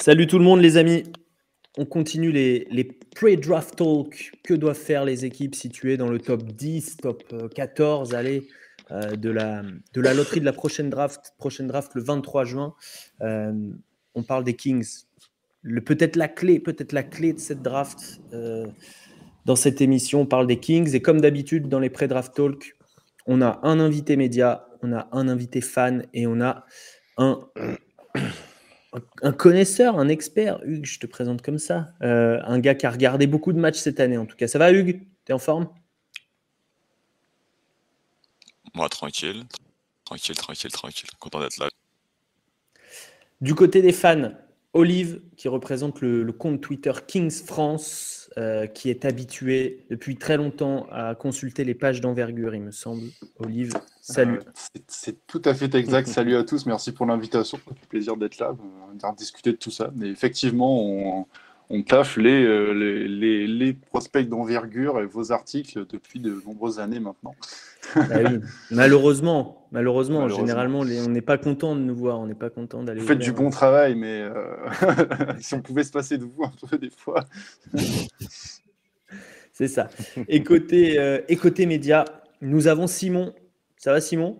Salut tout le monde, les amis. On continue les, les pre-draft talk. Que doivent faire les équipes situées dans le top 10, top 14, euh, allez, euh, de, la, loterie de la prochaine draft, prochaine draft le 23 juin. Euh, on parle des Kings. Peut-être la clé, peut-être la clé de cette draft. dans cette émission, on parle des Kings. Et comme d'habitude, dans les pre-draft talk, on a un invité média, on a un invité fan et on a un un connaisseur, un expert, Hugues, je te présente comme ça. Euh, un gars qui a regardé beaucoup de matchs cette année, en tout cas. Ça va, Hugues? T'es en forme? Moi, tranquille. Tranquille, tranquille, tranquille. Content d'être là. Du côté des fans, Olive, qui représente le, compte Twitter Kings France, euh, qui est habitué depuis très longtemps à consulter les pages d'envergure, il me semble. Olive, salut. Euh, c'est tout à fait exact. salut à tous, merci pour l'invitation. plaisir d'être là, on va discuter de tout ça. Mais effectivement, on, on taffe euh, les, les, les, prospects d'envergure et vos articles depuis de nombreuses années maintenant. Bah malheureusement, malheureusement, généralement, on n'est pas content de nous voir, on n'est pas content d'aller. Vous faites du bon travail, mais euh, si on pouvait se passer de vous un peu des fois. C'est ça. Et côté, euh, et côté média, nous avons Simon. Ça va, Simon?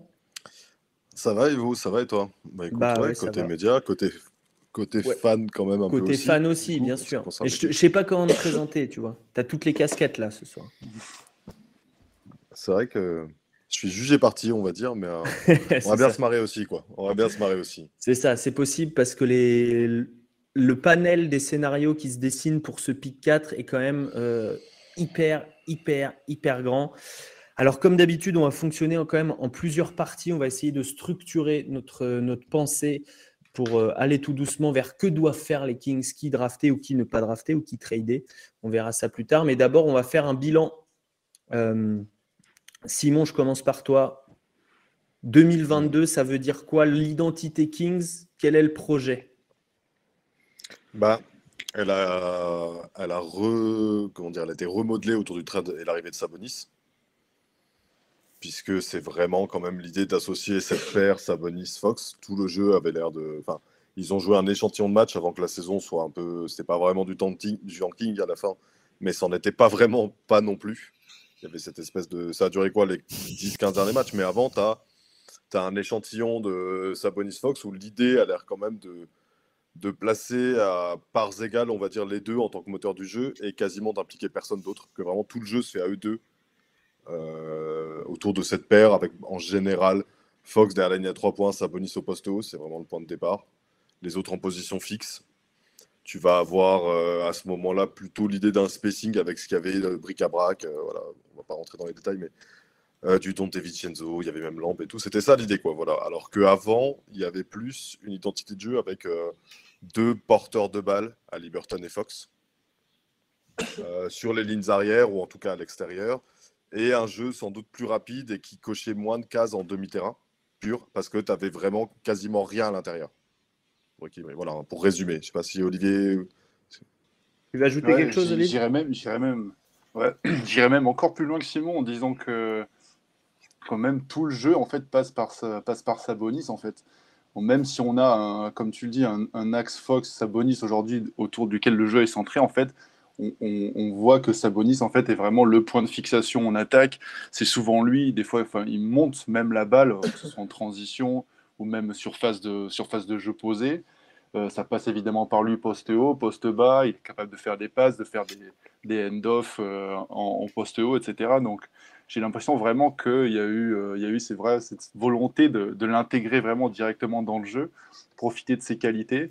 Ça va et vous? Ça va et toi? Bah, bah Côté média, côté Côté fan quand même un Côté fan aussi, bien sûr. je, ne sais pas comment me présenter, tu vois. Tu as toutes les casquettes là ce soir. C'est vrai que je suis jugé parti, on va dire, mais euh, on va bien se marrer aussi, quoi. On va bien se marrer aussi. C'est ça, c'est possible parce que les... le panel des scénarios qui se dessinent pour ce pic 4 est quand même euh, hyper, hyper, hyper grand. Alors, comme d'habitude, on va fonctionner quand même en plusieurs parties. On va essayer de structurer notre, notre pensée pour euh, aller tout doucement vers que doivent faire les Kings, qui drafter ou qui ne pas drafter ou qui trader. On verra ça plus tard. Mais d'abord, on va faire un bilan. Euh, Simon, je commence par toi. 2022, ça veut dire quoi l'identité Kings? Quel est le projet? Bah, elle a, elle a, comment dire, elle a été remodelée autour du trade et l'arrivée de Sabonis puisque c'est vraiment quand même l'idée d'associer cette paire Sabonis-Fox. Tout le jeu avait l'air de. Enfin, ils ont joué un échantillon de match avant que la saison soit un peu. C'était pas vraiment du tanking, du à la fin, mais n'en était pas vraiment pas non plus. Il y avait cette espèce de. Ça a duré quoi les 10-15 derniers matchs, mais avant, tu as, un échantillon de Sabonis-Fox où l'idée a l'air quand même de de placer à parts égales, on va dire, les deux en tant que moteur du jeu et quasiment d'impliquer personne d'autre, que vraiment tout le jeu se fait à eux deux autour de cette paire, avec en général Fox derrière la ligne à 3 points, Sabonis au poste haut, c'est vraiment le point de départ. Les autres en position fixe. Tu vas avoir euh, à ce moment-là plutôt l'idée d'un spacing avec ce qu'il y avait, le bric-à-brac. Euh, voilà, on va pas rentrer dans les détails, mais du Dante Vincenzo, il y avait même Lampe et tout. C'était ça l'idée, quoi. Voilà. Alors qu'avant, il y avait plus une identité de jeu avec deux porteurs de balles à Liberton et Fox sur les lignes arrière ou en tout cas à l'extérieur et un jeu sans doute plus rapide et qui cochait moins de cases en demi-terrain pur parce que tu avais vraiment quasiment rien à l'intérieur. voilà, pour résumer, je ne sais pas si Olivier. Tu veux ajouter quelque chose, Olivier? J'irais même, j'irais même, ouais, même encore plus loin que Simon en disant que quand même tout le jeu en fait passe par passe par Sabonis en fait. même si on a, un, comme tu le dis, un, un axe Fox Sabonis aujourd'hui autour duquel le jeu est centré, en fait, on, voit que Sabonis en fait est vraiment le point de fixation en attaque. C'est souvent lui, des fois, enfin, il monte même la balle, que ce soit en transition ou même surface de, surface de jeu posée. Euh, ça passe évidemment par lui poste haut, poste bas. Il est capable de faire des passes, de faire des, end-off euh, en, poste haut, etc. Donc j'ai l'impression vraiment qu'il y a eu, euh, il y a eu c'est vrai, cette volonté de l'intégrer vraiment directement dans le jeu, profiter de ses qualités.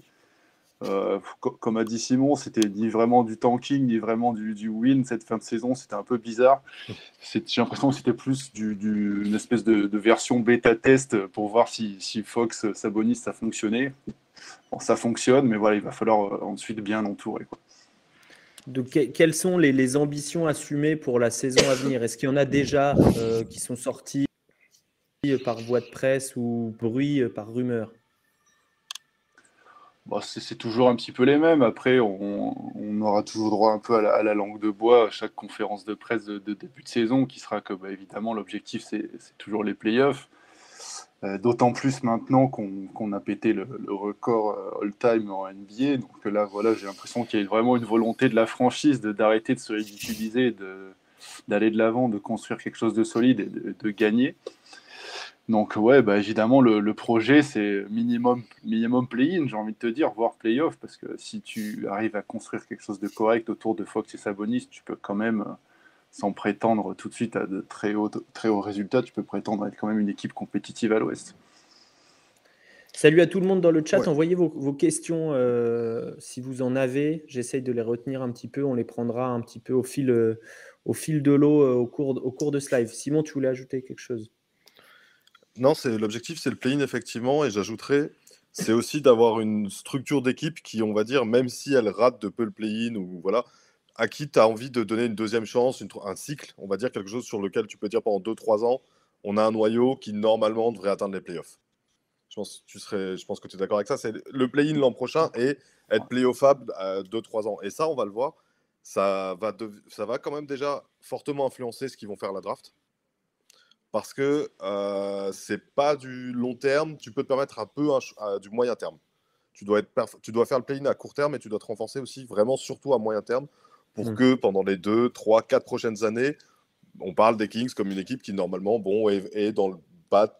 Euh, comme a dit Simon, c'était ni vraiment du tanking, ni vraiment du, win cette fin de saison. C'était un peu bizarre. J'ai l'impression que c'était plus du, une espèce de, version bêta test pour voir si, Fox Sabonis ça fonctionnait. Bon, ça fonctionne, mais voilà, il va falloir euh, ensuite bien l'entourer. quelles sont les, ambitions assumées pour la saison à venir? Est-ce qu'il y en a déjà euh, qui sont sortis par voie de presse ou bruit, par rumeur? Bah, c'est toujours un petit peu les mêmes. Après, on, aura toujours droit un peu à la, langue de bois à chaque conférence de presse de, début de saison, qui sera que, bah, évidemment, l'objectif, c'est toujours les playoffs. Euh, d'autant plus maintenant qu'on a pété le, record euh, all-time en NBA. Donc là, voilà, j'ai l'impression qu'il y a vraiment une volonté de la franchise d'arrêter de, se ridiculiser, d'aller de l'avant, de, construire quelque chose de solide et de, gagner. Donc ouais, bah, évidemment, le, projet, c'est minimum, minimum play-in, j'ai envie de te dire, voire play-off, parce que si tu arrives à construire quelque chose de correct autour de Fox et Sabonis, tu peux quand même euh, sans prétendre tout de suite à de très hauts, très hauts résultats, tu peux prétendre à être quand même une équipe compétitive à l'Ouest. Salut à tout le monde dans le chat. Envoyez vos, questions euh, si vous en avez. J'essaye de les retenir un petit peu. On les prendra un petit peu au fil, euh, au fil de l'eau euh, au, cours, au cours de ce live. Simon, tu voulais ajouter quelque chose? Non, c'est l'objectif, c'est le play-in effectivement. Et j'ajouterais, c'est aussi d'avoir une structure d'équipe qui, on va dire, même si elle rate de peu le play-in ou voilà, à qui tu as envie de donner une deuxième chance, un cycle, on va dire quelque chose sur lequel tu peux dire pendant 2-3 ans, on a un noyau qui normalement devrait atteindre les playoffs. Je pense, tu serais, je pense que tu es d'accord avec ça. C'est le play-in l'an prochain et être playoffable à 2-3 ans. Et ça, on va le voir, ça va, ça va quand même déjà fortement influencer ce qu'ils vont faire la draft. Parce que euh, c'est pas du long terme, tu peux te permettre un peu du moyen terme. Tu dois, être tu dois faire le play-in à court terme et tu dois te renforcer aussi vraiment surtout à moyen terme pour mm. que pendant les 2, 3, 4 prochaines années, on parle des Kings comme une équipe qui normalement bon, est, dans le bas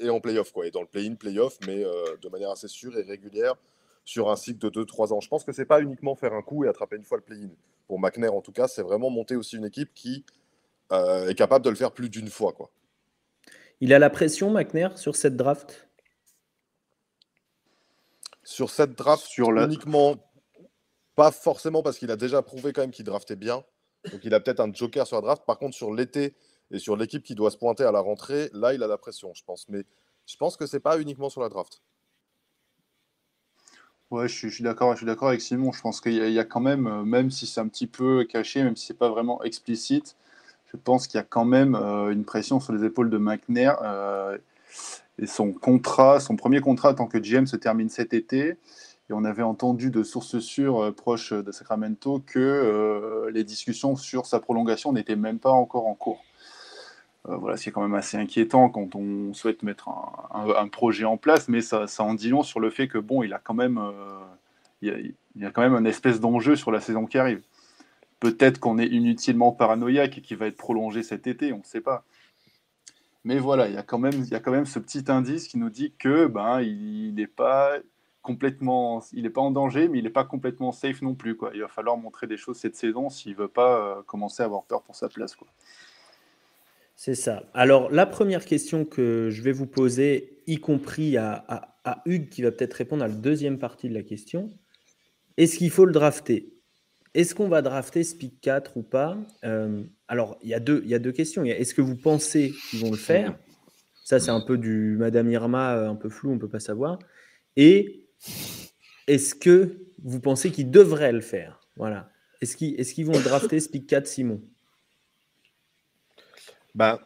et, en playoff, quoi, et dans le play-in, playoff, mais euh, de manière assez sûre et régulière sur un cycle de 2-3 ans. Je pense que c'est pas uniquement faire un coup et attraper une fois le play-in. Pour McNair, en tout cas, c'est vraiment monter aussi une équipe qui euh, est capable de le faire plus d'une fois. Quoi. Il a la pression, McNair, sur cette draft? Sur cette draft, sur uniquement pas forcément parce qu'il a déjà prouvé quand même qu'il draftait bien. Donc il a peut-être un joker sur la draft. Par contre, sur l'été et sur l'équipe qui doit se pointer à la rentrée, là, il a la pression, je pense. Mais je pense que c'est pas uniquement sur la draft. Ouais, je suis, d'accord, je suis d'accord avec Simon. Je pense qu'il y, a quand même, euh, même si c'est un petit peu caché, même si c'est pas vraiment explicite, je pense qu'il y a quand même euh, une pression sur les épaules de McNair. Euh, et son contrat, son premier contrat en tant que GM se termine cet été. Et on avait entendu de sources sûres euh, proches de Sacramento que les discussions sur sa prolongation n'étaient même pas encore en cours. Voilà, c'est quand même assez inquiétant quand on souhaite mettre un, projet en place, mais ça, en dit long sur le fait que bon, il a quand même, il, y a, quand même un espèce d'enjeu sur la saison qui arrive. Peut-être qu'on est inutilement paranoïaque et qu'il va être prolongé cet été, on ne sait pas. Mais voilà, il y a quand même, y a quand même ce petit indice qui nous dit que ben, il n'est pas complètement, il pas en danger, mais il n'est pas complètement safe non plus. Il va falloir montrer des choses cette saison s'il veut pas euh, commencer à avoir peur pour sa place. C'est ça. Alors, la première question que je vais vous poser, y compris à, à, Hugues, qui va peut-être répondre à la deuxième partie de la question, est-ce qu'il faut le drafter? Est-ce qu'on va drafter ce pick 4 ou pas? Euh, Alors, il y, a deux, il y a deux questions. Est-ce que vous pensez qu'ils vont le faire? Ça, c'est un peu du Madame Irma, euh, un peu flou, on ne peut pas savoir. Et est-ce que vous pensez qu'ils devraient le faire? Voilà. Est-ce qu'ils vont drafter ce pick 4 Simon? Bah,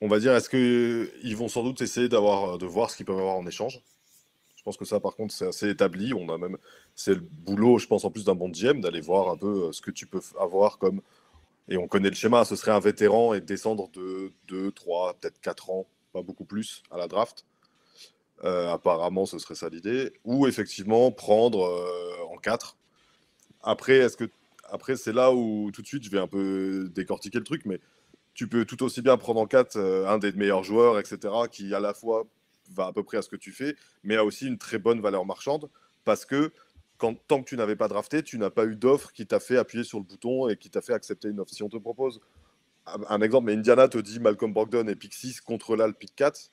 On va dire, est-ce qu'ils vont sans doute essayer d'avoir, de voir ce qu'ils peuvent avoir en échange? Pense que ça, par contre, c'est assez établi. On a même, c'est le boulot, je pense, en plus d'un bon GM, d'aller voir un peu euh, ce que tu peux avoir comme. Et on connaît le schéma, ce serait un vétéran et descendre de 2, 3, peut-être 4 ans, pas beaucoup plus, à la draft. Euh, apparemment, ce serait ça l'idée. Ou effectivement prendre euh, en 4. Après, est-ce que après c'est là où tout de suite je vais un peu décortiquer le truc, mais tu peux tout aussi bien prendre en 4 euh, un des meilleurs joueurs, etc., qui à la fois va à peu près à ce que tu fais, mais a aussi une très bonne valeur marchande, parce que quand, tant que tu n'avais pas drafté, tu n'as pas eu d'offre qui t'a fait appuyer sur le bouton et qui t'a fait accepter une offre. Si on te propose un exemple, mais Indiana te dit Malcolm Brogdon et pick 6 contre là le pick 4,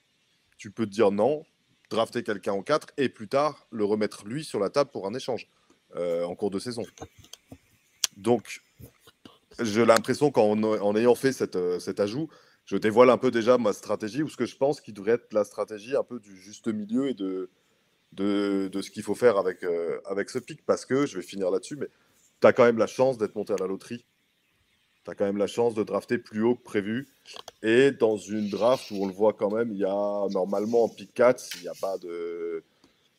tu peux te dire non, drafter quelqu'un en 4 et plus tard le remettre lui sur la table pour un échange euh, en cours de saison. Donc, j'ai l'impression qu'en en ayant fait cette, euh, cet ajout, je dévoile un peu déjà ma stratégie ou ce que je pense qui devrait être la stratégie un peu du juste milieu et de, ce qu'il faut faire avec, euh, avec ce pic parce que je vais finir là-dessus, mais tu as quand même la chance d'être monté à la loterie tu as quand même la chance de drafter plus haut que prévu. Et dans une draft où on le voit quand même, il y a normalement en pick 4, s'il n'y a pas de,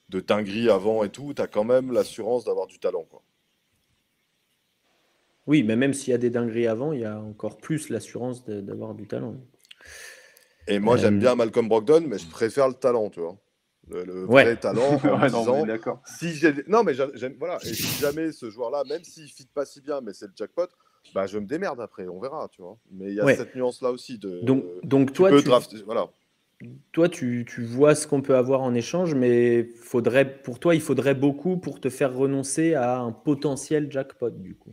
de dinguerie avant et tout, tu as quand même l'assurance d'avoir du talent. Quoi. Oui, mais même s'il y a des dingueries avant, il y a encore plus l'assurance d'avoir du talent. Et moi, j'aime Euh, bien Malcolm Brogdon, mais je préfère le talent, tu vois. Le, le Ouais. vrai talent. en Ouais, non, disant, si j'ai non mais j'a- j'aime voilà et si jamais ce joueur là même s'il fit pas si bien mais c'est le jackpot bah je me démerde après on verra tu vois mais il y a Ouais. cette nuance là aussi de Donc, donc tu toi, peux tu, drafter voilà toi tu, tu vois ce qu'on peut avoir en échange, mais faudrait, pour toi, il faudrait beaucoup pour te faire renoncer à un potentiel jackpot, du coup.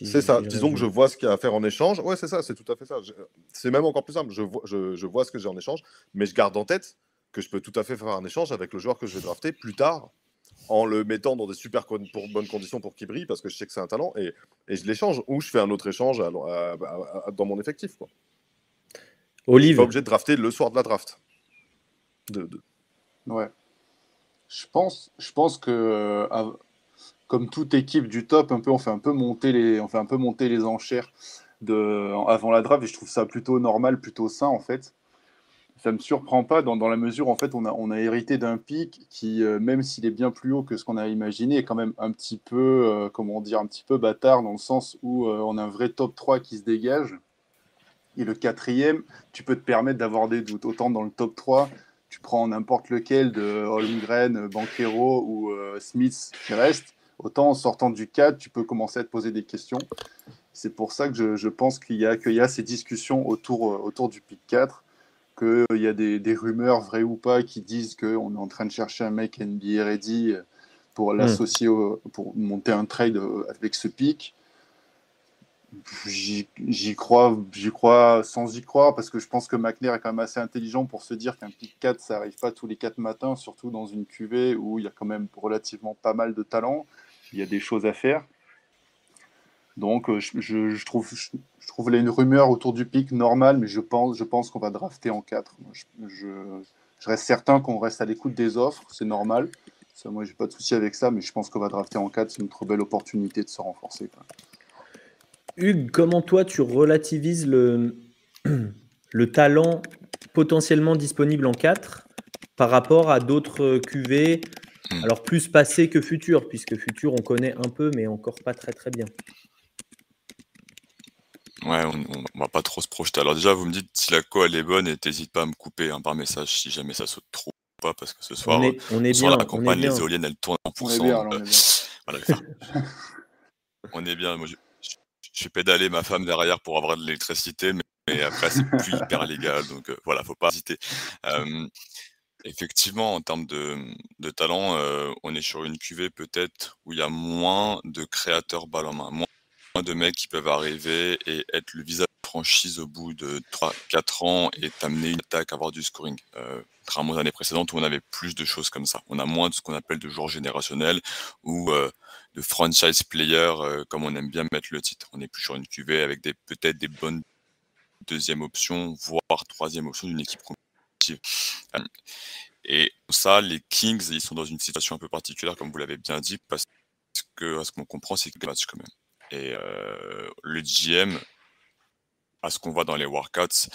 Si c'est je- ça je disons que je vois ce qu'il y a à faire en échange ouais c'est ça c'est tout à fait ça Je- c'est même encore plus simple je vois je, je vois ce que j'ai en échange mais je garde en tête que je peux tout à fait faire un échange avec le joueur que je vais drafter plus tard en le mettant dans des super con- pour bonnes conditions pour qu'il brille parce que je sais que c'est un talent et, et je l'échange ou je fais un autre échange à- à- à- à- dans mon effectif quoi. Je suis Olive, pas obligé de drafter le soir de la draft. De- de- Ouais. Je pense, je pense que euh, comme toute équipe du top, un peu, on fait un peu monter les, enchères avant la draft et je trouve ça plutôt normal, plutôt sain en fait. Ça me surprend pas dans, la mesure en fait on a, hérité d'un pic qui, euh, même s'il est bien plus haut que ce qu'on a imaginé, est quand même un petit peu, euh, comment dire, un petit peu bâtard dans le sens où euh, on a un vrai top 3 qui se dégage. Et le quatrième, tu peux te permettre d'avoir des doutes. Autant dans le top 3, tu prends n'importe lequel de Holmgren, Banquero ou Smith qui reste, autant en sortant du 4, tu peux commencer à te poser des questions. C'est pour ça que je, je pense qu'il y, a- qu'il y a ces discussions autour, euh, autour du pick 4, qu'il y a des, des rumeurs, vraies ou pas, qui disent qu'on est en train de chercher un mec NBA ready pour l'associer, au- pour monter un trade euh, avec ce pick. J'y crois, j'y crois sans y croire parce que je pense que McNair est quand même assez intelligent pour se dire qu'un pick 4 ça arrive pas tous les 4 matins, surtout dans une QV où il y a quand même relativement pas mal de talent, il y a des choses à faire. Donc euh, je, trouve je, trouve une rumeur autour du pick normal, mais je pense je pense qu'on va drafter en 4. Moi, Je, reste certain qu'on reste à l'écoute des offres, c'est normal. Ça, moi j'ai pas de souci avec ça, mais je pense qu'on va drafter en 4, c'est une trop belle opportunité de se renforcer. Hugues, comment toi tu relativises le, le talent potentiellement disponible en 4 par rapport à d'autres QV, Hmm. alors plus passé que futur, puisque futur on connaît un peu, mais encore pas très très bien. Ouais, on, on- va pas trop se projeter. Alors déjà, vous me dites si la co elle est bonne et t'hésites pas à me couper hein, par message si jamais ça saute trop ou pas, parce que ce soir, On est, on est ce soir, bien, la on est campagne, bien. les éoliennes, elles tournent en On est pourcent. bien, on euh, est bien. voilà, enfin, on est bien. Moi, je, je, je fais pédaler ma femme derrière pour avoir de l'électricité, mais, mais après, c'est plus hyper légal. Donc euh, voilà, faut pas hésiter. Euh, effectivement, en termes de, de talent, on est sur une cuvée peut-être où il y a moins de créateurs balle en main, moins de mecs qui peuvent arriver et être le visage de franchise au bout de 3-4 ans et t'amener une attaque, avoir du scoring. Euh, contrairement aux années précédentes où on avait plus de choses comme ça. On a moins de ce qu'on appelle de joueurs générationnels ou de franchise players, comme on aime bien mettre le titre. On est plus sur une cuvée avec des peut-être des bonnes deuxième option, voire troisième option d'une équipe Et ça, les Kings, ils sont dans une situation un peu particulière, comme vous l'avez bien dit, parce que ce qu'on comprend, c'est que match quand même. Et euh, le GM, à ce qu'on voit dans les workouts,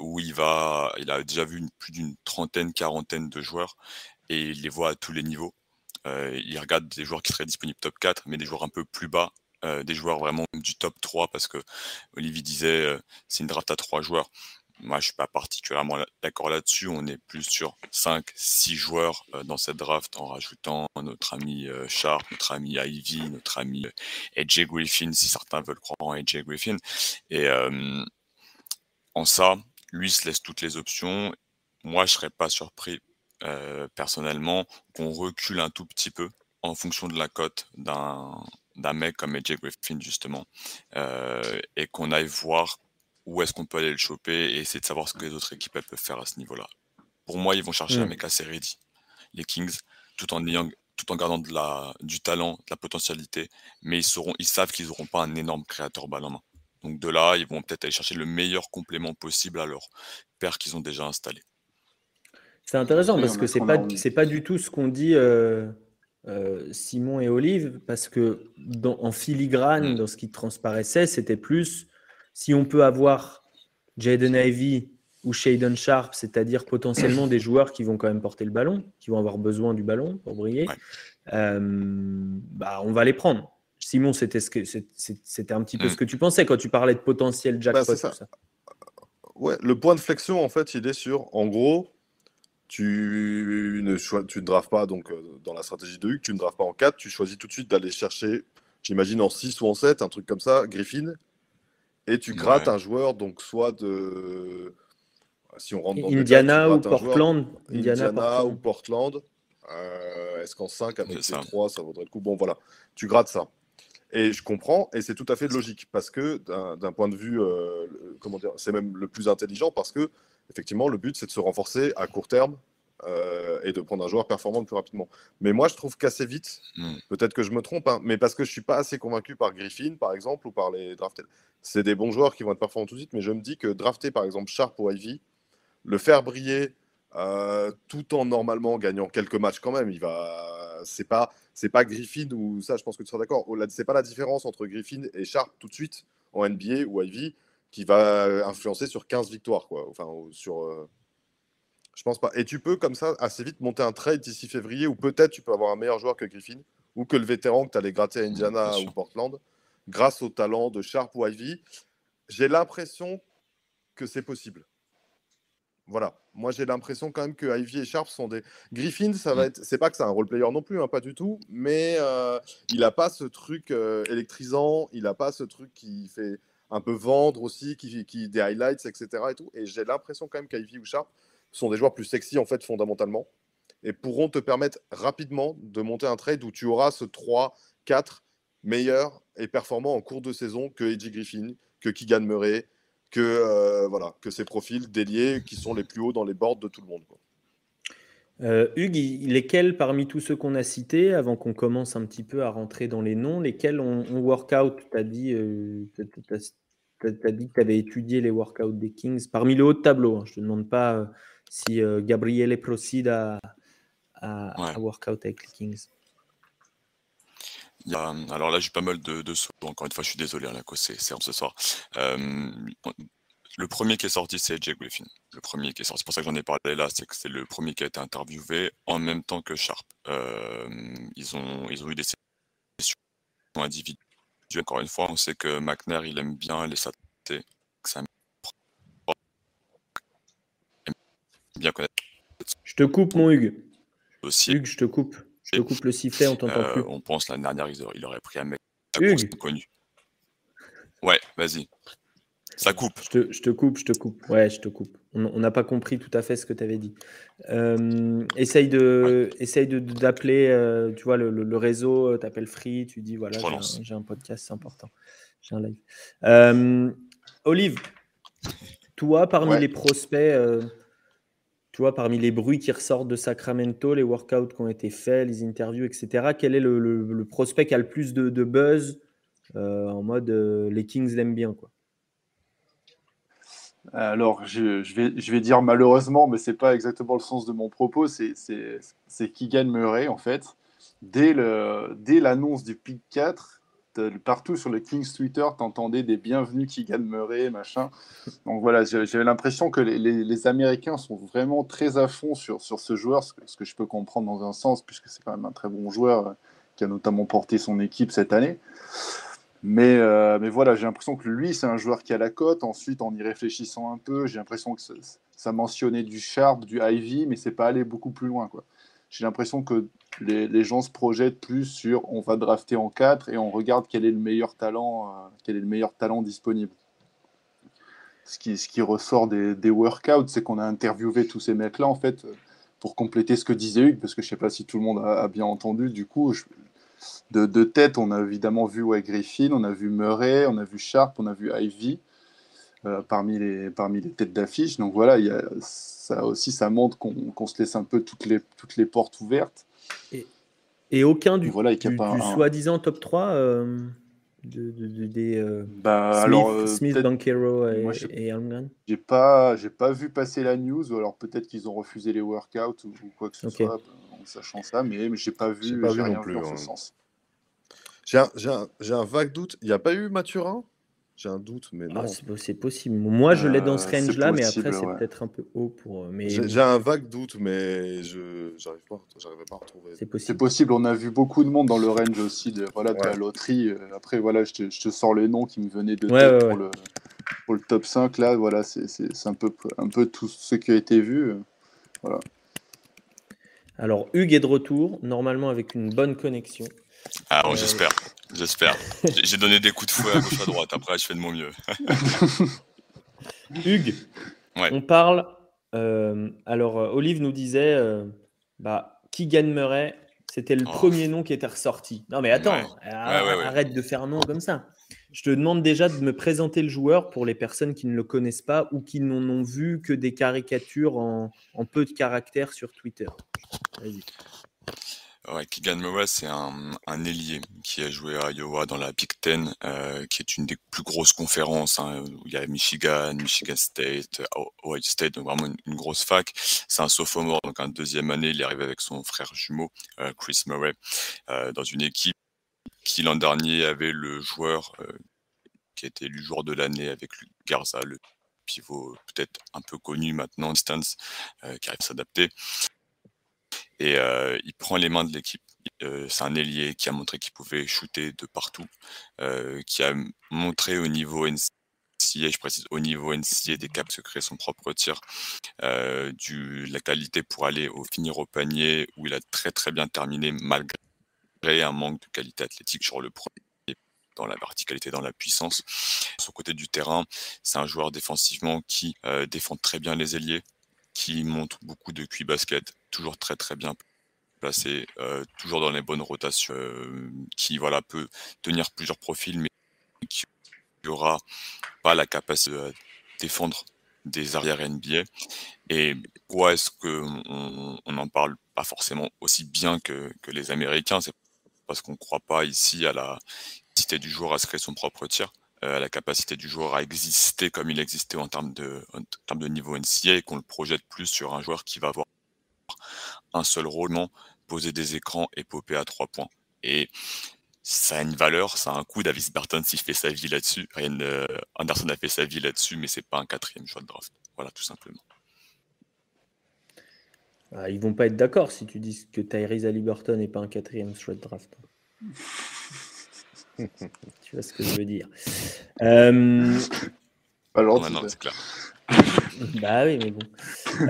où il va, il a déjà vu plus d'une trentaine, quarantaine de joueurs et il les voit à tous les niveaux. Euh, il regarde des joueurs qui seraient disponibles top 4, mais des joueurs un peu plus bas, euh, des joueurs vraiment du top 3, parce que Olivier disait c'est une draft à trois joueurs. Moi, je suis pas particulièrement d'accord là-dessus. On est plus sur 5, 6 joueurs euh, dans cette draft en rajoutant notre ami euh, Sharp, notre ami Ivy, notre ami euh, AJ Griffin, si certains veulent croire en AJ Griffin. Et en ça, lui se laisse toutes les options. Moi, je serais pas surpris personnellement qu'on recule un tout petit peu en fonction de la cote d'un d'un mec comme AJ Griffin justement et qu'on aille voir où est-ce qu'on peut aller le choper et essayer de savoir ce que les autres équipes elles peuvent faire à ce niveau-là. Pour moi, ils vont chercher un Mm. mec assez ready, les Kings, tout en ayant tout en gardant de la, du talent, de la potentialité, mais ils, seront, ils savent qu'ils n'auront pas un énorme créateur balle en main. Donc de là, ils vont peut-être aller chercher le meilleur complément possible à leur père qu'ils ont déjà installé. C'est intéressant parce que c'est on pas pas du tout ce qu'on dit euh, euh, Simon et Olive parce que dans, en filigrane Mm. dans ce qui transparaissait c'était plus si on peut avoir Jaden Ivey ou Shaden Sharp, c'est-à-dire potentiellement des joueurs qui vont quand même porter le ballon, qui vont avoir besoin du ballon pour briller, Ouais. euh, bah on va les prendre. Simon, c'était ce que c'est- c'est- c'était un petit peu Mm. ce que tu pensais quand tu parlais de potentiel jackpot. Bah, c'est ça. tout ça. ouais, le point de flexion, en fait, il est sur, en gros, tu ne, tu ne drafts pas donc, euh, dans la stratégie de Hugues, tu ne drafts pas en 4, tu choisis tout de suite d'aller chercher, j'imagine en 6 ou en 7, un truc comme ça, Griffin, et tu grattes un joueur, donc soit de. Si on rentre dans Indiana ou Portland. Indiana, ou Portland. Euh, est-ce qu'en 5 avec ces 3, ça vaudrait le coup? Bon, voilà, tu grattes ça. Et je comprends, et c'est tout à fait logique, parce que d'un point de vue, euh, comment dire, c'est même le plus intelligent, parce que effectivement, le but, c'est de se renforcer à court terme euh, et de prendre un joueur performant le plus rapidement. Mais moi, je trouve qu'assez vite, hmm. peut-être que je me trompe, hein, mais parce que je suis pas assez convaincu par Griffin, par exemple, ou par les draftés. C'est des bons joueurs qui vont être performants tout de suite, mais je me dis que drafter, par exemple, Sharp ou Ivy, le faire briller euh, tout en normalement gagnant quelques matchs quand même, il va. C'est pas, c'est pas Griffin ou ça. Je pense que tu seras d'accord. C'est pas la différence entre Griffin et Sharp tout de suite en NBA ou Ivy qui va influencer sur 15 victoires, quoi. Enfin, sur. Euh, je pense pas. Et tu peux, comme ça, assez vite monter un trade d'ici février, où peut-être tu peux avoir un meilleur joueur que Griffin, ou que le vétéran que tu allais gratter à Indiana ou Portland, grâce au talent de Sharp ou Ivy. J'ai l'impression que c'est possible. Voilà. Moi, j'ai l'impression quand même que Ivy et Sharp sont des. Griffin, ça va mm. être. C'est pas que c'est un role player non plus, hein, pas du tout, mais euh, il n'a pas ce truc euh, électrisant, il n'a pas ce truc qui fait un peu vendre aussi, qui, qui des highlights, etc. Et, tout. et j'ai l'impression quand même qu'Ivy ou Sharp sont des joueurs plus sexy en fait fondamentalement et pourront te permettre rapidement de monter un trade où tu auras ce 3, 4 meilleur et performant en cours de saison que Edgy Griffin, que Keegan Murray, que, euh, voilà, que ces profils déliés qui sont les plus hauts dans les boards de tout le monde. Euh, Hugues, lesquels parmi tous ceux qu'on a cités, avant qu'on commence un petit peu à rentrer dans les noms, lesquels ont, workout? Tu as dit, euh, dit que tu avais étudié les workouts des Kings parmi le haut de tableau. Hein. je ne te demande pas euh, si Gabriele procède à, à, workout avec les Kings. alors là, j'ai pas mal de, de sauts. Encore une fois, je suis désolé, hein, c'est ce soir. Le premier qui est sorti, c'est Jay Griffin. Le premier qui est sorti. C'est pour ça que j'en ai parlé là, c'est que c'est le premier qui a été interviewé en même temps que Sharp. Euh, ils, ont, ils ont eu des sessions individuelles. Encore une fois, on sait que McNair, il aime bien les satellites. Bien connaître. Je te coupe, mon Hugues. Hugues, je te coupe. Je te coupe le sifflet, on t'entend euh, plus. On pense l'année dernière, il aurait pris un mec Hugues. connu. Ouais, vas-y. Ça coupe. Je te, je te, coupe, je te coupe. Ouais, je te coupe. On n'a pas compris tout à fait ce que tu avais dit. Euh, essaye de, essaye d'appeler, euh, tu vois, le, le, réseau, euh, t'appelles Free, tu dis voilà, j'ai un, podcast, c'est important. J'ai un live. Euh, Olive, toi, parmi les prospects, toi, parmi les bruits qui ressortent de Sacramento, les workouts qui ont été faits, les interviews, etc., quel est le, prospect qui a le plus de, buzz en mode les Kings l'aiment bien, quoi? Alors, je, vais, dire malheureusement, mais ce n'est pas exactement le sens de mon propos, c'est Keegan Murray, en fait. Dès l'annonce du pick 4, partout sur le Kings Twitter, tu entendais des bienvenus Keegan Murray, machin. Donc voilà, j'avais l'impression que les, Américains sont vraiment très à fond sur, sur ce joueur, ce que, ce que je peux comprendre dans un sens, puisque c'est quand même un très bon joueur euh, qui a notamment porté son équipe cette année. Mais, euh, mais voilà, j'ai l'impression que lui, c'est un joueur qui a la cote. Ensuite, en y réfléchissant un peu, j'ai l'impression que ça, mentionnait du Sharp, du Ivy, mais c'est pas allé beaucoup plus loin. J'ai l'impression que les, gens se projettent plus sur on va drafter en 4 et on regarde quel est le meilleur talent, euh, quel est le meilleur talent disponible. Ce qui, ressort des, workouts, c'est qu'on a interviewé tous ces mecs-là, en fait, pour compléter ce que disait Hugues, parce que je sais pas si tout le monde a, bien entendu. Du coup, de, tête, on a évidemment vu ouais, Griffin, on a vu Murray, on a vu Sharp, on a vu Ivy euh, parmi, les, parmi les têtes d'affiche. Donc voilà, y a, ça aussi, ça montre qu'on se laisse un peu toutes les, toutes les portes ouvertes. Et, et aucun du, voilà, du, soi-disant top 3 euh, de, des euh, bah, Smith, alors, Smith Bankero et, et J'ai pas, pas vu passer la news, ou alors peut-être qu'ils ont refusé les workouts ou, quoi que ce soit en sachant ça, mais, mais j'ai pas vu, pas vu rien non plus, ce sens. J'ai un, un, vague doute. Il n'y a pas eu Mathurin? J'ai un doute, mais ah, non. c'est possible. Moi, je l'ai dans ce euh, range-là, mais après, c'est peut-être un peu haut pour. Euh, mais... J'ai un vague doute, mais je n'arrive pas, pas à retrouver. C'est possible. possible. On a vu beaucoup de monde dans le range aussi de, voilà, de la loterie. Euh, après, voilà, je te, je te, sors les noms qui me venaient de tête pour, le, pour le top 5, là, voilà, c'est un peu, un peu tout ce qui a été vu. Voilà. Alors, Hugues est de retour, normalement avec une bonne connexion. Ah, bon, j'espère, j'espère. J'ai donné des coups de fouet à gauche à droite, après je fais de mon mieux. Hugues, on parle. Euh, alors, Olive nous disait bah, Keegan Murray, c'était le oh. premier nom qui était ressorti. Non, mais attends, arrête de faire nom comme ça. Je te demande déjà de me présenter le joueur pour les personnes qui ne le connaissent pas ou qui n'en ont vu que des caricatures en, peu de caractères sur Twitter. Vas-y. Ouais, Keegan Murray, c'est un, un ailier qui a joué à Iowa dans la Big Ten, euh, qui est une des plus grosses conférences, hein, où il y a Michigan, Michigan State, Ohio State, donc vraiment une, grosse fac. C'est un sophomore, donc en deuxième année, il est arrivé avec son frère jumeau, euh, Chris Murray, euh, dans une équipe qui l'an dernier avait le joueur qui a été élu joueur de l'année avec Garza, le pivot peut-être un peu connu maintenant, Distance, qui arrive à s'adapter et euh, il prend les mains de l'équipe. Euh, c'est un ailier qui a montré qu'il pouvait shooter de partout, euh, qui a montré au niveau NCA, je précise au niveau NCA des caps se créer son propre tir, du, la qualité pour aller au finir au panier où il a très très bien terminé malgré un manque de qualité athlétique sur le premier dans la verticalité, dans la puissance. Son côté du terrain, c'est un joueur défensivement qui défend très bien les ailiers, qui montre beaucoup de QI basket, toujours très très bien placé, euh, toujours dans les bonnes rotations, euh, qui voilà peut tenir plusieurs profils, mais qui aura pas la capacité de défendre des arrières NBA. Et pourquoi est-ce qu'on on n'en parle pas forcément aussi bien que, les Américains? C'est parce qu'on ne croit pas ici à la capacité du joueur à se créer son propre tir. Euh, la capacité du joueur à exister comme il existait en termes de, en termes de niveau NCA et qu'on le projette plus sur un joueur qui va avoir un seul rôle, poser des écrans et popper à trois points. Et ça a une valeur, ça a un coût. Davis Burton, s'il fait sa vie là-dessus, Ryan euh, Anderson a fait sa vie là-dessus, mais c'est pas un quatrième choix de draft. Voilà, tout simplement. Ah, ils vont pas être d'accord si tu dis que Tyrese Halliburton n'est pas un quatrième choix de draft. tu vois ce que je veux dire. Euh... Alors, c'est clair. bah oui, mais bon.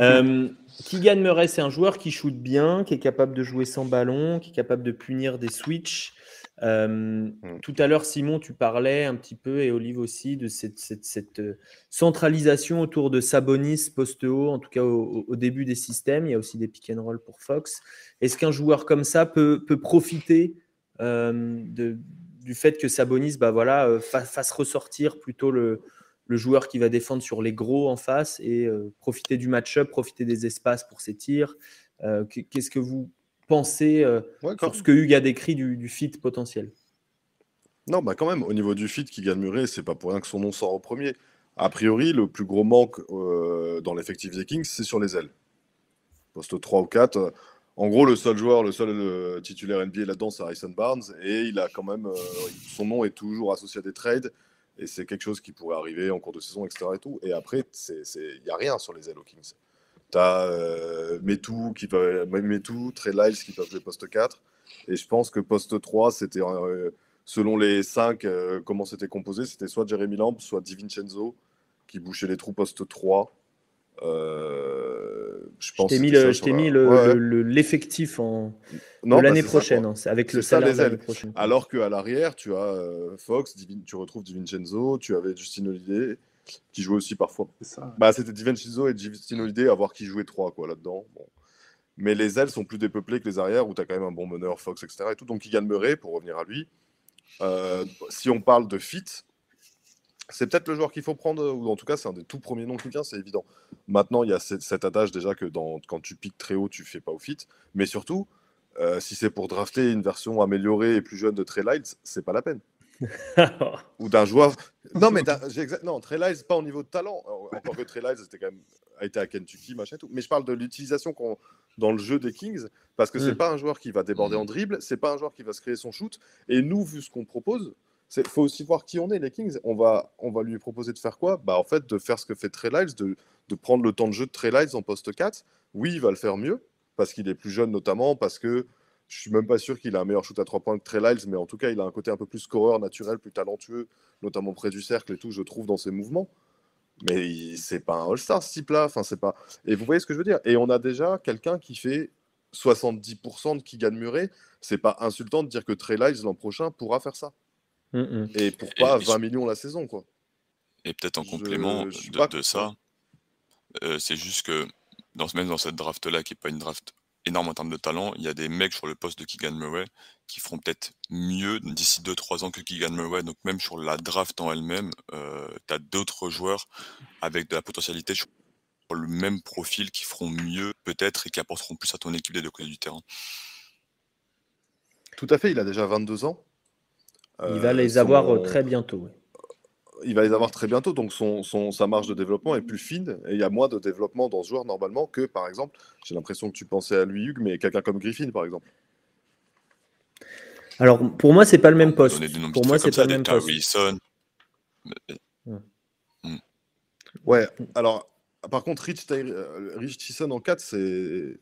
Euh, Kygan Murray, c'est un joueur qui shoot bien, qui est capable de jouer sans ballon, qui est capable de punir des switches. Euh, mm. Tout à l'heure, Simon, tu parlais un petit peu, et Olive aussi, de cette, cette, euh, centralisation autour de Sabonis poste haut, en tout cas au, début des systèmes. Il y a aussi des pick and roll pour Fox. Est-ce qu'un joueur comme ça peut, peut profiter de, du fait que Sabonis bah voilà, euh, fasse ressortir plutôt le, le, joueur qui va défendre sur les gros en face et euh, profiter du match-up, profiter des espaces pour ses tirs. Euh, qu'est-ce que vous pensez sur ce que Hugues a décrit du, du fit potentiel? Non, bah quand même, au niveau du fit qui gagne Murray, c'est pas pour rien que son nom sort au premier. A priori, le plus gros manque dans l'effectif des Kings, c'est sur les ailes. Poste 3 ou 4, en gros, le seul joueur, le seul euh, titulaire NBA là-dedans, c'est Harrison Barnes. Et il a quand même. Euh, son nom est toujours associé à des trades. Et c'est quelque chose qui pourrait arriver en cours de saison, etc. Et, tout. et après, il n'y a rien sur les ailes Kings. Tu as euh, Metou, qui Trey Lyles qui peuvent jouer poste 4. Et je pense que poste 3, c'était. selon les 5, comment c'était composé, c'était soit Jeremy Lamb, soit DiVincenzo qui bouchait les trous poste 3. Euh, je t'ai mis, l'effectif en l'année bah, prochaine, hein, avec le salaire de l'année prochaine. Alors qu'à l'arrière, tu as euh, Fox, tu retrouves Divincenzo, tu avais Justin Holiday qui jouait aussi parfois. Bah, c'était Divincenzo et Justin Holiday à voir qui jouait trois quoi là-dedans. Mais les ailes sont plus dépeuplées que les arrières où tu as quand même un bon meneur, Fox, etc. Et tout. Donc, il gagne Murray pour revenir à lui. Euh, si on parle de fit, c'est peut-être le joueur qu'il faut prendre, ou en tout cas, c'est un des tout premiers noms qui vient, c'est évident. Maintenant, il y a cette, cet adage déjà que dans, quand tu piques très haut, tu fais pas au fit. Mais surtout, euh, si c'est pour drafter une version améliorée et plus jeune de Trey Lyles, c'est pas la peine. ou d'un joueur. Non, mais non, Trey Lyles, pas au niveau de talent. Encore que Trey Lyles était quand même a été à Kentucky, machin tout. Mais je parle de l'utilisation dans le jeu des Kings, parce que c'est mm. pas un joueur qui va déborder en dribble, c'est pas un joueur qui va se créer son shoot. Et nous, vu ce qu'on propose, il faut aussi voir qui on est, les Kings. On va, on va lui proposer de faire quoi? Bah, En fait, de faire ce que fait Trey Lyles, de, de prendre le temps de jeu de Trey Lyles en poste 4. Oui, il va le faire mieux, parce qu'il est plus jeune notamment, parce que je suis même pas sûr qu'il a un meilleur shoot à 3 points que Trey Lyles, mais en tout cas, il a un côté un peu plus scoreur, naturel, plus talentueux, notamment près du cercle et tout, je trouve, dans ses mouvements. Mais c'est pas un All-Star ce type-là. Enfin, pas. Et vous voyez ce que je veux dire? Et on a déjà quelqu'un qui fait 70% de gagne Murray. C'est pas insultant de dire que Trey Lyles l'an prochain pourra faire ça. Mm, mm. Et pour pas 20 millions la saison, quoi? Et peut-être en Je- complément je de, ça, euh, c'est juste que dans, même dans cette draft-là, qui n'est pas une draft énorme en termes de talent, il y a des mecs sur le poste de Keegan Murray qui feront peut-être mieux d'ici 2-3 ans que Keegan Murray. Donc même sur la draft en elle-même, tu as d'autres joueurs avec de la potentialité sur sur le même profil qui feront mieux peut-être et qui apporteront plus à ton équipe des deux côtés du terrain. Tout à fait, il a déjà 22 ans. Il va Euh, les son- avoir euh, très bientôt. ouais. Il va les avoir très bientôt, donc son, son- sa marge de développement est plus fine et il y a moins de développement dans ce joueur normalement que, par exemple, j'ai l'impression que tu pensais à lui, Hugues, mais quelqu'un comme Griffin, par exemple. Alors pour moi, c'est pas le même poste. Pour moi, c'est pas le même poste. Harrison. Ouais, alors, par contre, Rich, euh, Rich Tyson en 4, c'est.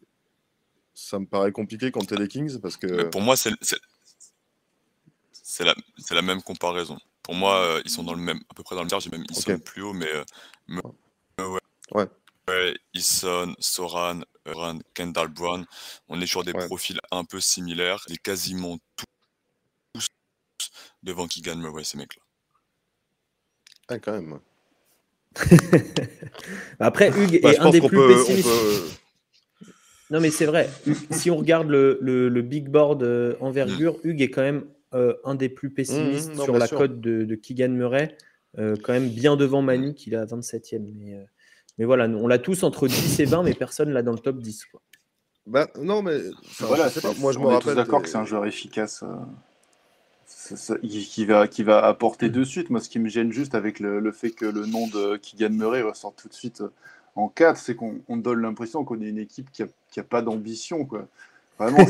Ça me paraît compliqué quand t'es les Kings parce que. Mais pour moi, c'est c'est- la, c'est la même comparaison. Pour moi, euh, ils sont dans le même, à peu près dans le tiers, même ils Ok. sont plus haut, mais euh, me- ouais. Ouais. Ouais, Eason, Soran, Run, Kendall Brown, on est sur des Ouais. profils un peu similaires, et quasiment tous devant qui gagnent Murray, ces mecs-là. Ah, quand même. ouais. Après, Hugues Bah, est un des plus peut. pessimistes. peut- Non, mais c'est vrai. si on regarde le, le- le big board euh, envergure, Hugues est quand même euh, un des plus pessimistes Mmh, non, sur la cote de, de Keegan Murray, euh, quand même bien devant Manu qui est à 27e. Mais, euh, mais voilà, on l'a tous entre 10 et 20, mais personne l'a dans le top 10. quoi. Bah, non, mais. enfin, Voilà, je sais pas, c'est- moi je me on est rappelle. d'accord des- que c'est un joueur efficace. euh, ça, qui, qui va, qui va apporter de suite. Moi, ce qui me gêne juste avec le, le fait que le nom de Keegan Murray ressort tout de suite en 4, c'est qu'on on donne l'impression qu'on est une équipe qui n'a pas d'ambition. Vraiment,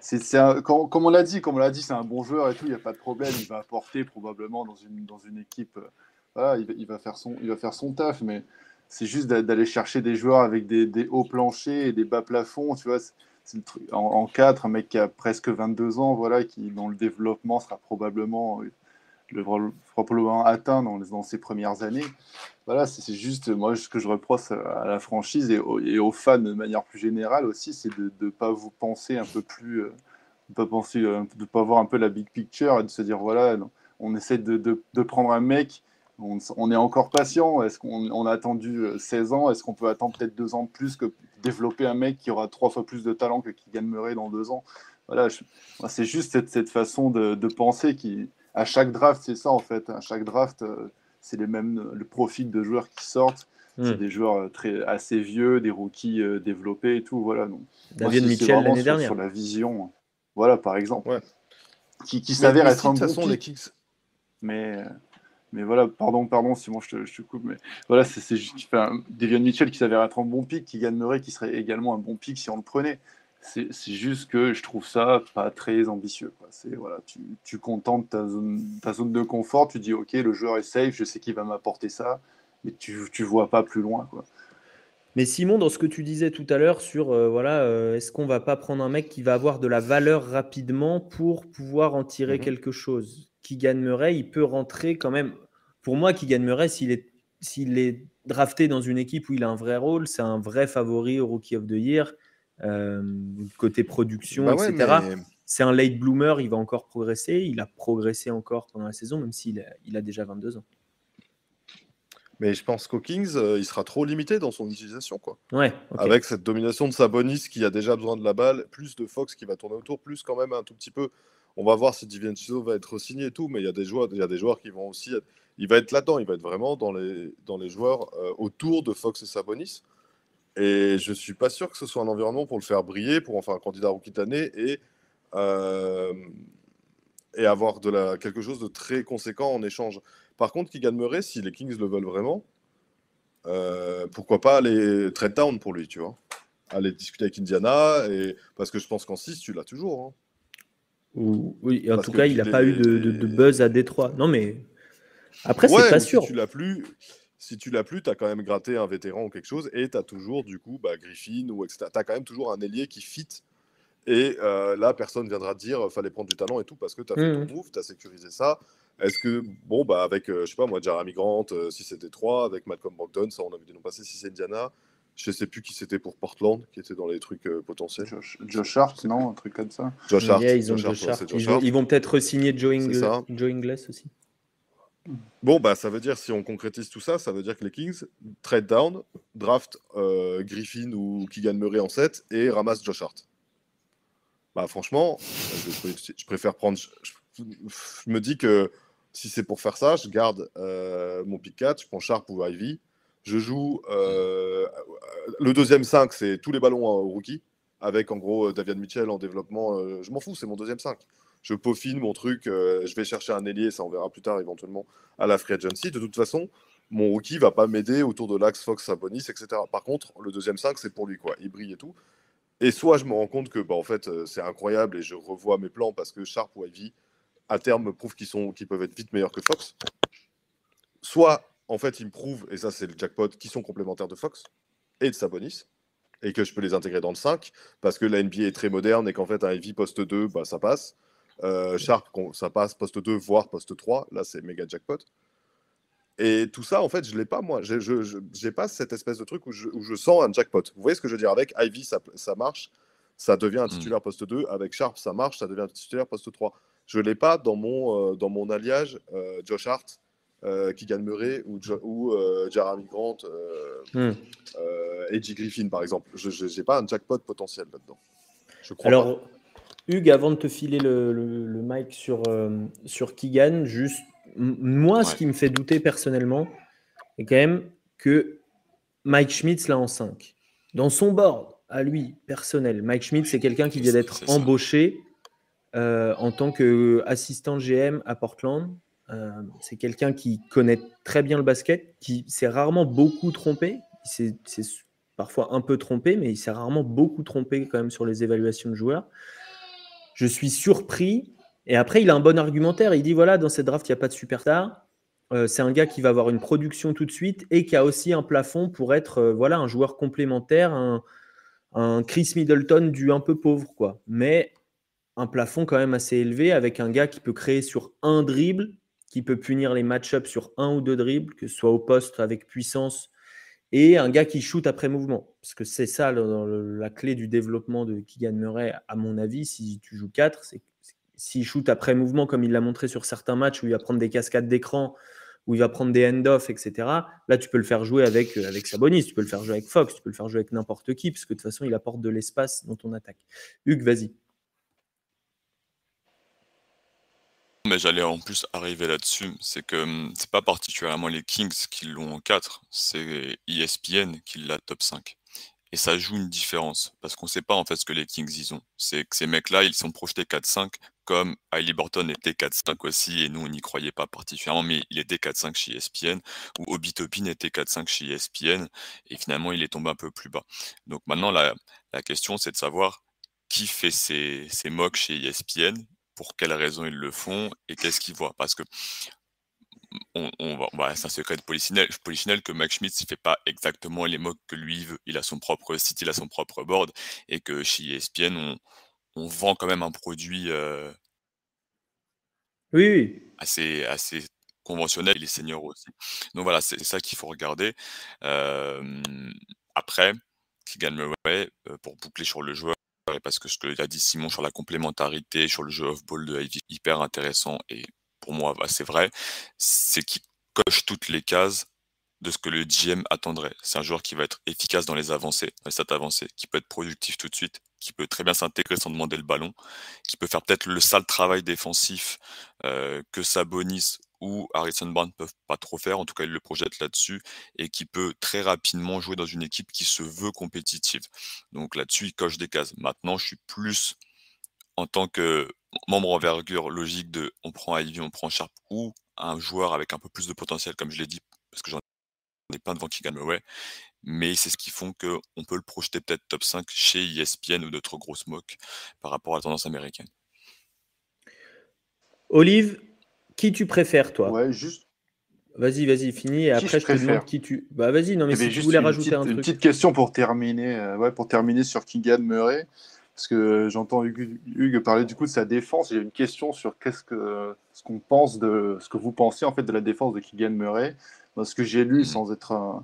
c'est, comme, on l'a dit, comme on l'a dit, c'est un bon joueur et tout, il n'y a pas de problème. Il va apporter probablement dans une, dans une équipe. euh, voilà, il va, il va faire son, il va faire son taf, mais c'est juste d'a- d'aller chercher des joueurs avec des, des hauts planchers et des bas plafonds, tu vois. c'est- en, en 4, un mec qui a presque 22 ans, voilà, qui dans le développement sera probablement, le, probablement atteint dans, dans ses premières années. Voilà, c'est juste, moi, ce que je reproche à la franchise et aux, fans de manière plus générale aussi, c'est de ne pas vous penser un peu plus, euh, de pas penser, euh, de pas voir un peu la big picture et de se dire, voilà, on essaie de, de- de prendre un mec, on, est encore patient, est-ce qu'on on a attendu euh, 16 ans, est-ce qu'on peut attendre peut-être deux ans de plus que développer un mec qui aura trois fois plus de talent que gagne Murray dans deux ans? Voilà, c'est juste cette, cette façon de penser qui, à chaque draft, c'est ça en fait, à chaque draft, euh, c'est les mêmes, le profil de joueurs qui sortent. C'est Hmm. des joueurs euh, très, assez vieux, des rookies euh, développés et tout. Voilà. Donc, moi, David Mitchell l'année sur, dernière. sur la vision. Voilà, par exemple. Ouais. Qui, qui s'avère être si, un de bon les. Mais, mais voilà, pardon, pardon, Simon, je te, je te coupe. Mais voilà, c'est c'est juste enfin, Devion Mitchell qui s'avère être un bon pick, qui gagnerait, qui serait également un bon pick si on le prenait. C'est juste que je trouve ça pas très ambitieux. C'est voilà, tu, tu contentes ta zone, ta zone de confort, tu dis ok, le joueur est safe, je sais qu'il va m'apporter ça, mais tu, tu vois pas plus loin. Quoi. Mais Simon, dans ce que tu disais tout à l'heure sur euh, voilà, euh, est-ce qu'on va pas prendre un mec qui va avoir de la valeur rapidement pour pouvoir en tirer Mhm. quelque chose? Qui gagnerait, il peut rentrer quand même. Pour moi, qui gagnerait s'il est s'il est drafté dans une équipe où il a un vrai rôle, c'est un vrai favori au Rookie of the Year. Euh, côté production, Bah ouais, etc. mais- C'est un late bloomer, il va encore progresser. Il a progressé encore pendant la saison, même s'il a, il a déjà 22 ans. Mais je pense qu'au Kings, euh, il sera trop limité dans son utilisation. quoi. Ouais. Avec cette domination de Sabonis qui a déjà besoin de la balle, plus de Fox qui va tourner autour, plus quand même un tout petit peu. On va voir si Divienzo va être signé et tout, mais il y a des joueurs, il y a des joueurs qui vont aussi. Être... Il va être là-dedans, il va être vraiment dans les, dans les joueurs euh, autour de Fox et Sabonis. Et je suis pas sûr que ce soit un environnement pour le faire briller, pour en faire un candidat rookie de l'année et, euh, et avoir de la, quelque chose de très conséquent en échange. Par contre, Keegan Murray, si les Kings le veulent vraiment, euh, pourquoi pas aller trade down pour lui, tu vois? Aller discuter avec Indiana, et... parce que je pense qu'en 6, tu l'as toujours. hein. Ou- oui, en Parce tout cas, il n'a pas eu de, de- de buzz à Détroit. Non, mais après, Ouais, c'est pas sûr. Si tu l'as plus, si tu l'as plus, tu as quand même gratté un vétéran ou quelque chose, et tu as toujours, du coup, bah, Griffin, ou etc. Tu as quand même toujours un ailier qui fit Et euh, là, personne viendra te dire fallait prendre du talent et tout parce que tu as fait ton mmh. move, tu as sécurisé ça. Est-ce que, bon, bah, avec, je sais pas moi, Jeremy Grant, si c'était 3, avec Malcolm Brogdon, ça on a vu des noms passer, si c'est Indiana, je sais plus qui c'était pour Portland, qui était dans les trucs potentiels. Josh, Hart, non Un truc comme ça Josh Hart. ils, ils, vont peut-être signer Joe, Ingles aussi. Bon, bah, ça veut dire, si on concrétise tout ça, ça veut dire que les Kings trade down, draft euh, Griffin ou Keegan Murray en 7 et ramassent Josh Hart. Bah, franchement, je, préfère prendre. Je, me dis que si c'est pour faire ça, je garde euh, mon pick 4, je prends Sharp ou Ivy. Je joue. Euh, le deuxième 5, c'est tous les ballons au rookie, avec en gros David Mitchell en développement. je m'en fous, c'est mon deuxième 5 je peaufine mon truc, euh, je vais chercher un ailier, ça on verra plus tard éventuellement à la free agency. De toute façon, mon rookie va pas m'aider autour de l'axe Fox, Sabonis, etc. Par contre, le deuxième 5, c'est pour lui, quoi. Il brille et tout. Et soit je me rends compte que, bah, en fait, euh, c'est incroyable et je revois mes plans parce que Sharp ou Ivy, à terme, me prouvent qu'ils peuvent être vite meilleurs que Fox. Soit, en fait, ils me prouvent, et ça c'est le jackpot, qu'ils sont complémentaires de Fox et de Sabonis et que je peux les intégrer dans le 5 parce que la NBA est très moderne et qu'en fait un Ivy poste 2 bah, ça passe euh, Sharp, ça passe poste 2, voire poste 3. Là, c'est méga jackpot. Et tout ça, en fait, je l'ai pas, moi. Je n'ai pas cette espèce de truc où je, sens un jackpot. Vous voyez ce que je veux dire? Avec Ivy, ça, marche. Ça devient un hmm. titulaire poste 2. Avec Sharp, ça marche. Ça devient un titulaire poste 3. Je ne l'ai pas dans mon, euh, dans mon alliage euh, Josh Hart, Keegan Murray ou, ou Jeremy Grant, hmm. Edgy Griffin, par exemple. Je n'ai pas un jackpot potentiel là-dedans. Je crois Alors, Hugues, avant de te filer le, le, mic sur, euh, sur Keegan, juste, moi, ce qui me fait douter personnellement, est quand même que Mike Schmitz l'a en 5. Dans son board, à lui, personnel, Mike Schmitz, c'est quelqu'un qui vient d'être embauché euh, en tant qu'assistant GM à Portland. Euh, c'est quelqu'un qui connaît très bien le basket, qui s'est rarement beaucoup trompé. Il s'est parfois un peu trompé, mais il s'est rarement beaucoup trompé quand même sur les évaluations de joueurs je suis surpris. Et après, il a un bon argumentaire. Il dit voilà, dans cette draft, il n'y a pas de superstar. Euh, c'est un gars qui va avoir une production tout de suite et qui a aussi un plafond pour être euh, voilà un joueur complémentaire, un, Chris Middleton du un peu pauvre quoi. Mais un plafond quand même assez élevé avec un gars qui peut créer sur un dribble, qui peut punir les match-ups sur un ou deux dribbles, que ce soit au poste avec puissance et un gars qui shoot après mouvement. Parce que c'est ça la clé du développement de Keegan Murray, à mon avis, si tu joues 4, c'est s'il shoot après mouvement, comme il l'a montré sur certains matchs où il va prendre des cascades d'écran, où il va prendre des end-off, etc. Là, tu peux le faire jouer avec, euh, avec Sabonis, tu peux le faire jouer avec Fox, tu peux le faire jouer avec n'importe qui, parce que de toute façon, il apporte de l'espace dans ton attaque. Hugues, vas-y. Mais j'allais en plus arriver là-dessus, c'est que hum, c'est pas particulièrement les Kings qui l'ont en 4, c'est ESPN qui l'a top 5. Et ça joue une différence, parce qu'on sait pas en fait ce que les Kings ils ont. C'est que ces mecs-là, ils sont projetés 4-5, comme Hailey Burton était 4-5 aussi, et nous on n'y croyait pas particulièrement, mais il était 4-5 chez ESPN, ou Obi Topin était 4-5 chez ESPN, et finalement il est tombé un peu plus bas. Donc maintenant la, la question c'est de savoir qui fait ces, ces mocks chez ESPN pour quelles raisons ils le font et qu'est-ce qu'ils voient. Parce que on, va, c'est un secret de Polichinelle, que Max Schmidt ne fait pas exactement les mots que lui veut. Il a son propre site, il a son propre board, et que chez ESPN, on, on vend quand même un produit euh, oui, assez, assez conventionnel, et les seniors aussi. Donc voilà, c'est ça qu'il faut regarder. Euh, après, Keegan Murray, euh, pour boucler sur le joueur, parce que ce que a dit Simon sur la complémentarité, sur le jeu off-ball de Ivy, hyper intéressant et pour moi c'est vrai, c'est qu'il coche toutes les cases de ce que le GM attendrait. C'est un joueur qui va être efficace dans les avancées, dans les stats avancées, qui peut être productif tout de suite, qui peut très bien s'intégrer sans demander le ballon, qui peut faire peut-être le sale travail défensif euh, que Sabonis ou Harrison Barnes ne peuvent pas trop faire, en tout cas il le projette là-dessus, et qui peut très rapidement jouer dans une équipe qui se veut compétitive. Donc là-dessus, il coche des cases. Maintenant, je suis plus en tant que membre envergure logique de on prend Ivy, on prend Sharp, ou un joueur avec un peu plus de potentiel, comme je l'ai dit, parce que j'en ai plein devant qui gagne ouais. Mais c'est ce qui font qu'on peut le projeter peut-être top 5 chez ESPN ou d'autres grosses mocks par rapport à la tendance américaine. Olive, qui tu préfères, toi Ouais, juste. Vas-y, vas-y, finis. Et après, je, te demande qui tu. Bah, vas-y, non, mais si tu voulais rajouter un truc. Une petite question pour terminer, euh, ouais, pour terminer sur Keegan Murray. Parce que j'entends Hugues, parler du coup de sa défense. J'ai une question sur qu'est-ce que ce qu'on pense de ce que vous pensez en fait de la défense de Keegan Murray. ce que j'ai lu, mm. sans être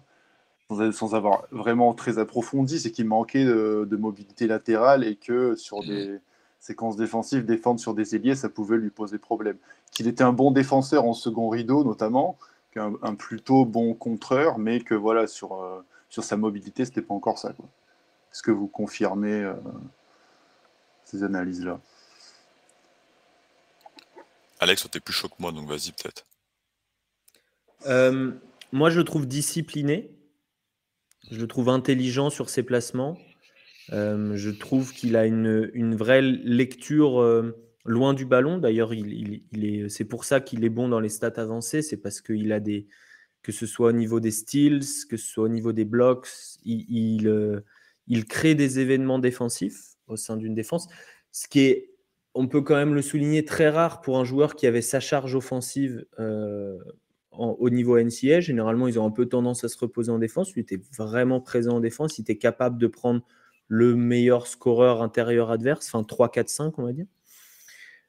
sans, avoir vraiment très approfondi, c'est qu'il manquait de, mobilité latérale et que sur mm. des séquences défensives, défendre sur des ailiers, ça pouvait lui poser problème. Qu'il était un bon défenseur en second rideau notamment, qu'un un plutôt bon contreur, mais que voilà sur euh, sur sa mobilité, c'était pas encore ça. Est-ce que vous confirmez euh, ces analyses-là? Alex, tu es plus chaud que moi, donc vas-y peut-être. Euh, moi, je le trouve discipliné. Je le trouve intelligent sur ses placements. Euh, je trouve qu'il a une, vraie lecture euh, loin du ballon. D'ailleurs, il, est, c'est pour ça qu'il est bon dans les stats avancées. C'est parce qu'il a des, que ce soit au niveau des steals, que ce soit au niveau des blocs, il, il crée des événements défensifs au sein d'une défense. Ce qui est, on peut quand même le souligner, très rare pour un joueur qui avait sa charge offensive euh, au niveau NCA. Généralement, ils ont un peu tendance à se reposer en défense. Il était vraiment présent en défense. Il était capable de prendre le meilleur scoreur intérieur adverse, enfin 3, 4, 5, on va dire.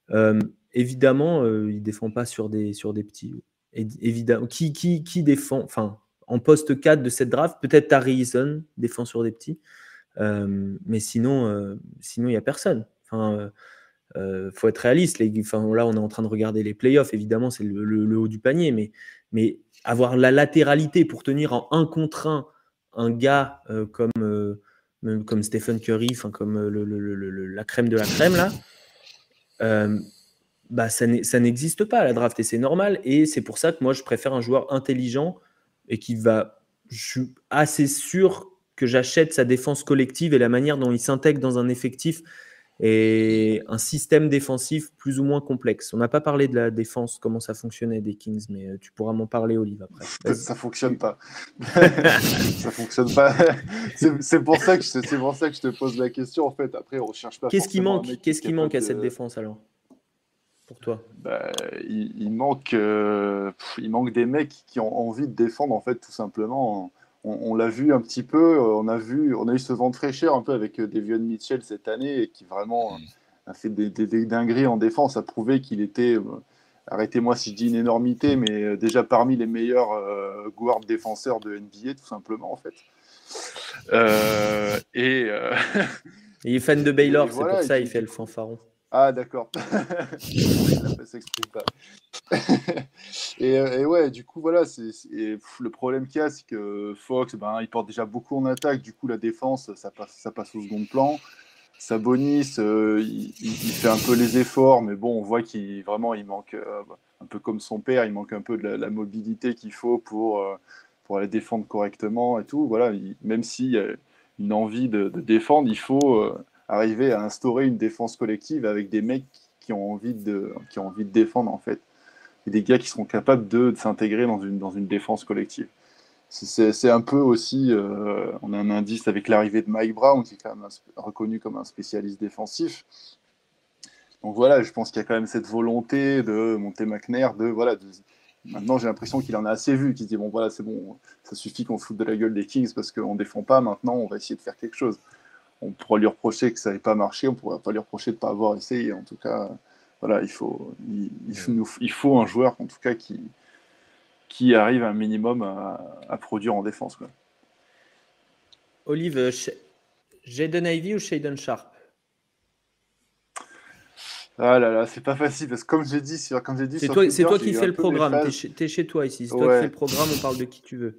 Euh, évidemment, euh, il ne défend pas sur des, sur des petits. évidemment, qui, qui, qui défend Enfin, en poste 4 de cette draft, peut-être Tari Eason défend sur des petits. Euh, mais sinon, sinon il n'y a personne. Enfin, faut être réaliste. Là, on est en train de regarder les playoffs. Évidemment, c'est le, haut du panier, mais, mais avoir la latéralité pour tenir en un contre un un gars comme, comme Stephen Curry, enfin comme la crème de la crème là, bah, ça n'existe pas à la draft et c'est normal. Et c'est pour ça que moi, je préfère un joueur intelligent et qui va. Je suis assez sûr que j'achète sa défense collective et la manière dont il s'intègre dans un effectif et un système défensif plus ou moins complexe. On n'a pas parlé de la défense, comment ça fonctionnait des Kings, mais euh, tu pourras m'en parler, Olive, après. Ça fonctionne pas. ça fonctionne pas. c'est pour ça que c'est pour ça que je te pose la question. En fait, après, on recherche pas. Qu'est-ce qui manque Qu'est-ce qui manque à cette défense alors pour toi? Bah, il, manque, euh, il manque des mecs qui ont envie de défendre en fait, tout simplement on, l'a vu un petit peu, euh, on a vu, on a eu ce vent de fraîcheur un peu avec euh, Devion Mitchell cette année, qui vraiment mm. a fait des, dingueries en défense, a prouvé qu'il était, euh, arrêtez-moi si je dis une énormité, mais déjà parmi les meilleurs guard défenseurs de NBA, tout simplement en fait. et il est fan de Baylor, c'est pour ça il fait le fanfaron. Ah, d'accord. et, et, ouais, du coup, voilà, c'est, le problème qu'il y a, c'est que Fox, ben, il porte déjà beaucoup en attaque, du coup, la défense, ça passe, ça passe au second plan. Sabonis, euh, il, fait un peu les efforts, mais bon, on voit qu'il vraiment, il manque, euh, un peu comme son père, il manque un peu de la, mobilité qu'il faut pour, euh, pour aller défendre correctement et tout. Voilà, même s'il y a une envie de défendre, il faut arriver à instaurer une défense collective avec des mecs qui ont envie de, qui ont envie de défendre en fait. Et des gars qui seront capables de, s'intégrer dans une, dans une défense collective. C'est un peu aussi, euh, on a un indice avec l'arrivée de Mike Brown, qui est quand même reconnu comme un spécialiste défensif. Donc voilà, je pense qu'il y a quand même cette volonté de monter McNair, de voilà, maintenant j'ai l'impression qu'il en a assez vu, qu'il dit bon voilà c'est bon, ça suffit qu'on se foute de la gueule des Kings parce qu'on défend pas, maintenant on va essayer de faire quelque chose on pourra lui reprocher que ça n'avait pas marché, on ne pourra pas lui reprocher de ne pas avoir essayé. En tout cas, voilà, il faut, il, faut, un joueur, en tout cas, qui, qui arrive un minimum à, produire en défense. Quoi. Olive, euh, Jaden Ivy ou Shaden Sharp ah là là, c'est pas facile parce que comme j'ai dit, sur, comme j'ai dit, c'est toi, toi qui fais le programme. T'es chez, toi ici. C'est toi qui fais le programme. On parle de qui tu veux.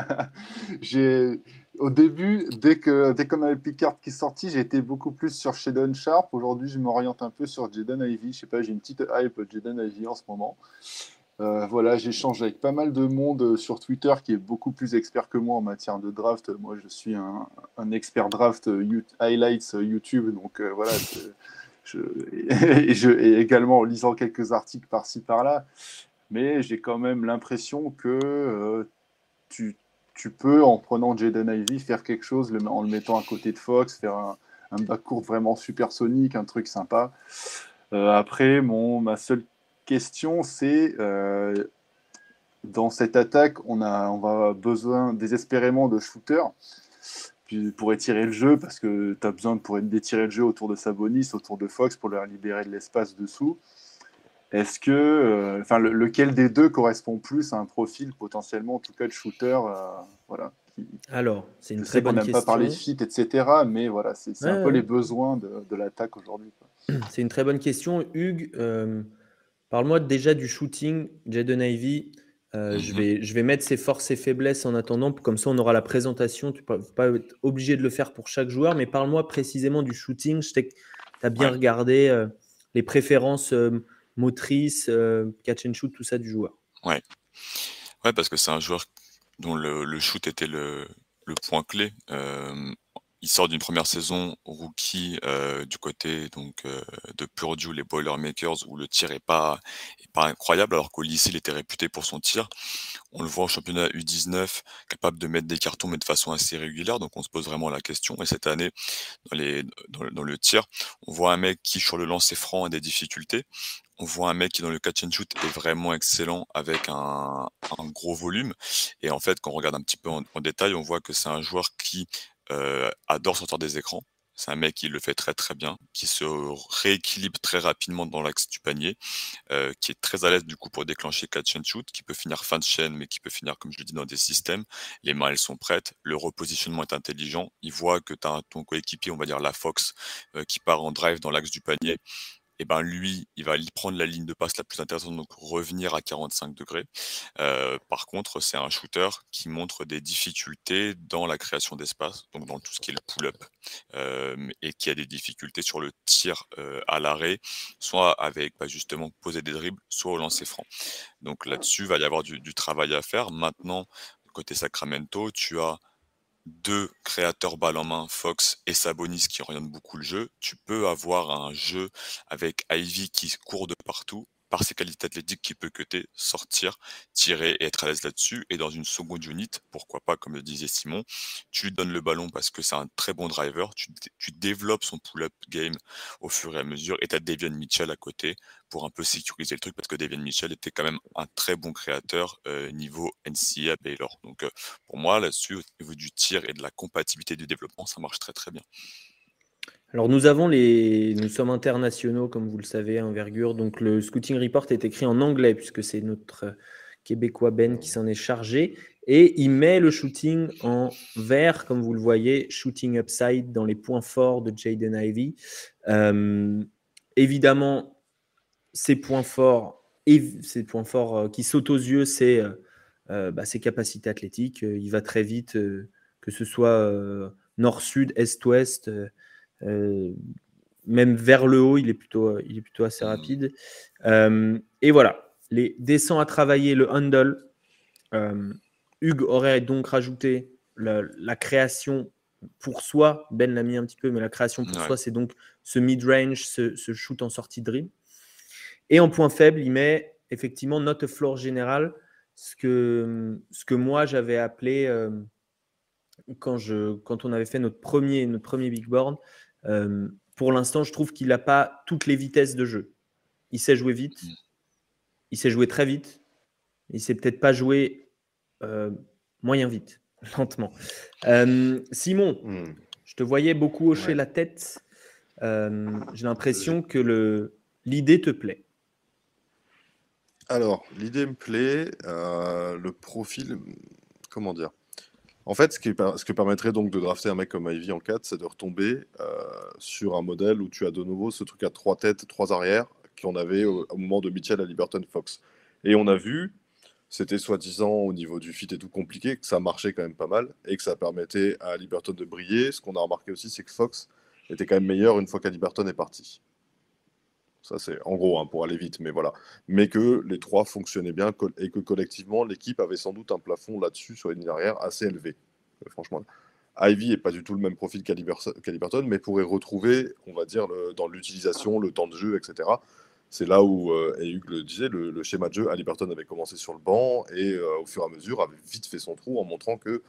j'ai au début, dès que dès qu'on avait Picard qui est sorti, été beaucoup plus sur Shadon Sharp. Aujourd'hui, je m'oriente un peu sur Jaden Ivy. Je sais pas, j'ai une petite hype Jaden Ivy en ce moment. Euh, voilà, j'échange avec pas mal de monde sur Twitter qui est beaucoup plus expert que moi en matière de draft. Moi, je suis un, un expert draft highlights YouTube, donc euh, voilà. Et, également en lisant quelques articles par-ci par-là, mais j'ai quand même l'impression que euh, tu tu peux, en prenant Jaden Ivy, faire quelque chose en le mettant à côté de Fox, faire un, un backcourt vraiment supersonique, un truc sympa. Euh, après, mon, ma seule question, c'est euh, dans cette attaque, on a, on va besoin désespérément de shooters. Pour étirer le jeu, parce que tu as besoin pour d'étirer le jeu autour de Sabonis, autour de Fox, pour leur libérer de l'espace dessous. Est-ce que, euh, enfin, lequel des deux correspond plus à un profil potentiellement, en tout cas, de shooter, euh, voilà. Alors, c'est une très bonne question. On n'aime pas parler fit, etc., mais voilà, c'est un peu les besoins de, de l'attaque aujourd'hui. C'est une très bonne question, Hugues. Euh, parle-moi déjà du shooting, Jaden Ivy. Euh, je, mhm. vais, je vais mettre ses forces et faiblesses en attendant, comme ça on aura la présentation. Tu ne vas pas être obligé de le faire pour chaque joueur, mais parle-moi précisément du shooting. Je sais que tu as bien regardé euh, les préférences euh, motrices, catch and shoot, tout ça du joueur. Ouais, ouais parce que c'est un joueur dont le, le shoot était le, le point clé il sort d'une première saison rookie euh, du côté donc euh, de Purdue, les Boilermakers, où le tir est pas pas incroyable, alors qu'au lycée il était réputé pour son tir. On le voit au championnat U19, capable de mettre des cartons mais de façon assez régulière, donc on se pose vraiment la question. Et cette année, dans, le tir, on voit un mec qui sur le lancer franc a des difficultés. On voit un mec qui dans le catch and shoot est vraiment excellent avec un gros volume. Et en fait, quand on regarde un petit peu en détail, on voit que c'est un joueur qui euh, adore sortir des écrans. C'est un mec qui le fait très très bien, qui se rééquilibre très rapidement dans l'axe du panier, euh, qui est très à l'aise du coup pour déclencher catch and shoot, qui peut finir fin de chaîne, mais qui peut finir, comme je le dis, dans des systèmes. Les mains, elles sont prêtes, le repositionnement est intelligent. Il voit que tu as ton coéquipier, on va dire la Fox, euh, qui part en drive dans l'axe du panier et ben lui, il va prendre la ligne de passe la plus intéressante, donc revenir à 45 degrés. Euh, par contre, c'est un shooter qui montre des difficultés dans la création d'espace, donc dans tout ce qui est le pull-up, euh, et qui a des difficultés sur le tir euh, à l'arrêt, soit avec bah, justement poser des dribbles, soit au lancer franc. Donc là-dessus, il va y avoir du, du travail à faire. Maintenant, côté Sacramento, tu as deux créateurs balle en main, Fox et Sabonis, qui orientent beaucoup le jeu, tu peux avoir un jeu avec Ivy qui court de partout, par ses qualités athlétiques qui peut cuter, sortir, tirer et être à l'aise là-dessus. Et dans une seconde unit, pourquoi pas, comme le disait Simon, tu lui donnes le ballon parce que c'est un très bon driver, tu, développes son pull-up game au fur et à mesure et tu as Davian Mitchell à côté pour un peu sécuriser le truc parce que Davian Mitchell était quand même un très bon créateur euh, niveau NCA Baylor. Donc euh, pour moi, là-dessus, au niveau du tir et de la compatibilité du développement, ça marche très très bien. Alors nous avons les, nous sommes internationaux comme vous le savez, envergure. Donc le scouting report est écrit en anglais puisque c'est notre québécois Ben qui s'en est chargé et il met le shooting en vert comme vous le voyez, shooting upside dans les points forts de Jaden Ivy. Euh, évidemment, ces points forts, ces points forts euh, qui sautent aux yeux, c'est euh, bah, ses capacités athlétiques. Il va très vite, que ce soit nord-sud, est-ouest. Euh, même vers le haut, il est plutôt, il est plutôt assez mmh. rapide. Euh, et voilà, les descend à travailler le handle. Euh, Hugues aurait donc rajouté la, création pour soi. Ben l'a mis un petit peu, mais la création pour soi, c'est donc ce mid-range, ce, shoot en sortie de dream. Et en point faible, il met effectivement note floor générale, ce que, ce que moi j'avais appelé, quand, je, quand on avait fait notre premier, notre premier big board, euh, pour l'instant, je trouve qu'il n'a pas toutes les vitesses de jeu. Il sait jouer vite, mm. il sait jouer très vite, il sait peut-être pas jouer euh, moyen vite, lentement. Euh, Simon, mm. je te voyais beaucoup hocher la tête. J'ai l'impression que l'idée te plaît. Alors, l'idée me plaît. le profil, comment dire? En fait, ce qui, qui, permettrait donc de drafter un mec comme Ivy en 4, c'est de retomber euh, sur un modèle où tu as de nouveau ce truc à trois têtes, trois arrières, qu'on avait au, moment de Mitchell à Liberton Fox. Et on a vu, c'était soi-disant au niveau du fit et tout compliqué, que ça marchait quand même pas mal et que ça permettait à Liberton de briller. Ce qu'on a remarqué aussi, c'est que Fox était quand même meilleur une fois qu'Aliberton est parti. Ça, c'est en gros hein, pour aller vite, mais voilà. Mais que les trois fonctionnaient bien et que collectivement, l'équipe avait sans doute un plafond là-dessus sur une arrière assez élevé. Euh, franchement, Ivy n'est pas du tout le même profil qu'Aliberton, mais pourrait retrouver, on va dire, dans l'utilisation, le temps de jeu, etc. C'est là où, euh, et Hugues le disait, le, schéma de jeu, Aliberton avait commencé sur le banc et euh, au fur et à mesure avait vite fait son trou en montrant que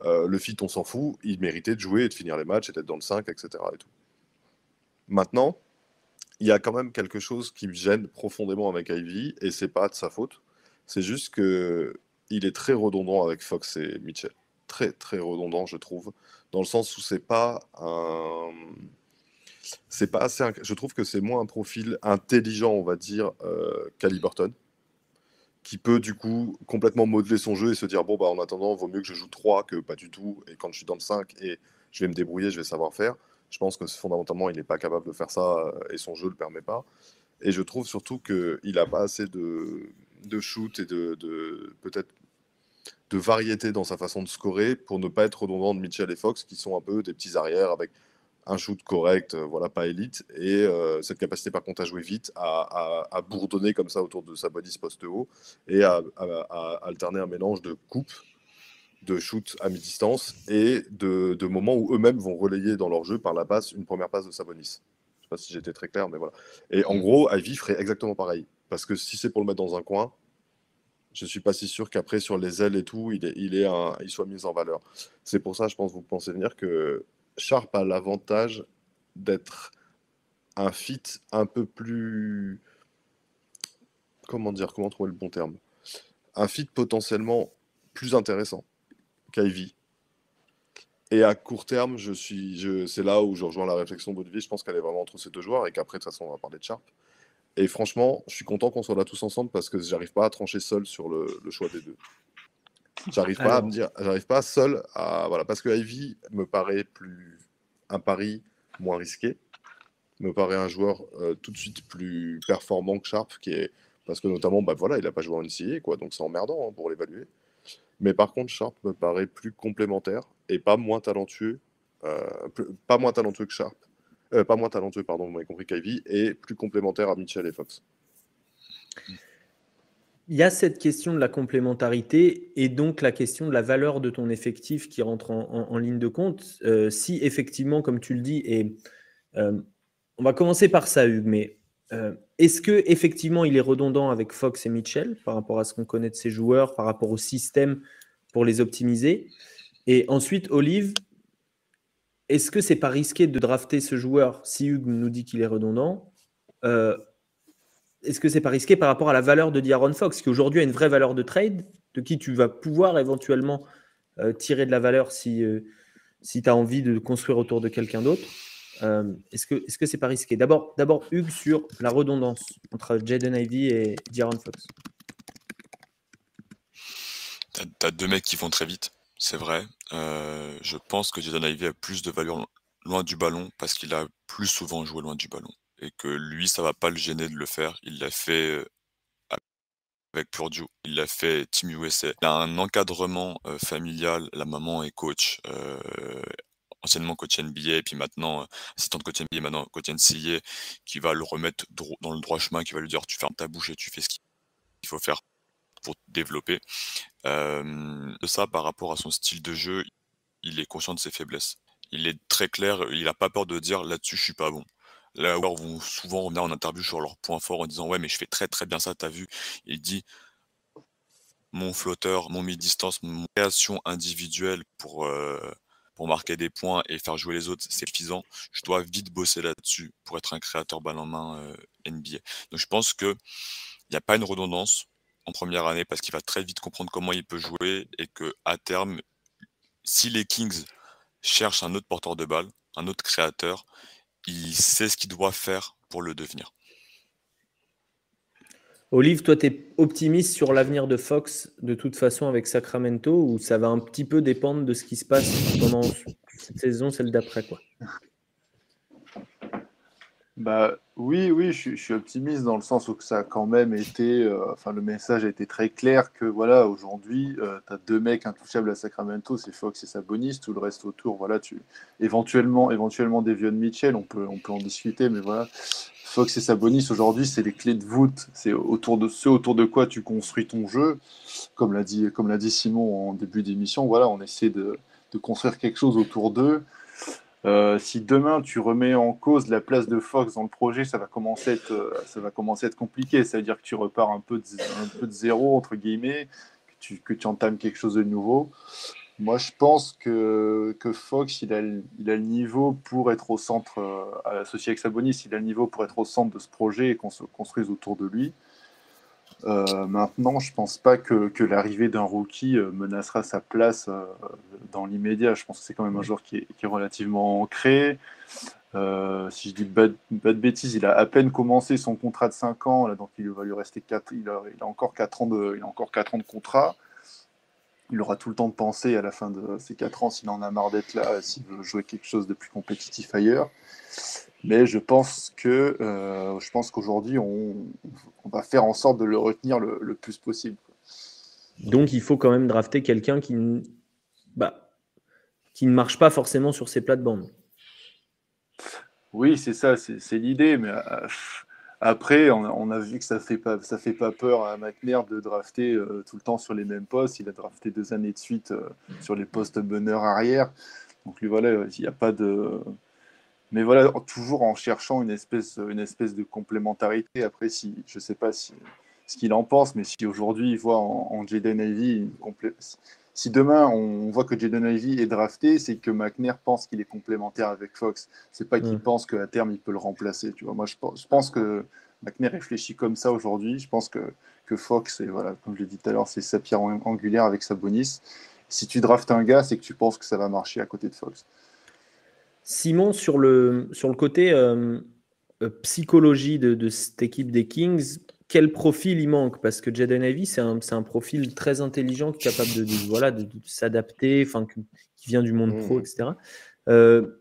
le fit, on s'en fout, il méritait de jouer et de finir les matchs et d'être dans le 5, etc. Et tout. Maintenant, il y a quand même quelque chose qui me gêne profondément avec Ivy, et c'est pas de sa faute. C'est juste que il est très redondant avec Fox et Mitchell. très très redondant, je trouve, dans le sens où c'est pas un. C'est pas assez. Je trouve que c'est moins un profil intelligent, on va dire, euh, qu'Aliburton, qui peut du coup complètement modeler son jeu et se dire bon, bah en attendant, vaut mieux que je joue 3 que pas du tout. Et quand je suis dans le 5 et je vais me débrouiller, je vais savoir faire. Je pense que fondamentalement, il n'est pas capable de faire ça euh, et son jeu ne le permet pas. Et je trouve surtout qu'il n'a pas assez de, shoot et de, peut-être de variété dans sa façon de scorer pour ne pas être redondant de Mitchell et Fox qui sont un peu des petits arrières avec un shoot correct, euh, voilà, pas élite, et euh, cette capacité par contre à jouer vite, à, à, bourdonner comme ça autour de sa body poste haut, et à, à, alterner un mélange de coupe, de shoot à mi-distance, et de, de moments où eux-mêmes vont relayer dans leur jeu par la passe une première passe de Sabonis. Je sais pas si j'étais très clair, mais voilà. Et en gros, Ivy ferait exactement pareil. Parce que si c'est pour le mettre dans un coin, je suis pas si sûr qu'après sur les ailes et tout, il, est, il, est un, il soit mis en valeur. C'est pour ça, je pense, vous pensez venir que Sharp a l'avantage d'être un fit un peu plus. Comment dire Comment trouver le bon terme? Un fit potentiellement plus intéressant qu'Ivy. Et à court terme, je suis, je, c'est là où je rejoins la réflexion d'Olivier. Je pense qu'elle est vraiment entre ces deux joueurs et qu'après, de toute façon, on va parler de Sharp. Et franchement, je suis content qu'on soit là tous ensemble parce que j'arrive pas à trancher seul sur le, choix des deux. J'arrive pas à me dire, j'arrive pas seul à voilà parce que Ivy me paraît plus un pari moins risqué, me paraît un joueur euh, tout de suite plus performant que Sharp qui est parce que notamment bah voilà il a pas joué en NCAA quoi donc c'est emmerdant hein, pour l'évaluer. Mais par contre Sharp me paraît plus complémentaire et pas moins talentueux, euh, pas moins talentueux que Sharp euh, pas moins talentueux, pardon, vous m'avez compris qu'Ivy, et plus complémentaire à Mitchell et Fox. Il y a cette question de la complémentarité et donc la question de la valeur de ton effectif qui rentre en, ligne de compte. Euh, si effectivement, comme tu le dis, et euh, on va commencer par ça, Hugues, mais est-ce que effectivement il est redondant avec Fox et Mitchell par rapport à ce qu'on connaît de ces joueurs, par rapport au système pour les optimiser? Et ensuite, Olive, est-ce que c'est pas risqué de drafter ce joueur si Hugues nous dit qu'il est redondant euh, Est-ce que c'est pas risqué par rapport à la valeur de Diaron Fox, qui aujourd'hui a une vraie valeur de trade, de qui tu vas pouvoir éventuellement euh, tirer de la valeur si, euh, si tu as envie de construire autour de quelqu'un d'autre? Est-ce que ce c'est pas risqué? D'abord, d'abord Hugues sur la redondance entre Jaden Ivy et Diaron Fox. Tu as deux mecs qui vont très vite c'est vrai. Euh, je pense que Jason Ivey a plus de valeur loin du ballon parce qu'il a plus souvent joué loin du ballon et que lui, ça va pas le gêner de le faire. Il l'a fait, euh, avec Purdue, il l'a fait Team USA. Il a un encadrement, euh, familial. La maman est coach, anciennement coach NBA, puis maintenant, assistant de coach NBA, maintenant coach NCAA, qui va le remettre dans le droit chemin, qui va lui dire: «Tu fermes ta bouche et tu fais ce qu'il faut faire» pour développer. de ça, par rapport à son style de jeu, il est conscient de ses faiblesses. Il est très clair, il n'a pas peur de dire là-dessus, je suis pas bon. Là, où vont souvent revenir en interview sur leurs points forts en disant ouais, mais je fais très très bien ça, t'as vu. Il dit mon flotteur, mon mi-distance, mon création individuelle pour, pour marquer des points et faire jouer les autres, c'est suffisant. Je dois vite bosser là-dessus pour être un créateur balle en main NBA. Donc je pense que il n'y a pas une redondance en première année parce qu'il va très vite comprendre comment il peut jouer et que à terme, si les Kings cherchent un autre porteur de balle, un autre créateur, il sait ce qu'il doit faire pour le devenir. Olive, toi, tu es optimiste sur l'avenir de Fox de toute façon avec Sacramento ou ça va un petit peu dépendre de ce qui se passe pendant cette saison, celle d'après quoi? Bah oui, oui, je, suis optimiste dans le sens où ça a quand même été, euh, le message a été très clair que voilà, aujourd'hui, euh, tu as deux mecs intouchables à Sacramento, c'est Fox et Sabonis, tout le reste autour, voilà, tu éventuellement, éventuellement Devion Mitchell, on peut, on peut en discuter, mais voilà, Fox et Sabonis aujourd'hui, c'est les clés de voûte, c'est autour de ce autour de quoi tu construis ton jeu, comme l'a dit, Simon en début d'émission, voilà, on essaie de, construire quelque chose autour d'eux. Euh, si demain tu remets en cause la place de Fox dans le projet, ça va commencer à être, euh, ça va commencer à être compliqué. Ça veut dire que tu repars un peu de, zéro, entre guillemets, que tu entames quelque chose de nouveau. Moi, je pense que, que Fox, il a, il a le niveau pour être au centre, euh, associé avec Sabonis, il a le niveau pour être au centre de ce projet et qu'on se construise autour de lui. Euh, maintenant, je pense pas que, que l'arrivée d'un rookie euh, menacera sa place euh, dans l'immédiat. Je pense que c'est quand même un joueur qui est, qui est relativement ancré. si je dis pas de, bêtises, il a à peine commencé son contrat de 5 ans, là, donc il va lui rester 4, il a, il a encore 4 ans de, il a encore 4 ans de contrat. Il aura tout le temps de penser à la fin de ces 4 ans s'il en a marre d'être là, s'il veut jouer quelque chose de plus compétitif ailleurs. Mais je pense que euh, je pense qu'aujourd'hui, on, on, va faire en sorte de le retenir le, le, plus possible. Donc, il faut quand même drafter quelqu'un qui, bah, qui ne marche pas forcément sur ses plates-bandes. Oui, c'est ça, c'est l'idée. Mais euh, après, on a, vu que ça fait, pas, ça fait pas peur à McNair de drafter euh, tout le temps sur les mêmes postes. Il a drafté deux années de suite euh, sur les postes meneur arrière. Donc, lui, voilà, il n'y a pas de mais voilà, toujours en cherchant une espèce, une espèce de complémentarité. Après, si, je ne sais pas si, ce qu'il en pense, mais si aujourd'hui il voit en, en Jaden Ivy, si demain on voit que Jaden Ivy est drafté, c'est que McNair pense qu'il est complémentaire avec Fox. C'est pas qu'il mm. pense qu'à terme il peut le remplacer. Tu vois, moi je pense, je pense que McNair réfléchit comme ça aujourd'hui. Je pense que, que Fox, et voilà, comme je l'ai dit tout à l'heure, c'est sa pierre angulaire avec sa bonus. Si tu draftes un gars, c'est que tu penses que ça va marcher à côté de Fox. Simon, sur le, sur le côté euh, euh, psychologie de, cette équipe des Kings, quel profil il manque? Parce que Jaden Ivey, c'est un, un, profil très intelligent, capable de, voilà, de, s'adapter, qui vient du monde pro, mmh. etc. Euh,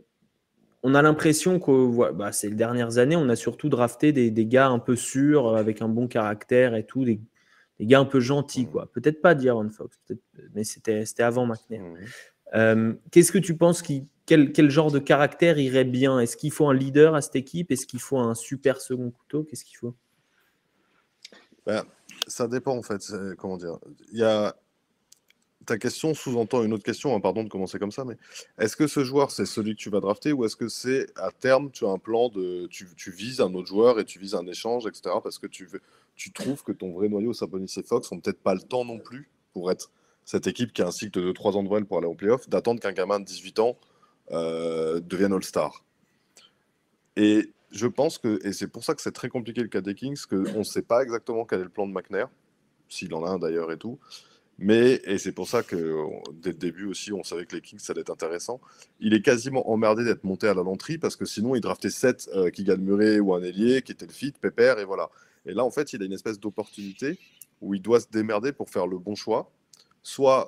on a l'impression que bah, ces dernières années, on a surtout drafté des, des, gars un peu sûrs, avec un bon caractère et tout, des, des gars un peu gentils. Mmh. quoi. Peut-être pas D'Aaron Fox, mais c'était avant McNair. Mmh. Qu'est-ce que tu penses qui quel, genre de caractère irait bien? Est-ce qu'il faut un leader à cette équipe? Est-ce qu'il faut un super second couteau? Qu'est-ce qu'il faut? Ben, Ça dépend en fait. Comment dire Il y a... Ta question sous-entend une autre question, hein, pardon de commencer comme ça, mais est-ce que ce joueur, c'est celui que tu vas drafter ou est-ce que c'est à terme, tu as un plan de. Tu, vises un autre joueur et tu vises un échange, etc. Parce que tu, tu trouves que ton vrai noyau, Sabonis et Fox, n'ont peut-être pas le temps non plus pour être cette équipe qui a un cycle de 2-3 ans de pour aller au playoff, d'attendre qu'un gamin de 18 ans euh, deviennent All-Star. Et je pense que, et c'est pour ça que c'est très compliqué le cas des Kings, qu'on ne sait pas exactement quel est le plan de McNair, s'il en a un d'ailleurs et tout. Mais, et c'est pour ça que dès le début aussi, on savait que les Kings, ça allait être intéressant. Il est quasiment emmerdé d'être monté à la loterie parce que sinon, il draftait 7 euh, qui Murray ou un ailier qui était le fit, Pépère, et voilà. Et là, en fait, il a une espèce d'opportunité où il doit se démerder pour faire le bon choix. Soit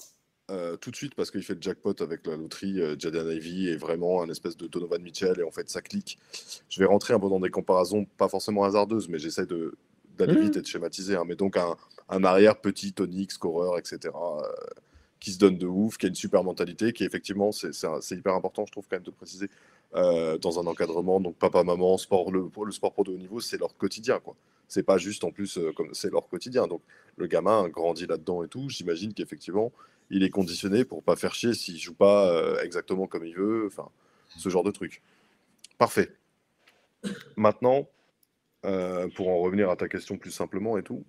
euh, tout de suite parce qu'il fait le jackpot avec la loterie. Euh, Jaden Ivy est vraiment un espèce de Donovan Mitchell et en fait ça clique. Je vais rentrer un peu dans des comparaisons pas forcément hasardeuses, mais j'essaie d'aller mmh. vite et de schématiser. Hein. Mais donc un, arrière petit, tonique, scoreur, etc. Euh, qui se donne de ouf, qui a une super mentalité, qui effectivement, c'est hyper important, je trouve quand même de préciser, dans un encadrement. Donc papa, maman, sport, le, le sport pour de haut niveau, c'est leur quotidien. quoi. C'est pas juste en plus, comme c'est leur quotidien. Donc le gamin grandit là-dedans et tout. J'imagine qu'effectivement, il est conditionné pour pas faire chier s'il joue pas euh, exactement comme il veut, enfin, ce genre de truc. Parfait. Maintenant, euh, pour en revenir à ta question plus simplement et tout,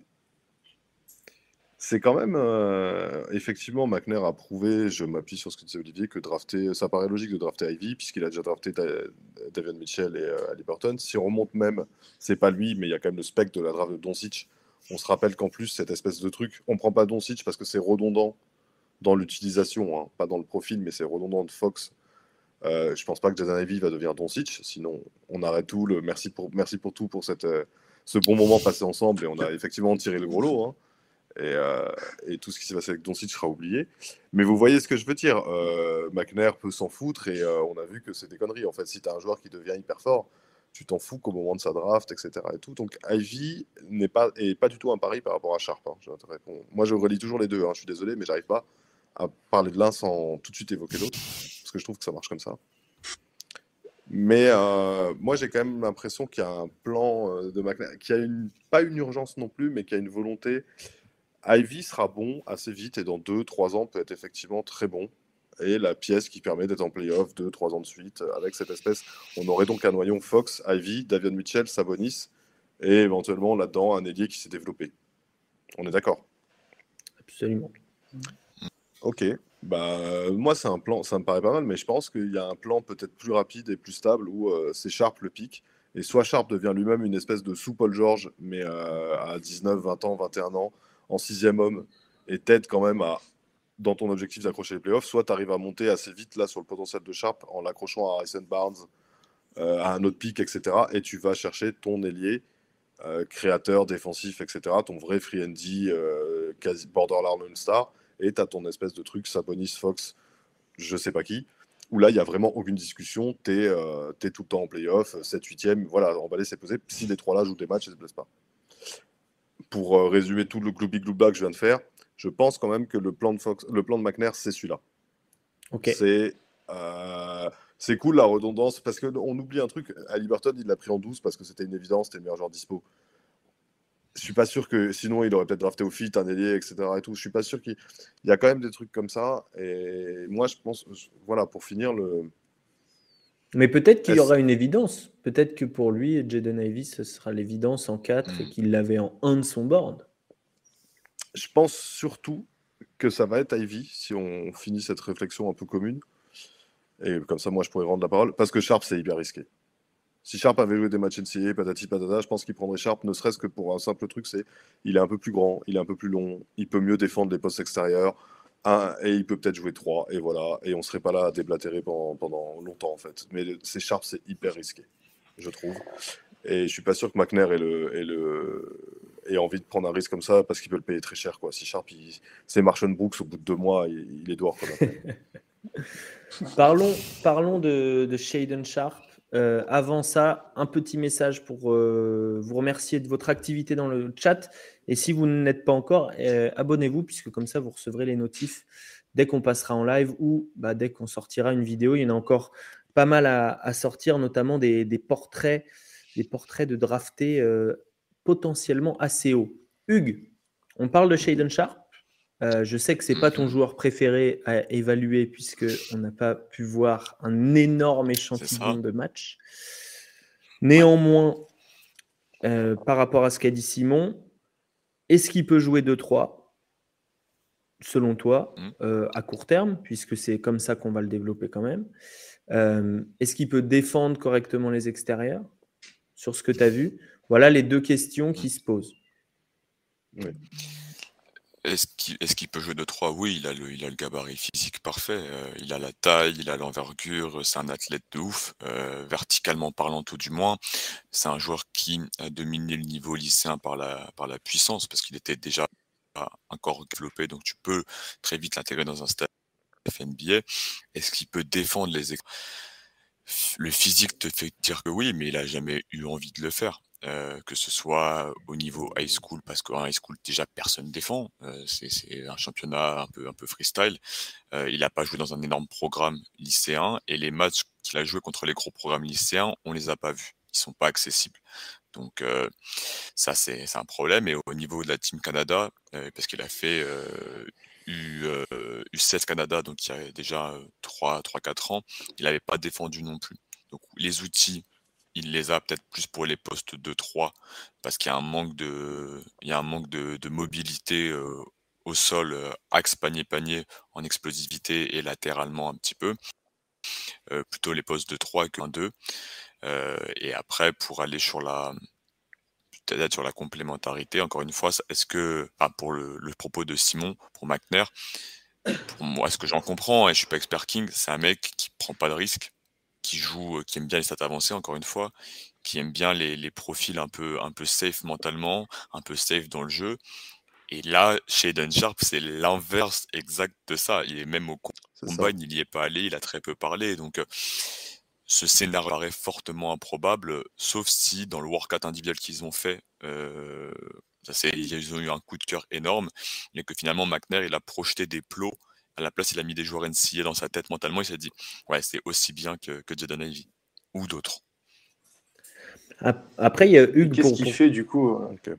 c'est quand même, euh, effectivement, McNair a prouvé, je m'appuie sur ce que disait Olivier, que drafter, ça paraît logique de drafter Ivy, puisqu'il a déjà drafté David Mitchell et Ali Burton. Si on remonte même, c'est pas lui, mais il y a quand même le spectre de la draft de Doncic. On se rappelle qu'en plus, cette espèce de truc, on prend pas Doncic parce que c'est redondant dans l'utilisation, hein, pas dans le profil, mais c'est redondant de Fox. Euh, je pense pas que Jason Ivy va devenir Doncic, sinon on arrête tout. Le merci pour, merci pour tout pour cette, euh, ce bon moment passé ensemble et on a effectivement tiré le gros lot. Hein. Et, euh, et, tout ce qui s'est passé avec Doncic sera oublié. Mais vous voyez ce que je veux dire. Euh, McNair peut s'en foutre et on a vu que c'est des conneries. En fait, si tu as un joueur qui devient hyper fort, tu t'en fous qu'au moment de sa draft, etc. Et tout. Donc Ivy n'est pas, est pas du tout un pari par rapport à Sharp. Hein. Moi, je relis toujours les deux. Je suis désolé, mais j'arrive pas à parler de l'un sans tout de suite évoquer l'autre, parce que je trouve que ça marche comme ça. Mais euh, moi, j'ai quand même l'impression qu'il y a un plan euh, de McNair, qui a une, pas une urgence non plus, mais qui a une volonté. Ivy sera bon assez vite et dans 2-3 ans peut être effectivement très bon. Et la pièce qui permet d'être en playoff 2-3 ans de suite, avec cette espèce. On aurait donc un noyau Fox, Ivy, Davion Mitchell, Sabonis, et éventuellement là-dedans un ailier qui s'est développé. On est d'accord? Absolument. Ok. Bah, moi, c'est un plan, ça me paraît pas mal, mais je pense qu'il y a un plan peut-être plus rapide et plus stable où euh, c'est Sharp le pic Et soit Sharp devient lui-même une espèce de sous-Paul George, mais euh, à 19, 20 ans, 21 ans, en sixième homme, et t'aide quand même à, dans ton objectif d'accrocher les playoffs, soit tu arrives à monter assez vite là sur le potentiel de Sharp en l'accrochant à Harrison Barnes, euh, à un autre pic, etc. Et tu vas chercher ton ailier, euh, créateur, défensif, etc. Ton vrai free andy, quasi borderline star. Et tu as ton espèce de truc, Sabonis, Fox, je sais pas qui où là, il n'y a vraiment aucune discussion. Tu es, euh, tout le temps en playoff, 7-8e. Voilà, va laisser poser si les trois-là jouent des matchs et ne se blessent pas. Pour euh, résumer tout le gloubi glouba que je viens de faire, je pense quand même que le plan de, Fox, le plan de McNair, c'est celui-là. C'est. Euh, c'est cool la redondance parce qu'on oublie un truc. Ali Burton, il l'a pris en 12 parce que c'était une évidence, c'était le meilleur joueur dispo je suis pas sûr que sinon il aurait peut-être drafté au fit un ailier, etc. Et tout. Je suis pas sûr qu'il y a quand même des trucs comme ça. Et moi, je pense, voilà, pour finir le. Mais peut-être qu'il y aura une évidence. Peut-être que pour lui, Jaden Ivy, ce sera l'évidence en 4 et mm. qu'il l'avait en 1 de son board. Je pense surtout que ça va être Ivy si on finit cette réflexion un peu commune. Et comme ça, moi, je pourrais rendre la parole. Parce que Sharp, c'est hyper risqué. Si Sharp avait joué des matchs NCAA, patati patata, je pense qu'il prendrait Sharp, ne serait-ce que pour un simple truc, c'est il est un peu plus grand, il est un peu plus long, il peut mieux défendre les postes extérieurs, et il peut peut-être jouer 3, et voilà, et on serait pas là à déblatérer pendant, longtemps en fait. Mais c'est Sharp, c'est hyper risqué, je trouve. Et je suis pas sûr que McNair ait, envie de prendre un risque comme ça parce qu'il peut le payer très cher. Quoi. Si Sharp, c'est Marshall Brooks, au bout de deux mois, il, est dehors. parlons, parlons de Shaden Sharp. Euh, avant ça, un petit message pour euh, vous remercier de votre activité dans le chat. Et si vous n'êtes pas encore, euh, abonnez-vous, puisque comme ça, vous recevrez les notifs dès qu'on passera en live ou bah, dès qu'on sortira une vidéo. Il y en a encore pas mal à, sortir, notamment des, portraits, des portraits de draftés potentiellement assez hauts. Hugues, on parle de Shaden Sharp. Euh, je sais que c'est pas ton mhm. joueur préféré à évaluer puisque on n'a pas pu voir un énorme échantillon de matchs. Néanmoins, euh, par rapport à ce qu'a dit Simon, est-ce qu'il peut jouer 2-3 selon toi mhm. euh, à court terme puisque c'est comme ça qu'on va le développer quand même Est-ce qu'il peut défendre correctement les extérieurs? Sur ce que tu as vu? Voilà les deux questions qui se posent. Oui. Est-ce qu'il peut jouer de 3 Oui, il a le, gabarit physique parfait. Euh, il a la taille, il a l'envergure, c'est un athlète de ouf, euh, verticalement parlant tout du moins. C'est un joueur qui a dominé le niveau lycéen par la, puissance, parce qu'il était déjà encore développé, donc tu peux très vite l'intégrer dans un stade FNBA. Est-ce qu'il peut défendre les Le physique te fait dire que oui, mais il a jamais eu envie de le faire. Euh, que ce soit au niveau high school, parce qu'en high school, déjà, personne défend. Euh, c'est un championnat un peu, un peu freestyle. Euh, il n'a pas joué dans un énorme programme lycéen, et les matchs qu'il a joué contre les gros programmes lycéens, on les a pas vus. Ils sont pas accessibles. Donc ça, c'est un problème. Et au niveau de la Team Canada, parce qu'il a fait U, U7 Canada, donc il y a déjà 3-4 ans, il n'avait pas défendu non plus. Donc les outils il les a peut-être plus pour les postes de 3 parce qu'il y a un manque de, il y a un manque de, mobilité euh, au sol, euh, axe panier-panier en explosivité et latéralement un petit peu. Euh, plutôt les postes de 3 que 2. et après, pour aller sur la, peut-être sur la complémentarité, encore une fois, est-ce que, pour le, propos de Simon, pour McNair, pour moi, ce que j'en comprends, et je suis pas expert King, c'est un mec qui prend pas de risque, qui joue, qui aime bien les stats avancées, encore une fois, qui aime bien les, profils un peu, un peu safe mentalement, un peu safe dans le jeu. Et là, chez Eden Sharp, c'est l'inverse exact de ça. Il est même au combat, il n'y est pas allé, il a très peu parlé. Donc, ce scénario paraît fortement improbable, sauf si dans le workout individuel qu'ils ont fait, ça ils ont eu un coup de cœur énorme, mais que finalement McNair il a projeté des plots à la place, il a mis des joueurs NCA dans sa tête mentalement. Il s'est dit, ouais, c'est aussi bien que, que Jaden Ivy ou d'autres. Après, il y a Hugues. Qu'est-ce qu'il fait du coup euh,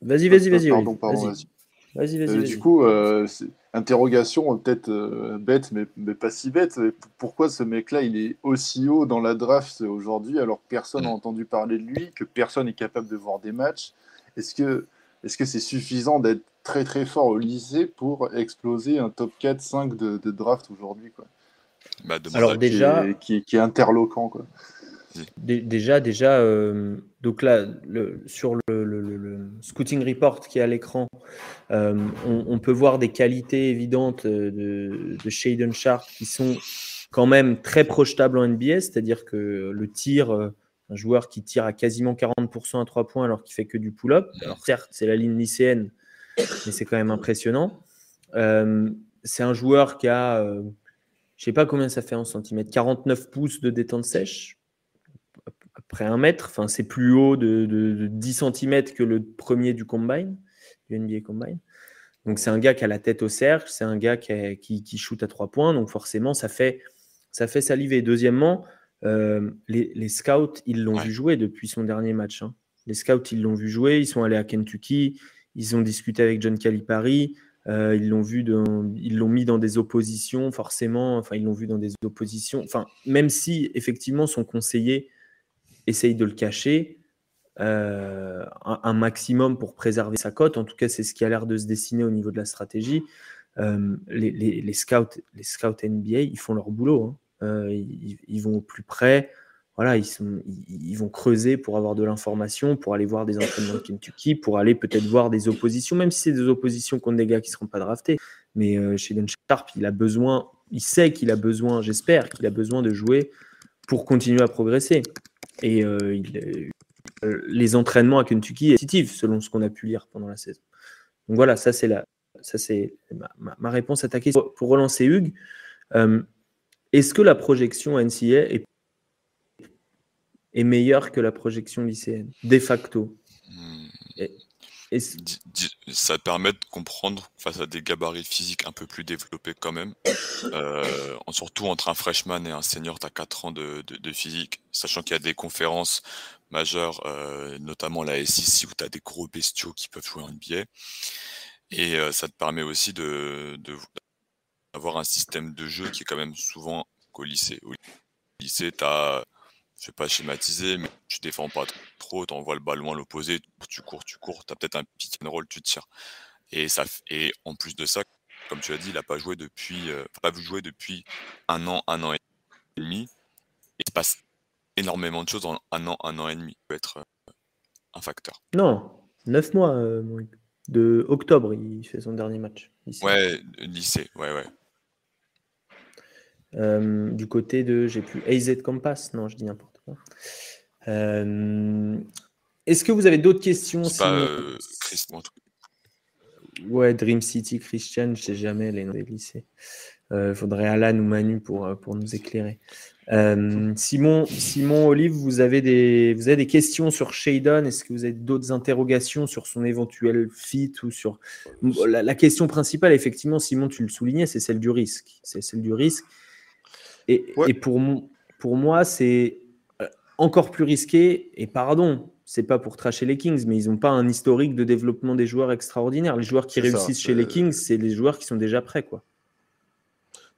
Vas-y, vas-y, vas-y. Pardon, pardon, vas-y. Vas-y, vas-y. Euh, du coup, euh, interrogation peut-être bête, mais, mais, pas si bête. Pourquoi ce mec-là, il est aussi haut dans la draft aujourd'hui alors que personne n'a mm. entendu parler de lui, que personne n'est capable de voir des matchs? Est-ce que est-ce que c'est suffisant d'être très très fort au lycée pour exploser un top 4-5 de, draft aujourd'hui bah, Alors déjà, qui est, qui, interloquant quoi. déjà, déjà euh, donc là, le, sur le, scouting report qui est à l'écran, euh, on, peut voir des qualités évidentes de, de Shaden Sharp qui sont quand même très projetables en NBA, c'est-à-dire que le tir, un joueur qui tire à quasiment 40% à 3 points alors qu'il fait que du pull-up. Alors certes, c'est la ligne lycéenne, mais c'est quand même impressionnant. c'est un joueur qui a je sais pas combien ça fait en centimètres, 49 pouces de détente sèche, après un mètre, enfin c'est plus haut de, 10 cm que le premier du combine, du NBA combine. Donc c'est un gars qui a la tête au cercle, c'est un gars qui, qui, shoot à trois points, donc forcément ça fait, ça fait saliver. Deuxièmement, euh, les, scouts, ils l'ont vu jouer depuis son dernier match. Hein. Les scouts, ils l'ont vu jouer, ils sont allés à Kentucky, ils ont discuté avec John Calipari, euh, ils l'ont vu, ils l'ont mis dans des oppositions, forcément. Enfin, ils l'ont vu dans des oppositions. Enfin, même si effectivement son conseiller essaye de le cacher euh, un, maximum pour préserver sa cote. En tout cas, c'est ce qui a l'air de se dessiner au niveau de la stratégie. Euh, les, scouts, les scouts NBA, ils font leur boulot. Hein. ils, vont au plus près voilà, ils, vont creuser pour avoir de l'information, pour aller voir des entraînements de Kentucky, pour aller peut-être voir des oppositions, même si c'est des oppositions contre des gars qui ne seront pas draftés. Mais euh, chez Don Sharp, il a besoin, il sait qu'il a besoin, j'espère qu'il a besoin de jouer pour continuer à progresser. Et euh, euh, les entraînements à Kentucky sont positifs, selon ce qu'on a pu lire pendant la saison. Donc voilà, ça c'est la, ça c'est ma, réponse à ta question. Pour, relancer Hugues, est-ce que la projection NCA est est meilleur que la projection lycéenne, de facto. Hmm. Et, ça permet de comprendre face à des gabarits physiques un peu plus développés quand même, euh, surtout entre un freshman et un senior, tu as 4 ans de, physique, sachant qu'il y a des conférences majeures, euh, notamment la SEC, où tu as des gros bestiaux qui peuvent jouer en NBA. Et euh, ça te permet aussi de, d'avoir un système de jeu qui est quand même souvent qu'au lycée. Au lycée, tu as je vais pas schématiser, mais tu défends pas trop, tu envoies le ballon à l'opposé, tu cours, tu cours, tu as peut-être un pick and roll, tu tires. Et, ça, et en plus de ça, comme tu as dit, il n'a pas joué depuis, euh, pas jouer depuis un an, un an et demi. il se passe énormément de choses en un an, un an et demi. Ça peut être euh, un facteur. Non, neuf mois. Euh, de octobre, il fait son dernier match. Ouais, lycée, ouais, ouais. du côté de, j'ai plus, AZ Compass, non, je dis n'importe euh, est-ce que vous avez d'autres questions euh, Ouais, Dream City, Christian, je sais jamais les noms des lycées. Il euh, faudrait Alan ou Manu pour, pour nous éclairer. Simon, Simon, Olive, vous avez des, vous avez des questions sur Shadon Est-ce que vous avez d'autres interrogations sur son éventuel fit ou sur la, question principale, effectivement, Simon, tu le soulignais, c'est celle du risque. C'est celle du risque. Et, et pour, pour moi, c'est encore plus risqué. Et pardon, c'est pas pour tracher les Kings, mais ils n'ont pas un historique de développement des joueurs extraordinaire. Les joueurs qui réussissent chez les Kings, c'est les joueurs qui sont déjà prêts, quoi.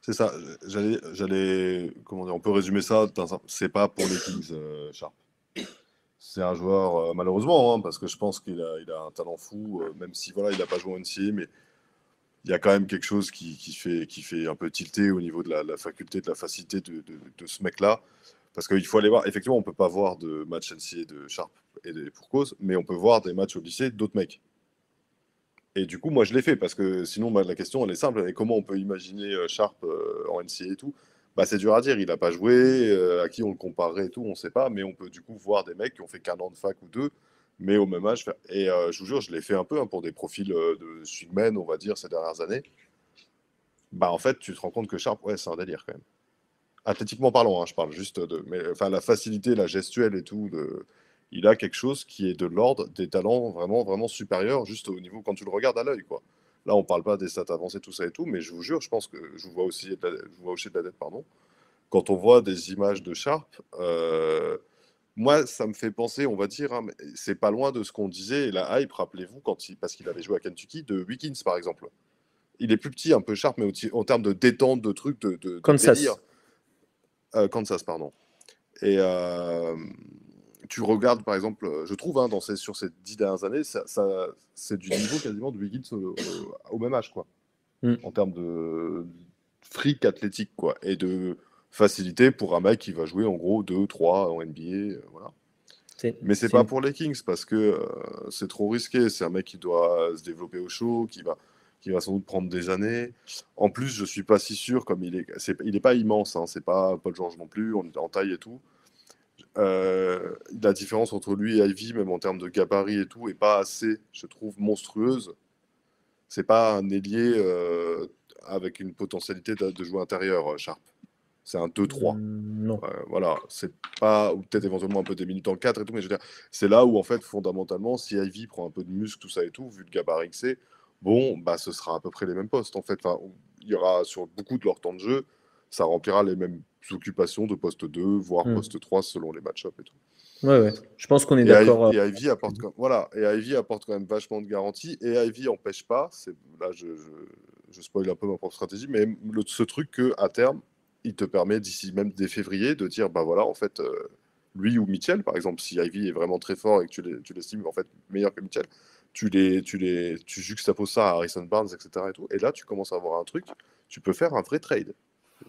C'est ça. J'allais, j'allais, comment dire, on peut résumer ça. C'est pas pour les Kings, euh, Sharp. C'est un joueur, euh, malheureusement, hein, parce que je pense qu'il a, il a un talent fou, euh, même si voilà, il n'a pas joué en NCA, mais il y a quand même quelque chose qui, qui, fait, qui fait un peu tilter au niveau de la, faculté, de la facilité de, de, de ce mec-là. Parce qu'il faut aller voir, effectivement, on peut pas voir de match NCA de Sharp et de, pour cause, mais on peut voir des matchs au lycée d'autres mecs. Et du coup, moi, je l'ai fait parce que sinon, bah, la question, elle est simple. Et comment on peut imaginer euh, Sharp euh, en NCA et tout? Bah, C'est dur à dire. Il n'a pas joué. Euh, à qui on le comparerait et tout, on ne sait pas. Mais on peut du coup voir des mecs qui ont fait qu'un an de fac ou deux, mais au même âge. Et je vous jure, je l'ai fait un peu hein, pour des profils de swingmen, on va dire, ces dernières années. Bah, en fait, tu te rends compte que Sharp, ouais, c'est un délire quand même athlétiquement parlant, hein, je parle juste de, mais enfin la facilité, la gestuelle et tout, de, il a quelque chose qui est de l'ordre des talents vraiment vraiment supérieurs, juste au niveau quand tu le regardes à l'œil, quoi. Là, on parle pas des stats avancées, tout ça et tout, mais je vous jure, je pense que je vous vois aussi, je vous vois hocher de la tête, pardon. Quand on voit des images de Sharp, euh, moi, ça me fait penser, on va dire, hein, c'est pas loin de ce qu'on disait, la hype, rappelez-vous, quand il, parce qu'il avait joué à Kentucky, de Wiggins, par exemple. Il est plus petit, un peu Sharp, mais en termes de détente, de trucs, de, de, de euh, Kansas, pardon. Et euh, tu regardes, par exemple, je trouve, hein, dans ces, sur ces dix dernières années, ça, c'est du niveau quasiment de Wiggins au, même âge, quoi. Mm. En termes de fric athlétique, quoi. Et de facilité pour un mec qui va jouer en gros 2, 3 en NBA. voilà. Mais c'est pas pour les Kings parce que c'est trop risqué. C'est un mec qui doit se développer au show, qui va, qui va sans doute prendre des années. En plus, je suis pas si sûr, comme il est, il n'est pas immense, hein, c'est pas Paul George non plus, on est en taille et tout. Euh, la différence entre lui et Ivy, même en termes de gabarit et tout, est pas assez, je trouve, monstrueuse. C'est pas un ailier euh, avec une potentialité de, jouer intérieur, euh, Sharp. C'est un 2-3. Mm, non. voilà, c'est pas, ou peut-être éventuellement un peu des minutes en 4 et tout, mais je veux dire, c'est là où, en fait, fondamentalement, si Ivy prend un peu de muscle, tout ça et tout, vu le gabarit que c'est, bon, bah, ce sera à peu près les mêmes postes, en fait. Enfin, il y aura sur beaucoup de leur temps de jeu, ça remplira les mêmes occupations de poste 2, voire hmm. poste 3 selon les match-ups et tout. Ouais, ouais. Je pense qu'on est d'accord. Et, euh, Ivy apporte quand... voilà, et Ivy apporte quand même vachement de garanties. Et Ivy empêche pas, là je, je, je, spoil un peu ma propre stratégie, mais le, ce truc que à terme, il te permet d'ici même dès février de dire bah voilà, en fait, euh, lui ou Mitchell, par exemple, si Ivy est vraiment très fort et que tu l'estimes en fait meilleur que Mitchell, tu les, tu les, tu juxtaposes ça à Harrison Barnes, etc. Et, tout, et là, tu commences à avoir un truc, tu peux faire un vrai trade.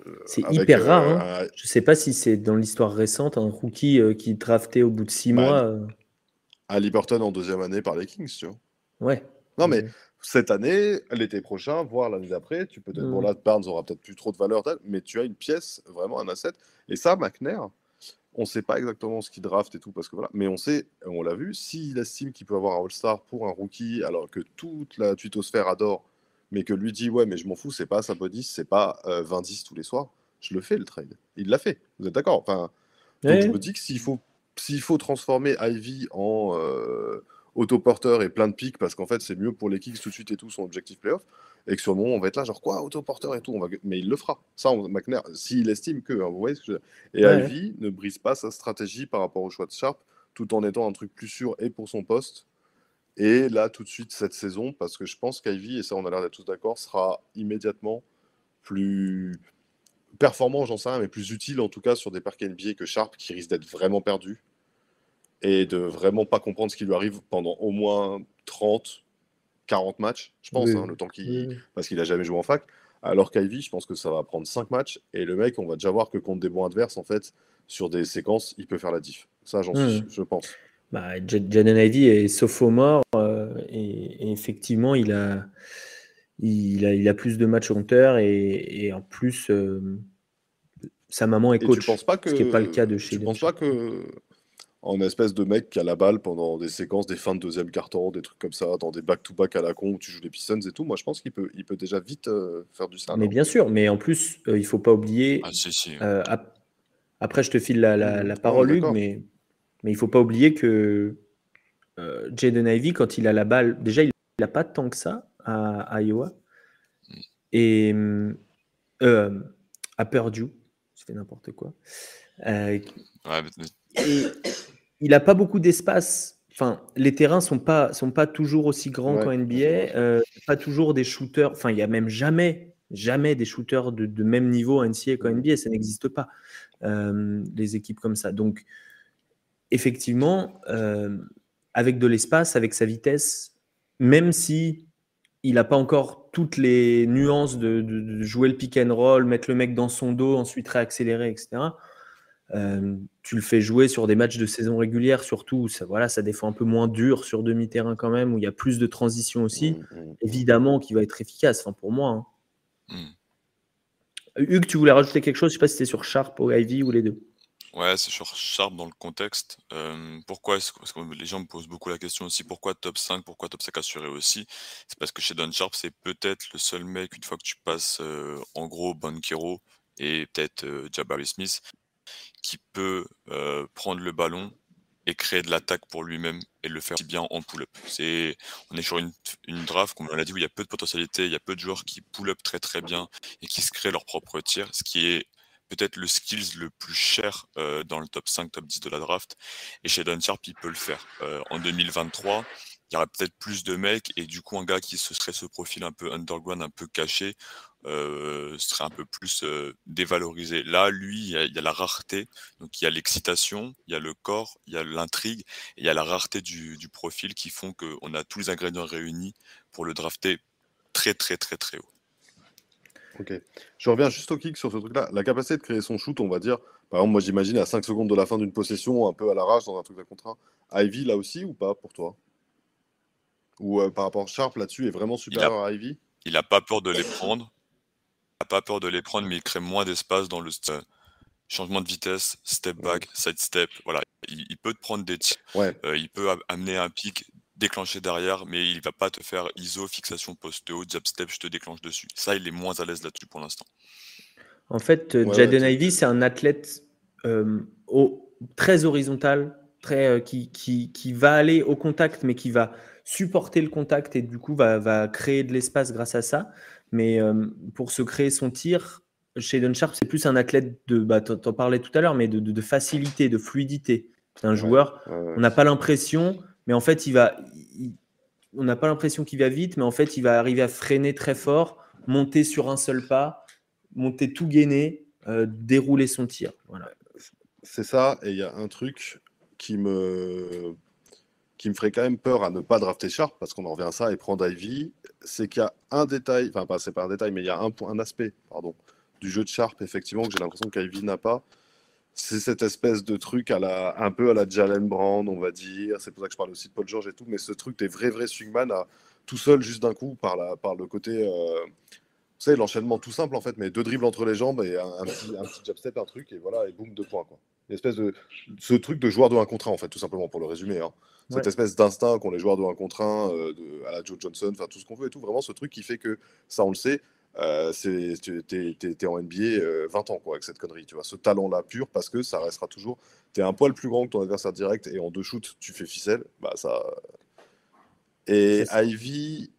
Euh, c'est hyper rare. Hein. Je ne sais pas si c'est dans l'histoire récente un rookie euh, qui drafté au bout de six bah, mois. Euh. À Liberton en deuxième année par les Kings, tu vois. Ouais. Non, mais cette année, l'été prochain, voire l'année d'après, tu peux être. Bon, là, Barnes aura peut-être plus trop de valeur, mais tu as une pièce, vraiment un asset. Et ça, McNair, on ne sait pas exactement ce qu'il draft et tout, parce que voilà. Mais on sait, on l'a vu, s'il estime qu'il peut avoir un All-Star pour un rookie, alors que toute la tuitosphère adore mais que lui dit ouais mais je m'en fous, c'est pas sa body, c'est pas 20-10 euh, tous les soirs, je le fais le trade. Il l'a fait. Vous êtes d'accord? Enfin, donc je me dis que s'il faut s'il faut transformer Ivy en euh, autoporteur et plein de pics parce qu'en fait c'est mieux pour les kicks tout de suite et tout son objectif playoff et que sur le moment on va être là genre quoi autoporteur et tout on va mais il le fera. Ça on, McNair s'il estime que hein, vous voyez ce que je... et Ivy ne brise pas sa stratégie par rapport au choix de Sharp tout en étant un truc plus sûr et pour son poste. Et là, tout de suite, cette saison, parce que je pense qu'Ivy, et ça on a l'air d'être tous d'accord, sera immédiatement plus performant, j'en sais rien, mais plus utile en tout cas sur des parcs NBA que Sharp, qui risque d'être vraiment perdu et de vraiment pas comprendre ce qui lui arrive pendant au moins 30, 40 matchs, je pense, hein, le temps qu'il. Parce qu'il a jamais joué en fac. Alors qu'Ivy, je pense que ça va prendre 5 matchs et le mec, on va déjà voir que contre des bons adverses, en fait, sur des séquences, il peut faire la diff. Ça, j'en suis, je pense bah, Jaden Ivy est sophomore euh, et, et, effectivement, il a, il, a, il a plus de matchs compteur et, et en plus, euh, sa maman est coach. pas que, ce qui n'est pas le cas de chez Tu ne penses pas que en espèce de mec qui a la balle pendant des séquences, des fins de deuxième carton, des trucs comme ça, dans des back-to-back à la con où tu joues les Pistons et tout, moi je pense qu'il peut, il peut déjà vite euh, faire du ça. Mais bien sûr, mais en plus, il il faut pas oublier. Ah, si, si. après, je te file la, la, la parole, mais mais il ne faut pas oublier que euh, Jaden Ivey, quand il a la balle, déjà, il n'a pas tant que ça à, Iowa. Et euh, à Purdue, je fais n'importe quoi. Euh, il n'a pas beaucoup d'espace. Enfin, les terrains sont pas sont pas toujours aussi grands qu'en NBA. Euh, pas toujours des shooters. Enfin, il y a même jamais jamais des shooters de, même niveau en NCAA qu'en NBA. Ça n'existe pas. les équipes comme ça. Donc, effectivement, euh, avec de l'espace, avec sa vitesse, même si il n'a pas encore toutes les nuances de, jouer le pick and roll, mettre le mec dans son dos, ensuite réaccélérer, etc. Euh, tu le fais jouer sur des matchs de saison régulière, surtout, ça, voilà, ça défend un peu moins dur sur demi-terrain quand même, où il y a plus de transition aussi. Mmh, mmh. Évidemment, qui va être efficace, enfin, pour moi. Hein. Mmh. Hugues, tu voulais rajouter quelque chose? Je ne sais pas si c'était sur Sharp ou Ivy ou les deux. Ouais, c'est sur Sharp dans le contexte. pourquoi est-ce que, parce que les gens me posent beaucoup la question aussi, pourquoi top 5, pourquoi top 5 assuré aussi? C'est parce que chez Don Sharp, c'est peut-être le seul mec, une fois que tu passes en gros Bankero et peut-être Jabari Smith, qui peut prendre le ballon et créer de l'attaque pour lui-même et le faire bien en pull-up. C'est, on est sur une, une draft, comme on l'a dit, où il y a peu de potentialité, il y a peu de joueurs qui pull-up très très bien et qui se créent leur propre tir, ce qui est peut-être le skills le plus cher euh, dans le top 5, top 10 de la draft. Et chez Don Sharp, il peut le faire. Euh, en 2023, il y aurait peut-être plus de mecs et du coup, un gars qui se serait ce profil un peu underground, un peu caché, euh, serait un peu plus dévalorisé. Là, lui, il y, a, la rareté, donc il y a l'excitation, il y a le corps, il y a l'intrigue, et il y a la rareté du, du profil qui font qu'on a tous les ingrédients réunis pour le drafter très, très, très, très haut. Ok. Je reviens juste au kick sur ce truc-là. La capacité de créer son shoot, on va dire, par exemple, moi j'imagine à 5 secondes de la fin d'une possession, un peu à l'arrache dans un truc de contrat. Ivy là aussi ou pas pour toi? Ou euh, par rapport à Sharp là-dessus est vraiment supérieur à Ivy? Il n'a pas peur de les prendre. Il n'a pas peur de les prendre, mais il crée moins d'espace dans le changement de vitesse, step back, side step. Voilà, il, peut te prendre des tirs. Ouais. Euh, il peut amener un pic déclenché derrière, mais il va pas te faire ISO, fixation post haut, jab step, je te déclenche dessus. Ça, il est moins à l'aise là-dessus pour l'instant. En fait, euh, Jaden Ivy, c'est un athlète euh, très horizontal, très, qui, qui, qui, va aller au contact, mais qui va supporter le contact et du coup va, va créer de l'espace grâce à ça. Mais pour se créer son tir, chez Sharp, c'est plus un athlète de, bah, tu en parlais tout à l'heure, mais de, facilité, de fluidité. C'est un joueur, on n'a pas l'impression, mais en fait, il va, on n'a pas l'impression qu'il va vite, mais en fait, il va arriver à freiner très fort, monter sur un seul pas, monter tout gainé, euh, dérouler son tir. Voilà. C'est ça, et il y a un truc qui me, qui me ferait quand même peur à ne pas drafter Sharp, parce qu'on en revient à ça et prendre Ivy, c'est qu'il y a un détail, enfin, pas, c'est pas un détail, mais il y a un, un aspect, pardon, du jeu de Sharp, effectivement, que j'ai l'impression qu'Ivy n'a pas. C'est cette espèce de truc à la, un peu à la Jalen Brand, on va dire. C'est pour ça que je parle aussi de Paul George et tout. Mais ce truc des vrais, vrais swingman à, tout seul, juste d'un coup, par, la, par le côté. Euh, vous savez, l'enchaînement tout simple en fait, mais deux dribbles entre les jambes et un, petit, un petit step, un truc, et voilà, et boum, deux points. Quoi. Une espèce de. Ce truc de joueur de 1 contre 1, en fait, tout simplement, pour le résumer. Hein. Cette espèce d'instinct qu'ont les joueurs de 1 contre 1, euh, de, à la Joe Johnson, enfin tout ce qu'on veut et tout. Vraiment, ce truc qui fait que, ça, on le sait, euh, tu es, en NBA 20 euh, ans quoi, avec cette connerie. Tu vois, ce talent-là pur, parce que ça restera toujours. Tu es un poil plus grand que ton adversaire direct et en deux shoots, tu fais ficelle. Bah, ça... Et Ivy,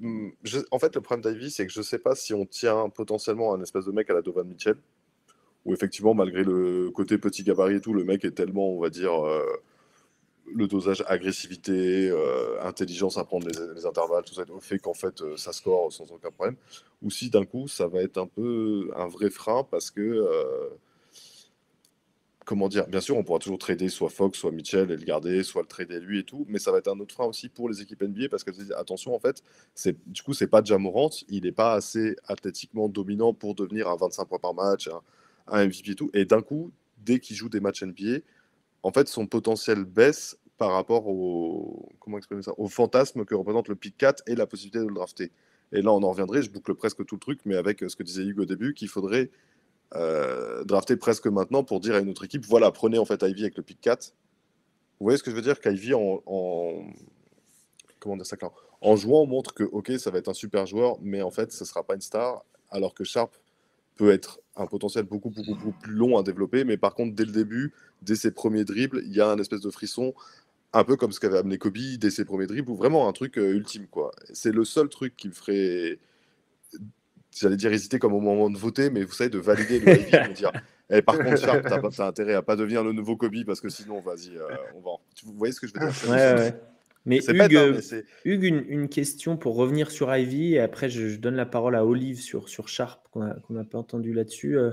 hmm, en fait, le problème d'Ivy, c'est que je sais pas si on tient potentiellement un espèce de mec à la Dovan Mitchell, où effectivement, malgré le côté petit gabarit et tout, le mec est tellement, on va dire. Euh, le dosage agressivité, euh, intelligence à prendre les, intervalles, tout ça, fait qu'en fait euh, ça score sans aucun problème. Ou si d'un coup ça va être un peu un vrai frein parce que, comment dire, bien sûr on pourra toujours trader soit Fox, soit Mitchell et le garder, soit le trader lui et tout, mais ça va être un autre frein aussi pour les équipes NBA parce que attention en fait, c'est du coup c'est pas Jamorant, il n'est pas assez athlétiquement dominant pour devenir un 25 points par match, un MVP et tout, et d'un coup dès qu'il joue des matchs NBA en fait, son potentiel baisse par rapport au, comment exprimer ça, au fantasme que représente le pick 4 et la possibilité de le drafter. Et là, on en reviendrait, je boucle presque tout le truc, mais avec ce que disait Hugo au début, qu'il faudrait euh, drafter presque maintenant pour dire à une autre équipe, voilà, prenez en fait Ivy avec le pick 4. Vous voyez ce que je veux dire? Qu'Ivy, en, en, comment dire ça, en jouant, on montre que, ok, ça va être un super joueur, mais en fait, ce ne sera pas une star, alors que Sharp peut être un potentiel beaucoup, beaucoup, beaucoup plus long à développer. Mais par contre, dès le début, dès ses premiers dribbles, il y a un espèce de frisson, un peu comme ce qu'avait amené Kobe dès ses premiers dribbles, ou vraiment un truc euh, ultime. quoi. C'est le seul truc qui me ferait, j'allais dire hésiter comme au moment de voter, mais vous savez, de valider le de dire. Et eh, par contre, Sharp, t'as, intérêt à pas devenir le nouveau Kobe parce que sinon, vas-y, euh, on va. Vous voyez ce que je veux dire? Ouais, ouais. Mais Hugues, hein, Hugues une, question pour revenir sur Ivy, et après je, donne la parole à Olive sur, sur Sharp, qu'on n'a pas entendu là-dessus. Euh,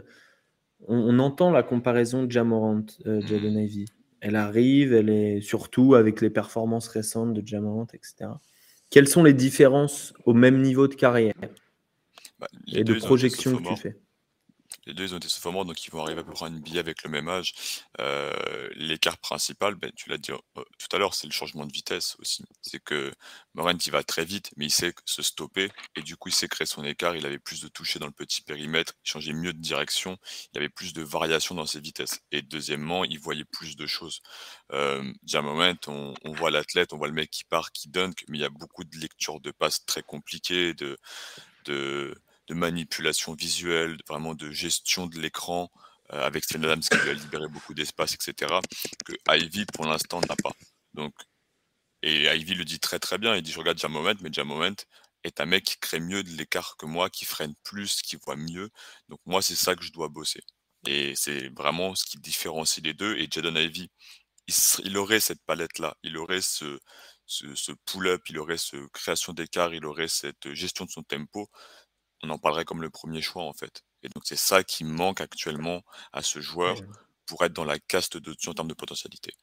on, entend la comparaison de Jamorant, euh, Jaden Ivy. Elle arrive, elle est surtout avec les performances récentes de Jamorant, etc. Quelles sont les différences au même niveau de carrière bah, et de projection que tu fais? Les deux, ils ont été sophomores, donc ils vont arriver à peu une billet avec le même âge. Euh, l'écart principal, ben, tu l'as dit euh, tout à l'heure, c'est le changement de vitesse aussi. C'est que Morent, il va très vite, mais il sait se stopper, et du coup, il sait créer son écart. Il avait plus de toucher dans le petit périmètre, il changeait mieux de direction, il avait plus de variations dans ses vitesses. Et deuxièmement, il voyait plus de choses. Euh, moment, on, on voit l'athlète, on voit le mec qui part, qui dunk, mais il y a beaucoup de lectures de passes très compliquées, de, de de manipulation visuelle, vraiment de gestion de l'écran, euh, avec Steven Adams qui lui a libéré beaucoup d'espace, etc., que Ivy, pour l'instant, n'a pas. Donc, et Ivy le dit très très bien, il dit, je regarde Jamoment, mais Jamoment est un mec qui crée mieux de l'écart que moi, qui freine plus, qui voit mieux. Donc moi, c'est ça que je dois bosser. Et c'est vraiment ce qui différencie les deux. Et Jadon Ivy, il, aurait cette palette-là, il aurait ce, ce, ce pull-up, il aurait cette création d'écart, il aurait cette gestion de son tempo on en parlerait comme le premier choix en fait. Et donc c'est ça qui manque actuellement à ce joueur pour être dans la caste de en termes de potentialité.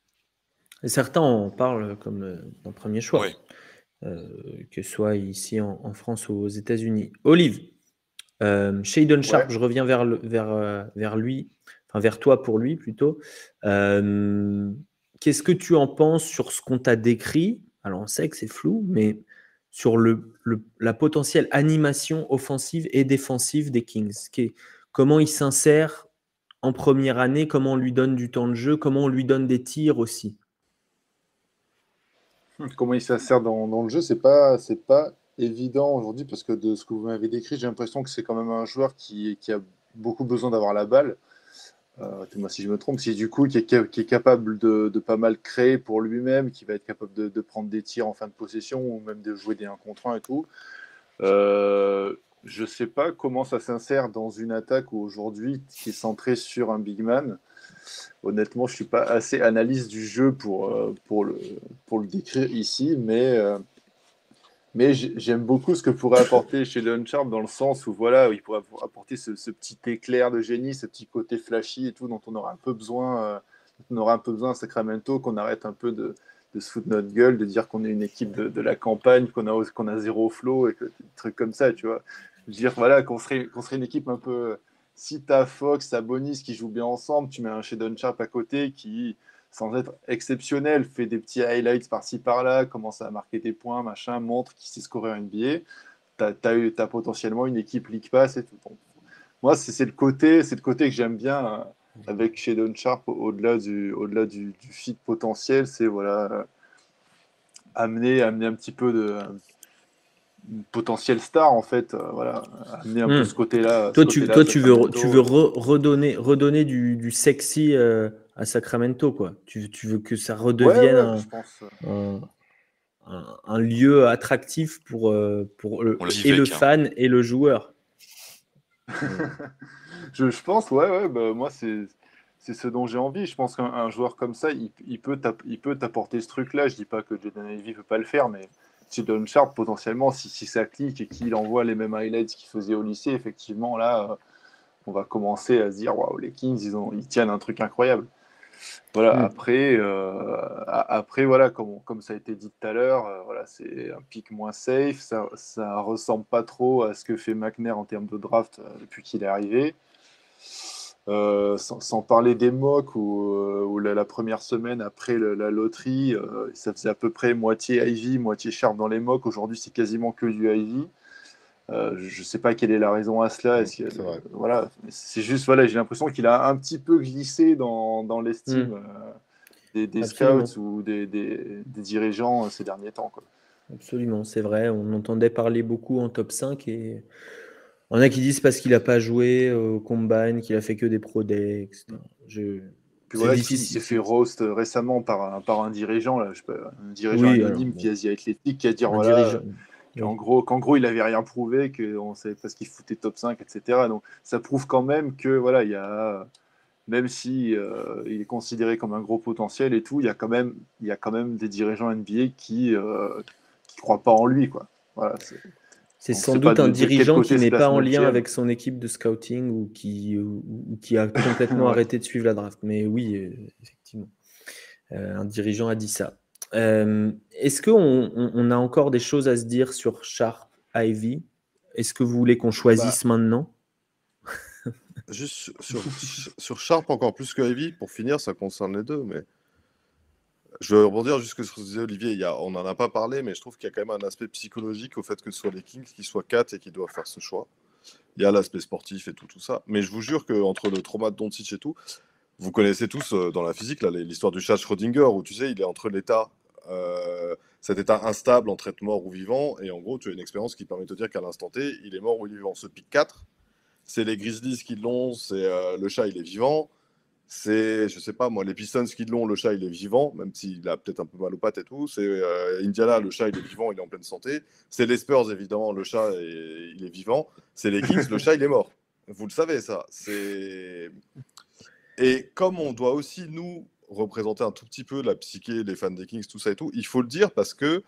Et certains en parlent comme euh, un premier choix, euh, que ce soit ici en, France ou aux États-Unis. Olive, Euh, Shaden Sharp, je reviens vers, vers, vers lui, enfin vers toi pour lui plutôt. Qu'est-ce que tu en penses sur ce qu'on t'a décrit? Alors on sait que c'est flou, mais sur la potentielle animation offensive et défensive des Kings. comment il s'insère en première année, comment on lui donne du temps de jeu, comment on lui donne des tirs aussi. Comment il s'insère dans, le jeu, c'est pas c'est pas évident aujourd'hui parce que de ce que vous m'avez décrit, j'ai l'impression que c'est quand même un joueur qui a beaucoup besoin d'avoir la balle. Euh, moi si je me trompe, si du coup qui est, capable de, pas mal créer pour lui-même, qui va être capable de, prendre des tirs en fin de possession ou même de jouer des 1 contre 1 et tout. Euh, je ne sais pas comment ça s'insère dans une attaque aujourd'hui qui est centrée sur un big man. Honnêtement, je ne suis pas assez analyste du jeu pour, euh, pour, le, pour le décrire ici, mais, mais j'aime beaucoup ce que pourrait apporter chez Leon dans le sens où voilà, il pourrait apporter ce, petit éclair de génie, ce petit côté flashy et tout dont on aura un peu besoin, euh, on aura un peu besoin à Sacramento, qu'on arrête un peu de, de se foutre notre gueule, de dire qu'on est une équipe de, la campagne, qu'on a, qu'on a zéro flow et que des trucs comme ça, tu vois. dire, voilà, qu'on serait, serait une équipe un peu. Si tu as Fox, as Bonis qui jouent bien ensemble, tu mets un Shadon Sharp à côté qui, sans être exceptionnel, fait des petits highlights par-ci par-là, commence à marquer des points, machin, montre qu'il sait scorer un NBA. Tu as, as, potentiellement une équipe League Pass et tout. moi, c'est le côté, c'est le côté que j'aime bien avec Shadon Sharp, au-delà du, au-delà du, du, fit potentiel, c'est voilà, amener, amener un petit peu de potentiel star en fait, euh, voilà, amener un peu hmm. ce côté-là. Toi, tu, toi tu veux, tu veux redonner, redonner du, du sexy euh, à Sacramento, quoi. Tu, tu, veux que ça redevienne un, un, un, lieu attractif pour, euh, pour le, et le hein. fan et le joueur. je, je, pense, ouais, ouais, bah, moi c'est c'est ce dont j'ai envie. Je pense qu'un joueur comme ça, il, il peut t'apporter ce truc-là. Je dis pas que Jaden Ivy ne peut pas le faire, mais si Don Sharp, potentiellement, si, si, ça clique et qu'il envoie les mêmes highlights qu'il faisait au lycée, effectivement, là, euh, on va commencer à se dire waouh, les Kings, ils, ont, ils tiennent un truc incroyable. Voilà, mm. après, euh, après, voilà, comme, comme ça a été dit tout à l'heure, euh, voilà, c'est un pic moins safe. Ça, ça ressemble pas trop à ce que fait McNair en termes de draft depuis qu'il est arrivé. Euh, sans, parler des mocks où, euh, la, première semaine après la loterie, euh, ça faisait à peu près moitié Ivy, moitié Sharp dans les mocks. Aujourd'hui, c'est quasiment que du Ivy. Je ne sais pas quelle est la raison à cela. voilà, c'est juste voilà, j'ai l'impression qu'il a un petit peu glissé dans, dans l'estime hmm. des, scouts ou des, des, dirigeants ces derniers temps. Quoi. Absolument, c'est vrai. On entendait parler beaucoup en top 5 et on a qui disent parce qu'il n'a pas joué au combine, qu'il a fait que des pro day, etc. Je... Puis voilà, difficile. Il s'est fait roast récemment par un, par un dirigeant, là, je peux, un dirigeant anonyme qui est athlétique, qui a dit voilà, en gros, qu'en gros, il n'avait rien prouvé, qu'on savait parce qu'il foutait top 5, etc. Donc ça prouve quand même que voilà, il y a même si euh, il est considéré comme un gros potentiel et tout, il y a quand même, il y a quand même des dirigeants NBA qui ne euh, croient pas en lui, quoi. Voilà, c'est sans doute un dirigeant qui n'est pas en lien avec son équipe de scouting ou qui, ou, qui a complètement arrêté de suivre la draft. Mais oui, euh, effectivement, euh, un dirigeant a dit ça. Euh, est-ce qu'on on, a encore des choses à se dire sur Sharp Ivy Est-ce que vous voulez qu'on choisisse bah. maintenant? Juste sur, sur, Sharp encore plus que Ivy, pour finir, ça concerne les deux, mais je veux rebondir jusque sur ce que disait Olivier. Il y a, on n'en a pas parlé, mais je trouve qu'il y a quand même un aspect psychologique au fait que ce soit les Kings qui soient 4 et qui doivent faire ce choix. Il y a l'aspect sportif et tout, tout ça. Mais je vous jure qu'entre le trauma de Doncic et tout, vous connaissez tous euh, dans la physique l'histoire du chat Schrödinger où tu sais, il est entre l'état, euh, cet état instable entre être mort ou vivant, et en gros, tu as une expérience qui permet de te dire qu'à l'instant T, il est mort ou vivant. Ce pic 4, c'est les Grizzlies qui l'ont, c'est euh, le chat, il est vivant c'est, je sais pas moi, les Pistons qui l'ont, le chat il est vivant, même s'il a peut-être un peu mal aux pattes et tout. C'est euh, Indiana, le chat il est vivant, il est en pleine santé. C'est les Spurs évidemment, le chat il est vivant. C'est les Kings, le chat il est mort. Vous le savez ça. C'est et comme on doit aussi nous représenter un tout petit peu la psyché, les fans des Kings, tout ça et tout, il faut le dire parce que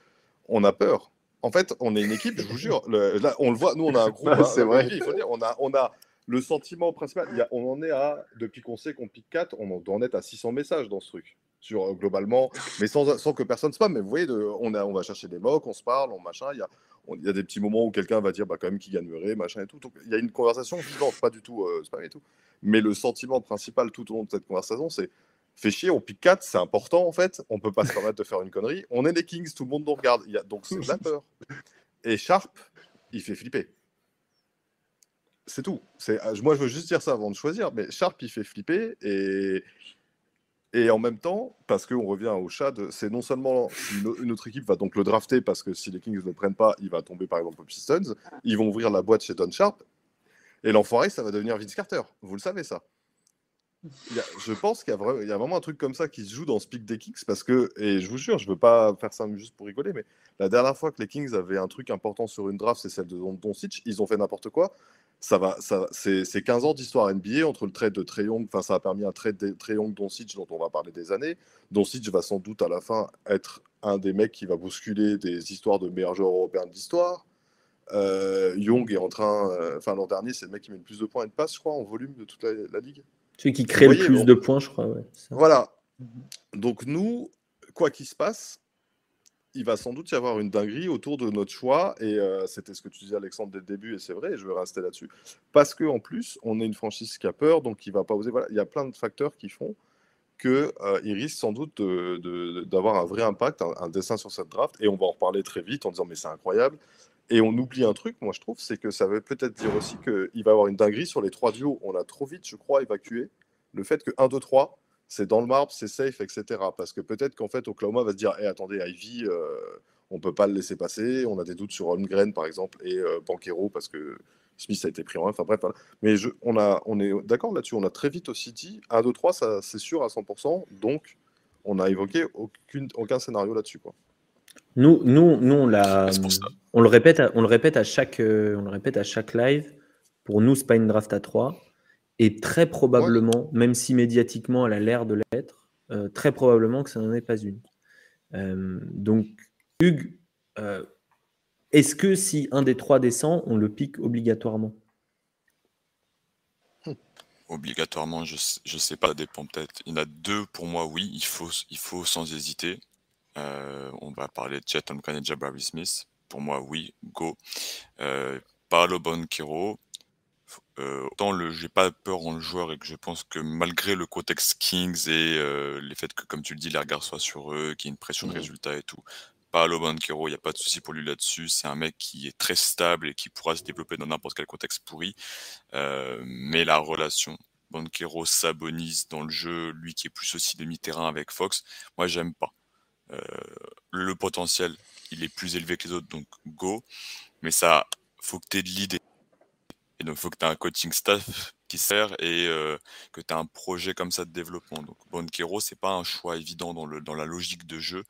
on a peur. En fait, on est une équipe, je vous jure. là, on le voit, nous on a un groupe. Hein, c'est vrai. Il faut dire, on a, on a le sentiment principal, on en est à, depuis qu'on sait qu'on pique 4, on doit en être à 600 messages dans ce truc. sur, globalement, mais sans, sans que personne spam. Mais vous voyez, de, on, a, on va chercher des mocs, on se parle, on machin. Il y a, il y a des petits moments où quelqu'un va dire bah, quand même qui gagnerait, machin et tout. Donc, il y a une conversation vivante, pas du tout euh, spam et tout. Mais le sentiment principal tout au long de cette conversation, c'est fait chier, on pique 4, c'est important en fait. On peut pas se permettre de faire une connerie. On est des Kings, tout le monde nous regarde. Il y a, donc c'est de la peur. Et Sharp, il fait flipper. C'est tout. C'est, moi, je veux juste dire ça avant de choisir, mais Sharp, il fait flipper et, et en même temps, parce qu'on revient au Chad, c'est non seulement une, autre équipe va donc le drafter, parce que si les Kings ne le prennent pas, il va tomber par exemple aux Pistons. Ils vont ouvrir la boîte chez Don Sharp. Et l'enfoiré, ça va devenir Vince Carter. Vous le savez, ça. Je pense qu'il y, a vraiment un truc comme ça qui se joue dans pick des Kings, parce que, et je vous jure, je ne veux pas faire ça juste pour rigoler, mais la dernière fois que les Kings avaient un truc important sur une draft, c'est celle de Don Doncic. Ils ont fait n'importe quoi ça va, ça, c'est 15 ans d'histoire NBA entre le trade de Treyong, enfin ça a permis un trade de Treyong Doncic dont on va parler des années. Doncic va sans doute à la fin être un des mecs qui va bousculer des histoires de meilleurs joueurs européens d'histoire. Euh, Young est en train, euh, enfin l'an dernier c'est le mec qui met le plus de points et de passes, je crois, en volume de toute la, ligue. Celui qui crée le plus de points, je crois. voilà. Donc nous, quoi qu'il se passe, il va sans doute y avoir une dinguerie autour de notre choix. Et euh, c'était ce que tu disais, Alexandre, dès le début, et c'est vrai, et je vais rester là-dessus. Parce qu'en plus, on est une franchise qui a peur, donc il va pas oser. Voilà, il y a plein de facteurs qui font qu'il euh, risque sans doute d'avoir un vrai impact, un, dessin sur cette draft. Et on va en reparler très vite en disant, mais c'est incroyable. Et on oublie un truc, moi je trouve, c'est que ça veut peut-être dire aussi qu'il va y avoir une dinguerie sur les trois duos. On a trop vite, je crois, évacué le fait que 1, 2, 3, c'est dans le marbre, c'est safe, etc. Parce que peut-être qu'en fait, Oklahoma va se dire hey, attendez, Ivy, euh, on ne peut pas le laisser passer. On a des doutes sur Holmgren, par exemple, et euh, Banquero, parce que Smith a été pris en Enfin bref, mais on, a, on est d'accord là-dessus. On a très vite aussi dit 1, 2, 3, ça, c'est sûr à 100%. Donc, on n'a évoqué aucun scénario là-dessus. Quoi. Nous, nous, nous on, on, le répète à, on, le répète à chaque, euh, on le répète à chaque live. Pour nous, c'est pas une draft à 3. Et très probablement, même si médiatiquement elle a l'air de l'être, euh, très probablement que ça n'en est pas une. Euh, donc, Hugues, euh, est-ce que si un des trois descend, on le pique obligatoirement? Obligatoirement, je ne sais pas, ça dépend peut-être. Il y en a deux pour moi, oui, il faut, il faut sans hésiter. On va parler de Chet Holmgren et Jabari Smith. Pour moi, oui, go. Euh, Paolo Bonquero, euh, autant le, j'ai pas peur en le joueur et que je pense que malgré le contexte Kings et euh, les faits que, comme tu le dis, les regards soient sur eux, qu'il y ait une pression de mmh résultat et tout, Paolo Banquero, il n'y a pas de souci pour lui là-dessus. C'est un mec qui est très stable et qui pourra se développer dans n'importe quel contexte pourri. Euh, mais la relation Banquero Sabonis dans le jeu, lui qui est plus aussi demi-terrain avec Fox, moi j'aime pas. Le potentiel, il est plus élevé que les autres, donc go. Mais ça, faut que tu aies de l'idée. Et donc, il faut que tu aies un coaching staff qui sert et euh, que tu aies un projet comme ça de développement. Donc, Bonquero, c'est pas un choix évident dans, le, dans la logique de jeu.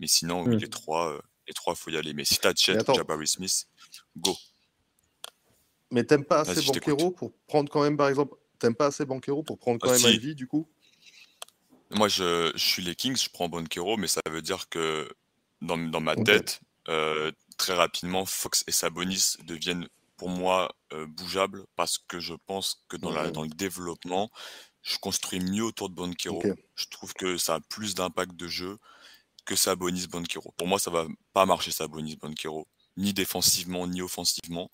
Mais sinon, oui, mmh. les trois, euh, les trois, il faut y aller. Mais si tu as Chet Jabari Smith, go. Mais t'aimes pas assez Banquero pour prendre quand même, par exemple, t'aimes pas assez Banquero pour prendre quand ah, même Ivy, du coup? Moi, je, je, suis les Kings, je prends Banquero, mais ça veut dire que dans, dans ma tête, euh, très rapidement, Fox et Sabonis deviennent pour moi euh, bougeable parce que je pense que dans, la, dans le développement, je construis mieux autour de Banquero. Je trouve que ça a plus d'impact de jeu que Sabonis Banquero. Pour moi, ça va pas marcher Sabonis Banquero, ni défensivement ni offensivement.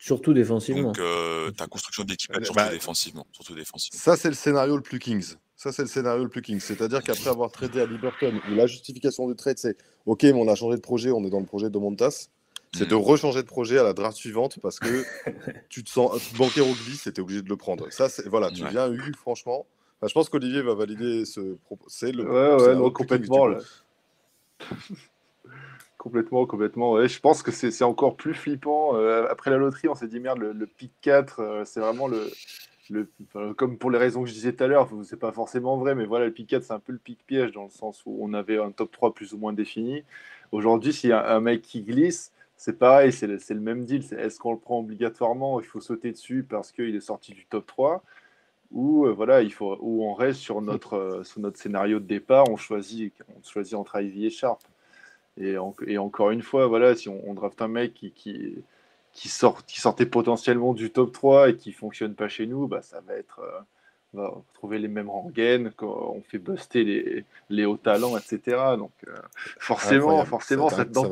Surtout défensivement. Donc euh, ta construction d'équipe surtout, bah, défensivement, surtout défensivement. Ça c'est le scénario le plus Kings. Ça c'est le scénario le plus Kings. C'est-à-dire qu'après avoir tradé à Liberton, où la justification du trade c'est OK, mais on a changé de projet, on est dans le projet de Montas c'est de mm. rechanger de projet à la draft suivante parce que tu te sens banquer au glisse et tu es obligé de le prendre. Ça, c'est voilà, tu viens eu, franchement. je pense qu'Olivier va valider ce propos. C'est le. Ouais, ouais, complètement. complètement, complètement. Ouais, je pense que c'est encore plus flippant. Euh, après la loterie, on s'est dit merde, le, pick 4, euh, c'est vraiment le. Comme pour les raisons que je disais tout à l'heure, c'est pas forcément vrai, mais voilà, le pick 4, c'est un peu le pick piège dans le sens où on avait un top 3 plus ou moins défini. Aujourd'hui, s'il y a un mec qui glisse, c'est pareil, c'est le, même deal. est-ce qu'on le prend obligatoirement? Il faut sauter dessus parce qu'il est sorti du top 3 ou euh, voilà, il faut, ou on reste sur notre, euh, sur notre scénario de départ, on choisit, on choisit entre Ivy et Sharp. Et, encore une fois, voilà, si on, draft un mec qui, qui, sort, qui sortait potentiellement du top 3 et qui fonctionne pas chez nous, bah, ça va être. Euh, va retrouver les mêmes rengaines, quand on fait buster les, les hauts talents, etc. Donc forcément, forcément, ça, dans,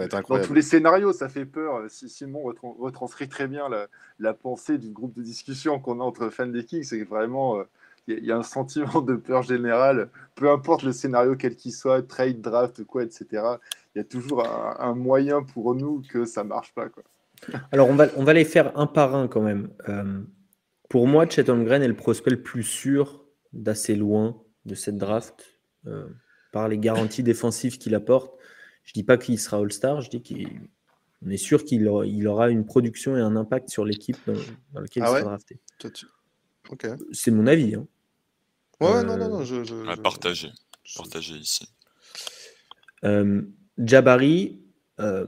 tous les scénarios, ça fait peur. Si Simon retranscrit très bien la, la pensée du groupe de discussion qu'on a entre fans des Kings, c'est vraiment il y, a un sentiment de peur générale, peu importe le scénario quel qu'il soit, trade, draft, quoi, etc. Il y a toujours un, moyen pour nous que ça marche pas. Quoi. Alors, on va, on va les faire un par un quand même. Euh, pour moi, Chet Holmgren est le prospect le plus sûr d'assez loin de cette draft euh, par les garanties défensives qu'il apporte. Je dis pas qu'il sera All-Star, je dis qu'on est sûr qu'il aura, il aura, une production et un impact sur l'équipe dans, laquelle ah il sera drafté. C'est mon avis. Hein. Ouais, non, non, non, je. je, partager. ici. Euh, Jabari, euh,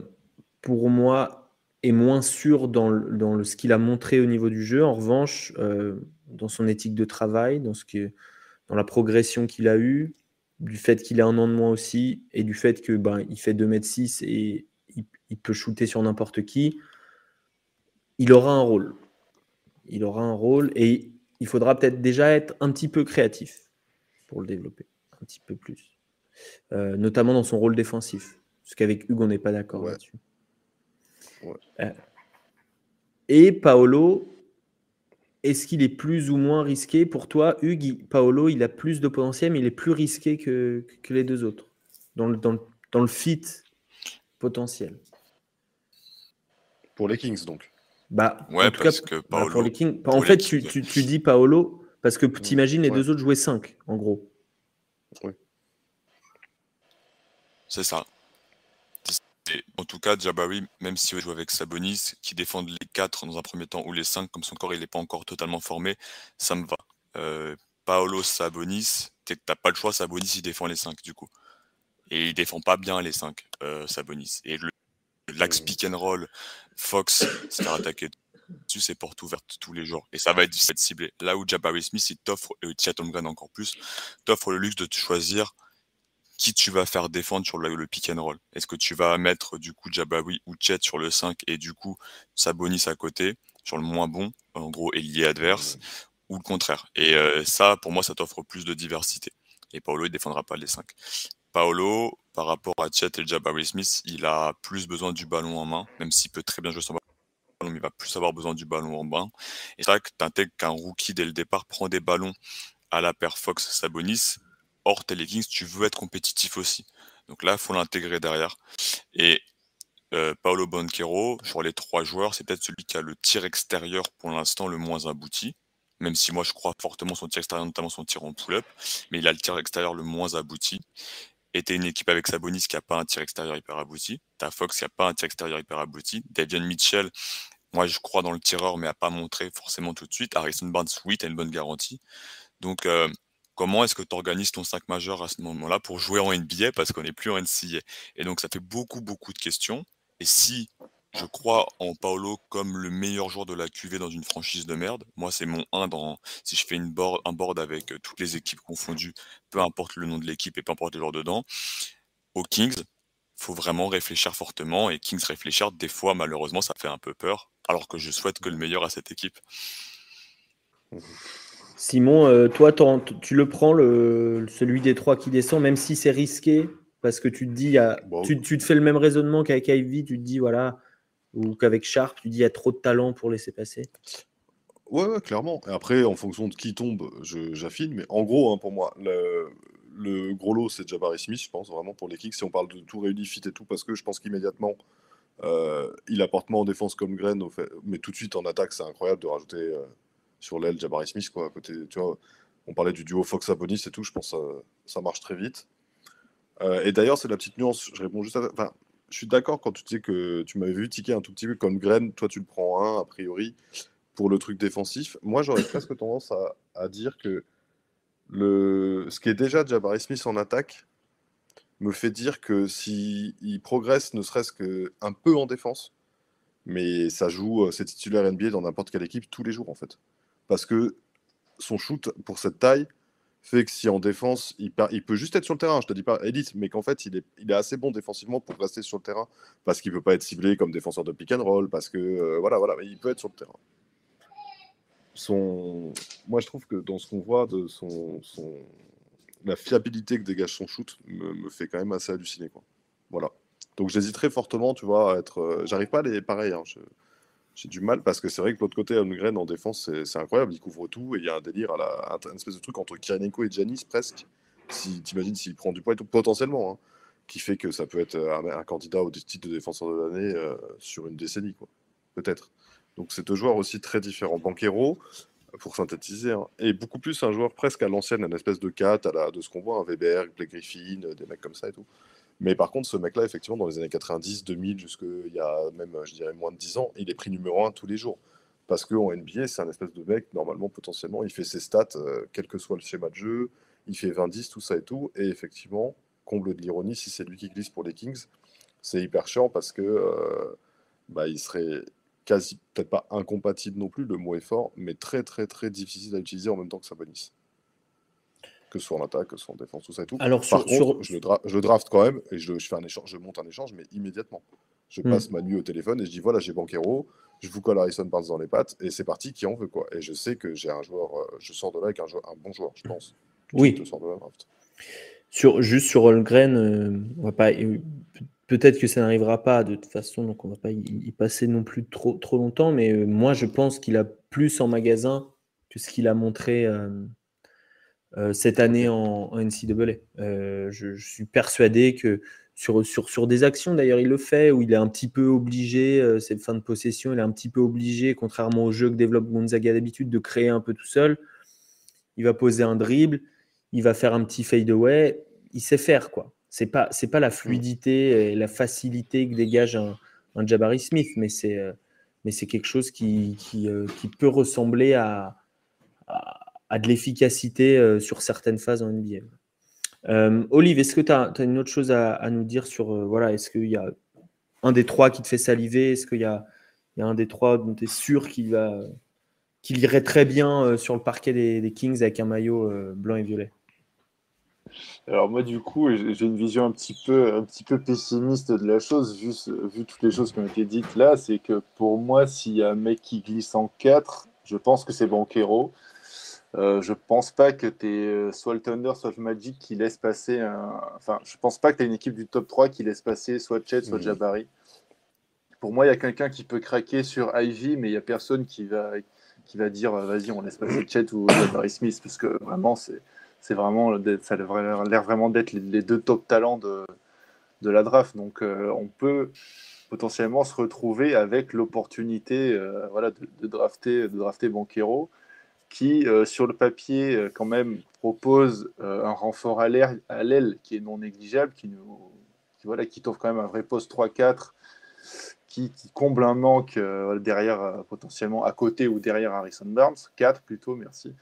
pour moi, est moins sûr dans, le, dans le, ce qu'il a montré au niveau du jeu. En revanche, euh, dans son éthique de travail, dans, ce dans la progression qu'il a eue, du fait qu'il a un an de moins aussi, et du fait que ben, il fait 2m6 et il, il peut shooter sur n'importe qui, il aura un rôle. Il aura un rôle et il faudra peut-être déjà être un petit peu créatif pour le développer, un petit peu plus. Euh, notamment dans son rôle défensif. Parce qu'avec Hugues, on n'est pas d'accord là-dessus. Euh, et Paolo, est-ce qu'il est plus ou moins risqué pour toi Hugues, Paolo, il a plus de potentiel, mais il est plus risqué que, les deux autres, dans le, dans, dans le fit potentiel. Pour les Kings, donc. Bah, ouais, parce que bah, pour les Kings, en fait, tu, tu, tu, dis Paolo parce que tu imagines les deux autres jouer 5, en gros. Oui. C'est ça. En tout cas, Jabari, même si on joue avec Sabonis, qui défendent les 4 dans un premier temps ou les 5, comme son corps il n'est pas encore totalement formé, ça me va. Euh, Paolo Sabonis, tu n'as pas le choix, Sabonis il défend les 5 du coup. Et il défend pas bien les 5, euh, Sabonis. Et l'axe pick and roll, Fox se faire attaquer dessus, c'est porte ouverte tous les jours. Et ça va être difficile de cibler. Là où Jabari Smith, il t'offre, et Chet encore plus, t'offre le luxe de te choisir qui tu vas faire défendre sur le, pick and roll? Est-ce que tu vas mettre du coup Jabari ou Chet sur le 5 et du coup Sabonis à côté, sur le moins bon, en gros ailier adverse, ou le contraire? Et euh, ça, pour moi, ça t'offre plus de diversité. Et Paolo, il défendra pas les 5. Paolo, par rapport à Chet et Jabari Smith, il a plus besoin du ballon en main, même s'il peut très bien jouer sans ballon, mais il va plus avoir besoin du ballon en main. Et c'est vrai que tu intègres qu'un rookie dès le départ prend des ballons à la paire Fox Sabonis. Or, t'es tu veux être compétitif aussi. Donc là, il faut l'intégrer derrière. Et euh, Paolo Banquero, sur les trois joueurs, c'est peut-être celui qui a le tir extérieur pour l'instant le moins abouti. Même si moi je crois fortement son tir extérieur, notamment son tir en pull-up, mais il a le tir extérieur le moins abouti et une équipe avec Sabonis qui n'a pas un tir extérieur hyper abouti. T'as Fox qui n'a pas un tir extérieur hyper abouti. Davian Mitchell, moi je crois dans le tireur, mais n'a pas montré forcément tout de suite. Harrison Barnes, oui, tu as une bonne garantie. Donc, euh, comment est-ce que tu organises ton 5 majeur à ce moment-là pour jouer en NBA parce qu'on n'est plus en NCA Et donc, ça fait beaucoup, beaucoup de questions. Et si je crois en Paolo comme le meilleur joueur de la QV dans une franchise de merde. Moi, c'est mon 1 dans. Si je fais une board, un board avec euh, toutes les équipes confondues, peu importe le nom de l'équipe et peu importe le joueur dedans, aux Kings, faut vraiment réfléchir fortement. Et Kings réfléchir, des fois, malheureusement, ça fait un peu peur. Alors que je souhaite que le meilleur à cette équipe. Simon, euh, toi, tu le prends, le, celui des trois qui descend, même si c'est risqué, parce que tu te dis, tu, tu, te fais le même raisonnement qu'avec Ivy, tu te dis, voilà, ou qu'avec Sharp, tu dis il y a trop de talent pour laisser passer ouais, clairement. Et après, en fonction de qui tombe, j'affine. Mais en gros, hein, pour moi, le, gros lot, c'est Jabari Smith, je pense, vraiment, pour les kicks. Si on parle de tout réuni, fit et tout, parce que je pense qu'immédiatement, euh, il apporte moins en défense comme Grain, mais tout de suite en attaque, c'est incroyable de rajouter euh, sur l'aile Jabari Smith. Quoi, à côté, tu vois, on parlait du duo Fox Abonis et tout, je pense que ça, marche très vite. Euh, et d'ailleurs, c'est la petite nuance, je réponds juste à. Enfin, je suis d'accord quand tu dis que tu m'avais vu ticker un tout petit peu comme graine. Toi, tu le prends un, a priori, pour le truc défensif. Moi, j'aurais presque tendance à, dire que le, ce qui est déjà Jabari Smith en attaque me fait dire que s'il il progresse, ne serait-ce qu'un peu en défense, mais ça joue, euh, c'est titulaire NBA dans n'importe quelle équipe tous les jours, en fait. Parce que son shoot, pour cette taille, fait que si en défense, il, peut juste être sur le terrain, je te dis pas élite, mais qu'en fait, il est, assez bon défensivement pour rester sur le terrain, parce qu'il ne peut pas être ciblé comme défenseur de pick and roll, parce que, euh, voilà, voilà, mais il peut être sur le terrain. son... moi je trouve que dans ce qu'on voit de son, son... la fiabilité que dégage son shoot me, fait quand même assez halluciner. Quoi. Voilà. Donc j'hésiterais fortement, tu vois, à être. Euh, j'arrive pas à les. Pareil, hein, j'ai du mal parce que c'est vrai que l'autre côté, Holmgren en défense, c'est incroyable. Il couvre tout et il y a un délire, à la, un, espèce de truc entre Kirinenko et Janis presque. Si t'imagines s'il prend du poids et tout, potentiellement, hein, qui fait que ça peut être un, candidat au titre de défenseur de l'année euh, sur une décennie, quoi. Peut-être. Donc c'est deux joueurs aussi très différents. Banquero, pour synthétiser, hein, est beaucoup plus un joueur presque à l'ancienne, un espèce de 4 à la, de ce qu'on voit, un Weber, Blake Griffin, des mecs comme ça et tout. Mais par contre, ce mec-là, effectivement, dans les années 90, 2000, jusqu'il y a même, je dirais, moins de 10 ans, il est pris numéro 1 tous les jours. Parce qu'en NBA, c'est un espèce de mec, normalement, potentiellement, il fait ses stats, euh, quel que soit le schéma de jeu, il fait 20-10, tout ça et tout. Et effectivement, comble de l'ironie, si c'est lui qui glisse pour les Kings, c'est hyper chiant parce que euh, bah, il serait quasi, peut-être pas incompatible non plus, le mot est fort, mais très très très difficile à utiliser en même temps que Sabonis que ce soit en attaque, que ce soit en défense, tout ça et tout. Alors, Par contre, Je, le je, draft quand même et je, fais un échange, je monte un échange, mais immédiatement. Je hmm. passe ma nuit au téléphone et je dis voilà, j'ai Banquero, je vous colle Harrison Barnes dans les pattes et c'est parti, qui en veut quoi. Et je sais que j'ai un joueur, euh, je sors de là avec un, joueur, un bon joueur, je pense. oui. Sur, juste sur Holgren, euh, on va pas. Peut-être que ça n'arrivera pas de toute façon, donc on va pas y, passer non plus trop, trop longtemps, mais euh, moi je pense qu'il a plus en magasin que ce qu'il a montré cette année en, en NCAA. Euh, je, suis persuadé que sur, sur, sur des actions, d'ailleurs, il le fait, où il est un petit peu obligé, euh, cette fin de possession, il est un petit peu obligé, contrairement au jeu que développe Gonzaga d'habitude, de créer un peu tout seul. Il va poser un dribble, il va faire un petit fade away, il sait faire, quoi. C'est pas, c'est pas la fluidité et la facilité que dégage un, un Jabari Smith, mais c'est, mais c'est quelque chose qui, qui, qui peut ressembler à, à à de l'efficacité euh, sur certaines phases en NBA. Euh, Olive, est-ce que tu as, une autre chose à, nous dire sur, euh, voilà, est-ce qu'il y a un des trois qui te fait saliver? Est-ce qu'il y, a, un des trois dont tu es sûr qu'il irait très bien sur le parquet des, Kings avec un maillot blanc et violet? Alors moi du coup j'ai une vision un petit peu un petit peu pessimiste de la chose vu, vu toutes les choses qui ont été dites là c'est que pour moi s'il y a un mec qui glisse en 4 je pense que c'est Banquero euh, je pense pas que tu es euh, soit le Thunder, soit le Magic qui laisse passer un... Enfin, je pense pas que tu une équipe du top 3 qui laisse passer soit Chet, soit mhm. Jabari. Pour moi, il y a quelqu'un qui peut craquer sur Ivy, mais il n'y a personne qui va, qui va dire euh, vas-y, on laisse passer Chet ou Jabari Smith, parce que vraiment, c'est, c'est vraiment, ça a l'air vraiment d'être les, deux top talents de, de la draft. Donc, on peut potentiellement se retrouver avec l'opportunité voilà, de, de, drafter, de drafter Banquero qui, euh, sur le papier, euh, quand même propose euh, un renfort à l'aile qui est non négligeable, qui, nous, voilà, qui quand même un vrai poste 3-4, qui, comble un manque derrière, potentiellement à côté ou derrière Harrison Barnes, 4 plutôt, merci.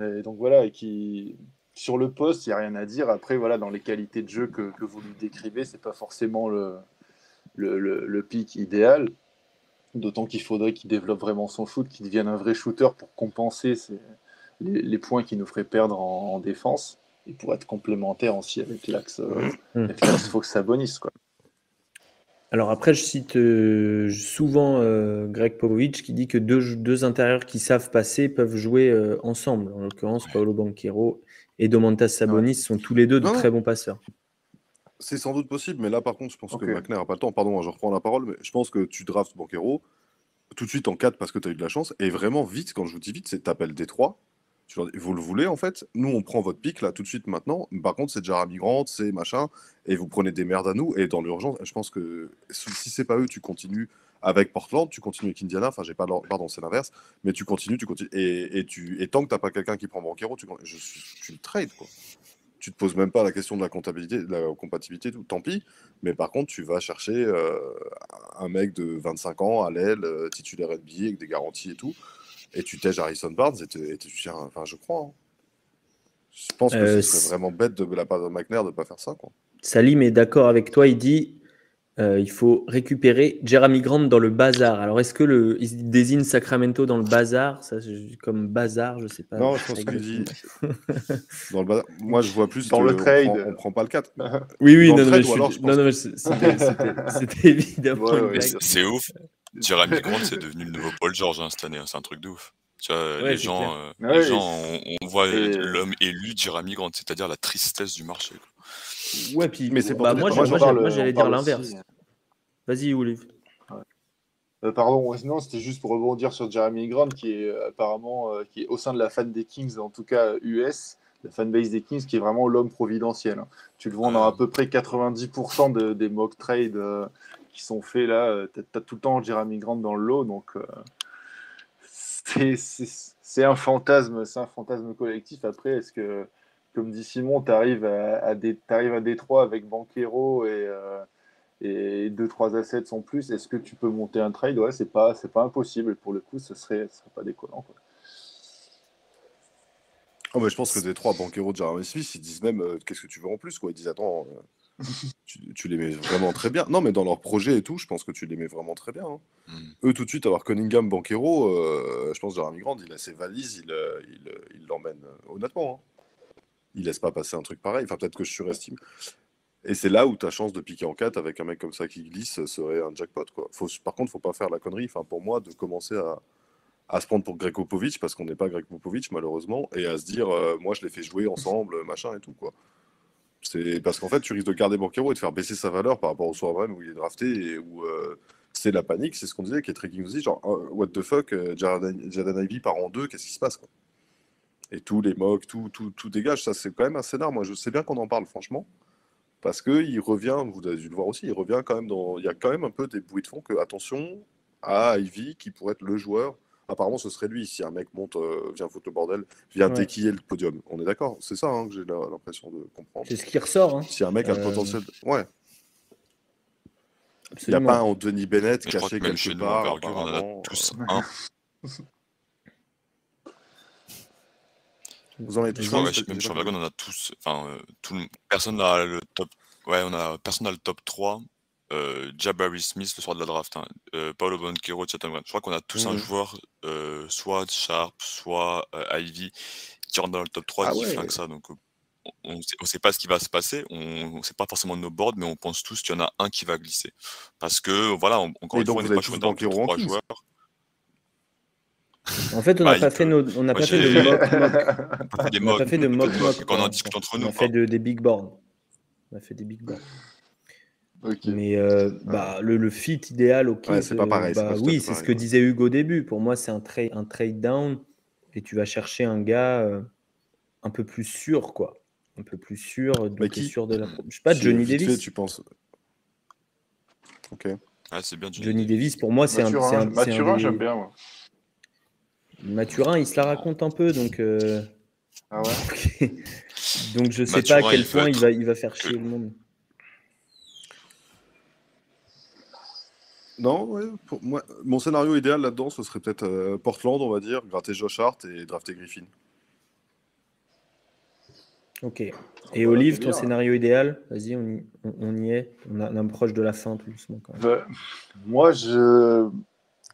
Et donc voilà, qui, sur le poste, il n'y a rien à dire. Après, voilà, dans les qualités de jeu que, vous lui décrivez, c'est pas forcément le pic idéal. D'autant qu'il faudrait qu'il développe vraiment son shoot, qu'il devienne un vrai shooter pour compenser les, points qu'il nous ferait perdre en, défense et pour être complémentaire aussi avec l'axe euh, mmh. Fox Sabonis. Quoi. Alors après, je cite euh, souvent euh, Greg Popovich qui dit que deux, deux, intérieurs qui savent passer peuvent jouer ensemble. En l'occurrence, Paolo Banquero et Domantas Sabonis sont tous les deux de très bons passeurs. C'est sans doute possible, mais là, par contre, je pense que McNair n'a pas le temps. Pardon, hein, je reprends la parole, mais je pense que tu drafts Banquero tout de suite en 4 parce que tu as eu de la chance. Et vraiment, vite, quand je vous dis vite, c'est t'appelles Détroit. Vous le voulez, en fait? Nous, on prend votre pic, là, tout de suite, maintenant. Par contre, c'est déjà migrante, c'est machin. Et vous prenez des merdes à nous. Et dans l'urgence, je pense que si c'est pas eux, tu continues avec Portland, tu continues avec Indiana. Enfin, j'ai pas. Pardon, c'est l'inverse. Mais tu continues, tu continues. Et, tu, et tant que t'as pas quelqu'un qui prend Banquero, tu, je, tu le trades, quoi tu te poses même pas la question de la comptabilité, de la compatibilité, tout, tant pis. Mais par contre, tu vas chercher euh, un mec de 25 ans à l'aile, euh, titulaire NBA avec des garanties et tout, et tu tèges Harrison Barnes et, tu tiens, enfin, je crois. Hein. Je pense que euh, ce serait vraiment bête de la part de McNair de pas faire ça. Quoi. Salim est d'accord avec toi. Il dit euh, il faut récupérer Jeremy Grant dans le bazar. Alors, est-ce que le, il désigne Sacramento dans le bazar? Ça, Comme bazar, je sais pas. Non, je pense qu'il dit. dans le bazar. Moi, je vois plus. Dans le trade. On prend, prend, pas le 4. oui, oui, non, non, mais c'était évidemment. c'est ouf. Jeremy Grant, c'est devenu le nouveau Paul George hein, cette année. Hein, c'est un truc de ouf. Tu vois, Ouais, les gens, euh, Ouais, les gens on, on voit l'homme élu Jeremy Grant, c'est-à-dire la tristesse du marché. quoi. Ouais, puis Mais c'est pour bah, moi, j'allais dire l'inverse. aussi. Vas-y, Olive. Euh, pardon, non, c'était juste pour rebondir sur Jeremy Grant, qui est euh, apparemment euh, qui est au sein de la fan des Kings, en tout cas US, la fanbase des Kings, qui est vraiment l'homme providentiel. hein. Tu le vois dans à peu près 90% de- des mock trades euh, qui sont faits là. Tu as, tout le temps Jeremy Grant dans le lot, donc euh, c'est un fantasme, c'est un fantasme collectif. Après, est-ce que, comme dit Simon, tu arrives à, à, à Détroit avec Banquero et euh, et deux trois assets en plus, est-ce que tu peux monter un trade? Ouais, c'est pas c'est pas impossible. Pour le coup, ce serait ce serait pas déconnant. Quoi. Oh, mais je pense que des trois banqueros de Jeremy Smith, ils disent même euh, qu'est-ce que tu veux en plus quoi. Ils disent attends, euh, tu, tu les mets vraiment très bien. Non, mais dans leur projet et tout, je pense que tu les mets vraiment très bien. hein. Mm. Eux, tout de suite, avoir Cunningham, Banquero, euh, je pense que Jeremy Grant, il a ses valises, il euh, il, il l'emmène euh, honnêtement. hein. Il laisse pas passer un truc pareil. Enfin, peut-être que je surestime. Et c'est là où ta chance de piquer en 4 avec un mec comme ça qui glisse serait un jackpot. Quoi. Faut, par contre, faut pas faire la connerie, enfin, pour moi, de commencer à, à se prendre pour Greg Popovich, parce qu'on n'est pas Greg Popovich, malheureusement, et à se dire, euh, moi, je les fais jouer ensemble, machin et tout. quoi. C'est parce qu'en fait, tu risques de garder Banquero et de faire baisser sa valeur par rapport au soir même où il est drafté et euh, c'est la panique, c'est ce qu'on disait, qui est très King aussi, genre, what the fuck, euh, Jaden Ivey part en deux, qu'est-ce qui se passe Et tous les mocks, tout, tout, tout dégage, ça c'est quand même un scénar, moi je sais bien qu'on en parle franchement, parce qu'il revient, vous avez dû le voir aussi, il revient quand même dans, il y a quand même un peu des bruits de fond que, attention, à Ivy qui pourrait être le joueur, apparemment ce serait lui, si un mec monte, euh, vient foutre le bordel, vient Ouais. déquiller le podium, on est d'accord C'est ça hein, que j'ai la- l'impression de comprendre. C'est ce qui ressort. Hein. Si un mec a le Euh, potentiel. Ouais. Il n'y a pas un Anthony Bennett Mais je crois caché quelque part. envergure, on en a tous un. Vous en avez tous ouais, même pas Envergure, on a tous. Enfin, euh, tout le- personne n'a le top. Ouais, on a personne n'a le top 3. Euh, Jabari Smith le soir de la draft. Hein. Euh, Paolo Banquero, Chatham. Je crois qu'on a tous un Mhm. joueur, euh, soit Sharp, soit euh, Ivy, qui rentre dans le top 3 Ah qui ouais. flingue ça. Donc, on ne sait, pas ce qui va se passer. On ne sait pas forcément de nos boards, mais on pense tous qu'il y en a un qui va glisser. Parce que, voilà, on- encore une fois, on n'est pas choisi dans le top Banquero en 3 Kings. joueurs. En fait, on Bah, n'a il pas fait nos, on n'a Moi, pas fait j'ai- de mock mock. On On n'a pas mocks, fait de on mock fait des mock. mocks, qu'on en discute entre On nous. a fait de, des big boards. On a fait des big boards. Mais euh, bah, le, le fit idéal, ok. Ouais, c'est pas euh, pareil, bah pas oui, c'est ce que disait Hugo au début. Pour moi, c'est un, trade un trade down et tu vas chercher un gars euh, un peu plus sûr, quoi. Un peu plus sûr, donc Mais t'es qui? sûr de la. Je sais pas, Johnny vite fait, Davis. tu penses. Ok. Ah, c'est bien Johnny Johnny Davis. Davis, pour moi, c'est un, un, des- j'aime bien. Moi. Mathurin, il se la raconte un peu, donc, euh, Ah ouais donc je sais pas à quel il point il va, il va faire chier le monde. Non, ouais, pour moi, mon scénario idéal là-dedans, ce serait peut-être euh, Portland, on va dire, gratter Josh Hart et drafter Griffin. Ok. Et Olive, ton bien. scénario idéal? Vas-y, on, y- on- on y est. On, a- on approche de la fin tout doucement quand même. Bah, moi, je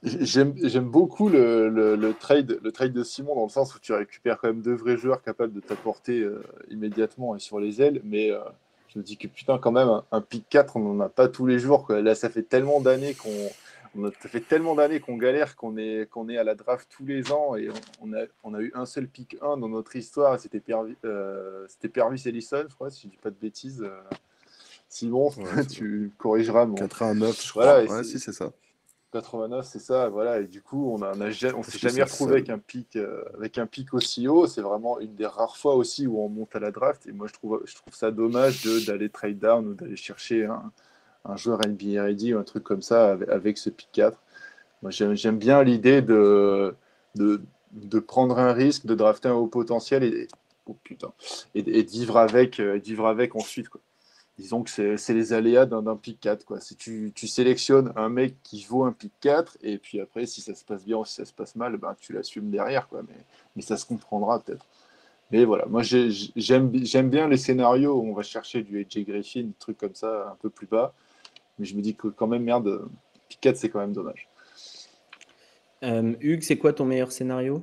j'aime beaucoup le, le- le trade le trade de Simon dans le sens où tu récupères quand même deux vrais joueurs capables de t'apporter euh, immédiatement et sur les ailes. Mais euh, je me dis que putain, quand même, un, un pick 4, on n'en a pas tous les jours. Quoi. Là, ça fait tellement d'années qu'on on a, ça fait tellement d'années qu'on galère qu'on est, qu'on est à la draft tous les ans et on, on a, on a eu un seul pick 1 dans notre histoire c'était Pervi, euh, Pervis Ellison, je crois, si je dis pas de bêtises. Simon, Ouais, tu corrigeras. mon- 89, je Voilà, crois. et ouais, si, c'est ça. 89, c'est ça, voilà. Et du coup, on Parce s'est jamais retrouvé avec un pic, euh, avec un pic aussi haut. C'est vraiment une des rares fois aussi où on monte à la draft. Et moi, je trouve, je trouve ça dommage de- d'aller trade down ou d'aller chercher un, un joueur NBA ready ou un truc comme ça avec, avec ce pic 4. Moi, j'aime bien l'idée de, de, de prendre un risque, de drafter un haut potentiel et, oh, putain, et, et de vivre avec, euh, vivre avec ensuite. Quoi. Disons que c'est c'est les aléas d'un pick 4. Quoi. Si tu, tu sélectionnes un mec qui vaut un pick 4, et puis après, si ça se passe bien ou si ça se passe mal, ben, tu l'assumes derrière. Quoi. Mais, mais ça se comprendra peut-être. Mais voilà, moi j'ai- j'aime j'aime bien les scénarios où on va chercher du AJ Griffin, des trucs comme ça, un peu plus bas. Mais je me dis que quand même, merde, pick 4, c'est quand même dommage. Euh, Hugues, c'est quoi ton meilleur scénario?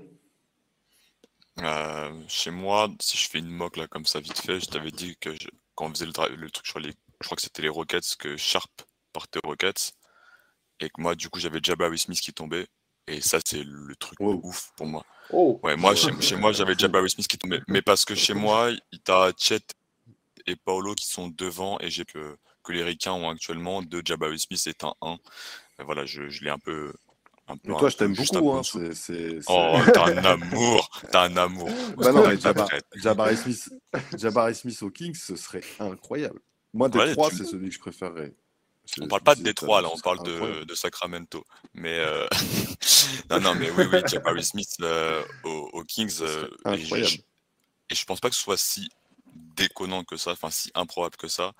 Euh, chez moi, si je fais une mock là comme ça vite fait, je t'avais dit que je- quand on faisait le, truc sur les, je crois que c'était les Rockets, que Sharp partait aux Rockets, et que moi du coup j'avais Jabari Smith qui tombait. Et ça, c'est le truc de ouf pour moi. Oh, Ouais, moi, chez, chez moi, j'avais Jabari Smith qui tombait. Mais parce que chez moi, il t'as Chet et Paolo qui sont devant et j'ai que, que les Ricains ont actuellement deux Jabari Smith est un 1. Et voilà, je, je l'ai un peu. Un Mais toi, je t'aime beaucoup. Hein. c'est- c'est- c'est- Oh, t'as un amour, un amour. Bah non, mais T'as Jabba- très- Jabari Smith, Jabari Smith aux Kings, ce serait incroyable. Moi, Ouais, tu- c'est celui que je préférerais. Je- On parle pas de Détroit, là, on parle de, Sacramento. Mais euh, non, non, mais oui, oui, Jabari Smith euh, aux, aux Kings. Euh, et, je- et je pense pas que ce soit si déconnant que ça, enfin si improbable que ça.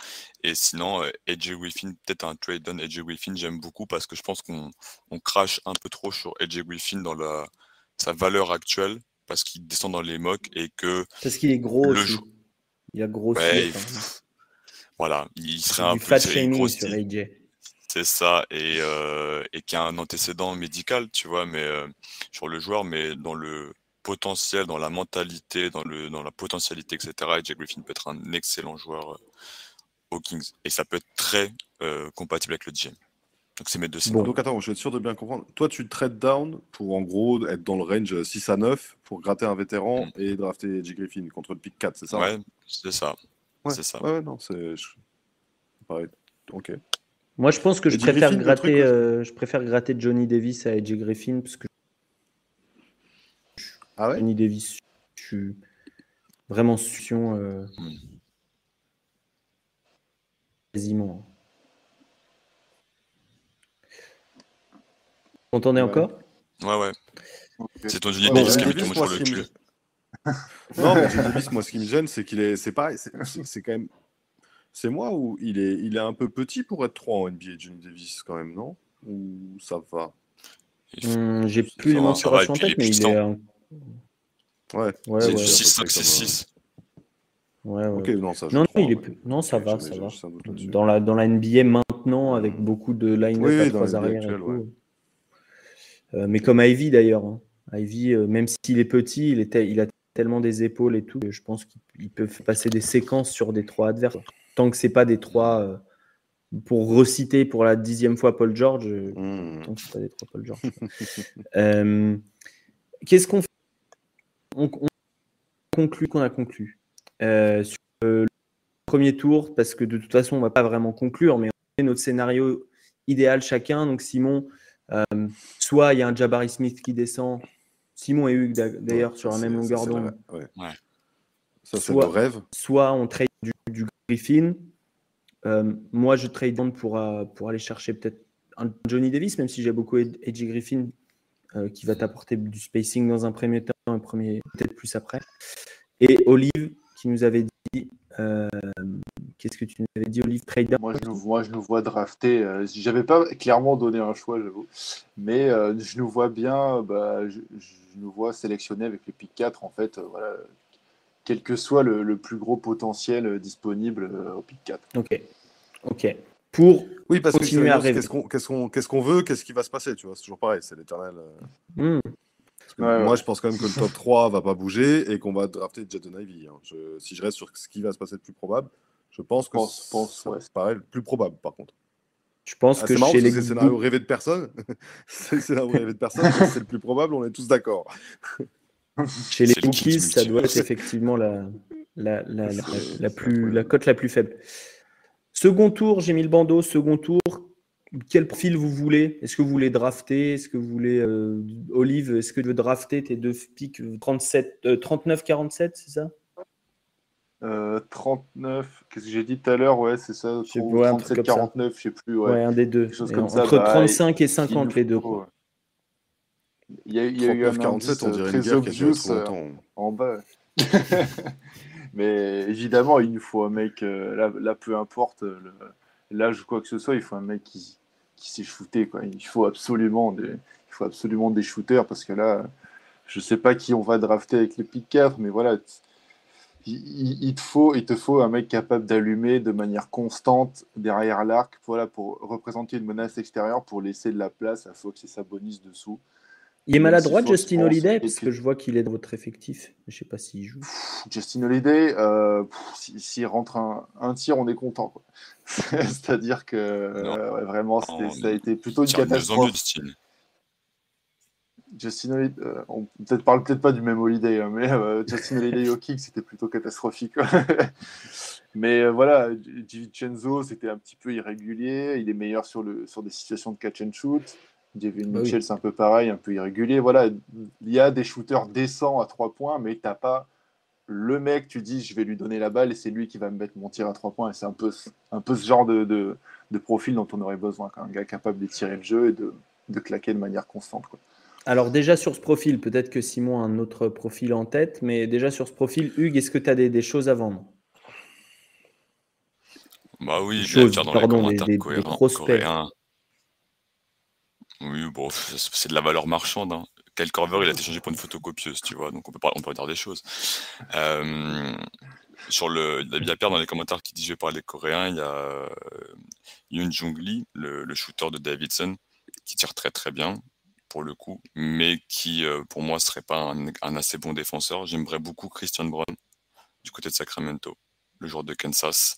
Et sinon, euh, AJ Griffin, peut-être un trade down AJ Griffin, j'aime beaucoup parce que je pense qu'on on crache un peu trop sur AJ Griffin dans la, sa valeur actuelle parce qu'il descend dans les mocks et que Parce qu'il est gros Le aussi. jou- Il a. Ouais, enfin, pff, voilà, il serait un peu sur AJ. C'est ça, et, euh, et qui a un antécédent médical, tu vois, mais euh, sur le joueur, mais dans le potentiel, dans la mentalité, dans, le, dans la potentialité, etc. AJ Griffin peut être un excellent joueur euh, aux Kings. Et ça peut être très euh, compatible avec le GM. Donc c'est mes deux scénarios. Donc attends, je vais être sûr de bien comprendre. Toi, tu trades down pour en gros être dans le range 6 à 9 pour gratter un vétéran Mm. et drafter J. Griffin contre le pick 4, c'est ça Ouais, c'est ça. Ouais, C'est ça. Ouais, non, c'est. je- Pareil. Ok. Moi, je pense que je préfère, Griffin, gratter, truc, euh, je préfère gratter Johnny Davis à AJ Griffin parce que Ah ouais? Johnny Davis, je suis vraiment sution euh, Mm. quasiment. Vous m'entendez Ouais. encore? Ouais, ouais. C'est ton Johnny Ouais, Davis qui a mis tout le monde moi, sur le cul. Non, mais Joe Davis, moi, ce qui me gêne, c'est qu'il est. C'est pareil, c'est- quand même. C'est moi ou il est, il est un peu petit pour être 3 en NBA, Johnny Davis, quand même, non? Ou ça va? Hum, J'ai plus les mensurations en puis il est tête, mais il est. Ouais. Ouais, C'est ouais, du ouais. 6, 5, comme, 6, euh, 6. ouais, non, ça. Non, non, comprends, il est ouais. plus- non, ça va, ça va. Dans la, dans la NBA maintenant, avec beaucoup de line-up Oui, à trois arrières actuelle. Euh, mais comme Ivy d'ailleurs. hein. Ivy, euh, même s'il est petit, il, est tel- il a tellement des épaules et tout, que je pense qu'il il peut passer des séquences sur des trois adverses. Tant que c'est pas des trois, euh, pour reciter pour la dixième fois Paul George, Hmm. tant que c'est pas des trois Paul George. Euh, Qu'est-ce qu'on fait on, on conclut qu'on a conclu euh, sur euh, le premier tour, parce que de toute façon, on va pas vraiment conclure, mais on fait notre scénario idéal chacun. Donc, Simon, euh, soit il y a un Jabari Smith qui descend, Simon et Hugues d'a- d'ailleurs Ouais, sur la même longueur d'onde, ouais. Ouais. Ça, c'est Soit- le rêve. soit on trade du, du Griffin. Euh, moi, je trade pour, euh, pour aller chercher peut-être un Johnny Davis, même si j'ai beaucoup Ed- Edgy Griffin euh, qui va t'apporter du spacing dans un premier temps, un premier peut-être plus après. Et Olive qui nous avait dit, euh, qu'est-ce que tu nous avais dit, Olive trade down? Moi, je nous vois, je nous vois drafter. Euh, J'avais pas clairement donné un choix, j'avoue. Mais euh, je nous vois bien, bah, je, je nous vois sélectionner avec les pick 4, en fait, voilà, quel que soit le, le plus gros potentiel disponible au pick 4. Ok, ok. Pour Oui, parce que Continuer à finalement, rêver. qu'est-ce qu'on qu'est-ce qu'on- qu'est-ce qu'on veut, qu'est-ce qui va se passer, tu vois, c'est toujours pareil, c'est l'éternel. euh, que Ouais, moi, ouais. je pense quand même que le top 3 va pas bouger et qu'on va drafter Jaden Ivy. hein. Je- si je reste sur ce qui va se passer le plus probable, je pense que Pense- pense, ouais. me paraît le plus probable, par contre. je pense Ah, que c'est marrant chez les que c'est le scénario rêvé de personne. c'est le scénario rêvé de personne, c'est le plus probable, on est tous d'accord. Chez les C'est le Cookies, ça doit être effectivement la, la, la, la, C'est- la c'est plus, la cote la plus faible. Second tour, j'ai mis le bandeau. Second tour, quel profil vous voulez? Est-ce que vous voulez drafter? Est-ce que vous voulez euh, Olive Est-ce que tu veux drafter tes deux pics 37, euh, 39-47, c'est ça? Euh, 39, qu'est-ce que j'ai dit tout à l'heure? Ouais, c'est ça. Je sais trop- pas, un truc 37, comme ça. 49, je sais plus. ouais. Ouais. un des deux. chose comme ça, entre bah, 35 et Il 50 nous les deux. quoi. Il y a, il y a eu un 39-47, indice on euh, dirait une guerre qui a duré trop euh, longtemps. en bas. Mais évidemment, il faut un mec, euh, là, peu importe le- l'âge ou quoi que ce soit, il faut un mec qui, qui sait shooter. Quoi. Il, faut absolument des, il faut absolument des shooters parce que là, je sais pas qui on va drafter avec les pick 4, mais voilà, il te faut, il te faut un mec capable d'allumer de manière constante derrière l'arc voilà, pour représenter une menace extérieure, pour laisser de la place à Fox et Sabonis dessous. Il est maladroit, si Justin Holiday, parce que je vois qu'il est dans votre effectif. Je sais pas s'il joue. Justin Holiday, euh, s'il rentre un, un tir, on est content. C'est-à-dire que euh, ouais, vraiment, Non, ça a été plutôt une catastrophe. Justin. Justin Holiday, euh, on peut-être parle peut-être pas du même Holiday, hein, mais euh, Justin Holiday au kick, c'était plutôt catastrophique. mais euh, voilà, Vincenzo, c'était un petit peu irrégulier. Il est meilleur sur, le, sur des situations de catch and shoot. Devin bah Mitchell, c'est un peu pareil, un peu irrégulier. Voilà, il y a des shooters décents à trois points, mais tu n'as pas le mec, tu dis, je vais lui donner la balle et c'est lui qui va me mettre mon tir à trois points. Et c'est un peu, un peu ce genre de, de, profil dont on aurait besoin, un gars capable de tirer le jeu et de, de claquer de manière constante. Quoi. Alors déjà sur ce profil, peut-être que Simon a un autre profil en tête, mais déjà sur ce profil, Hugues, est-ce que tu as des, choses à vendre? Bah oui, je vais dans pardon, les des, prospects. Oui, bon, c'est de la valeur marchande. Hein. Corver, il a été changé pour une photocopieuse, tu vois, donc on peut, pas, dire des choses. Euh, sur le, il y a Pierre dans les commentaires qui dit je vais parler coréen, il y a euh, Yoon Jung Lee, le, shooter de Davidson, qui tire très très bien, pour le coup, mais qui, euh, pour moi, serait pas un, assez bon défenseur. J'aimerais beaucoup Christian Brown du côté de Sacramento, le joueur de Kansas,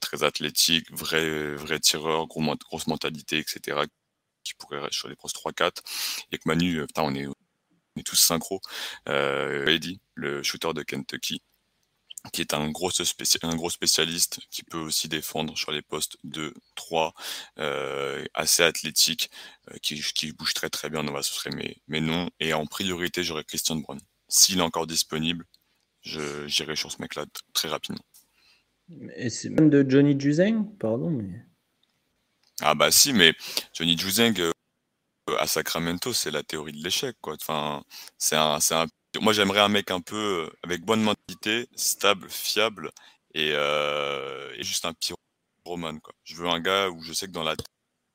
très athlétique, vrai, vrai tireur, gros, grosse mentalité, etc., qui pourrait sur les pros 3-4. Et que Manu, euh, putain, on est, on est tous synchro. Eddie, le shooter de Kentucky, qui est un gros, un gros spécialiste, qui peut aussi défendre sur les postes 2, 3, euh, assez athlétique, euh, qui, qui, bouge très très bien. Donc, ce serait mes, mes noms. Et en priorité, j'aurais Christian Brown. S'il est encore disponible, j'irai sur ce mec-là très rapidement. Et c'est même de Johnny Juzeng? Pardon, mais... Ah bah si, mais Johnny Juzeng euh, à Sacramento, c'est la théorie de l'échec. quoi. Enfin, c'est un, un moi, j'aimerais un mec un peu euh, avec bonne mentalité, stable, fiable et, euh, et juste un pyromane. Quoi. Je veux un gars où je sais que dans la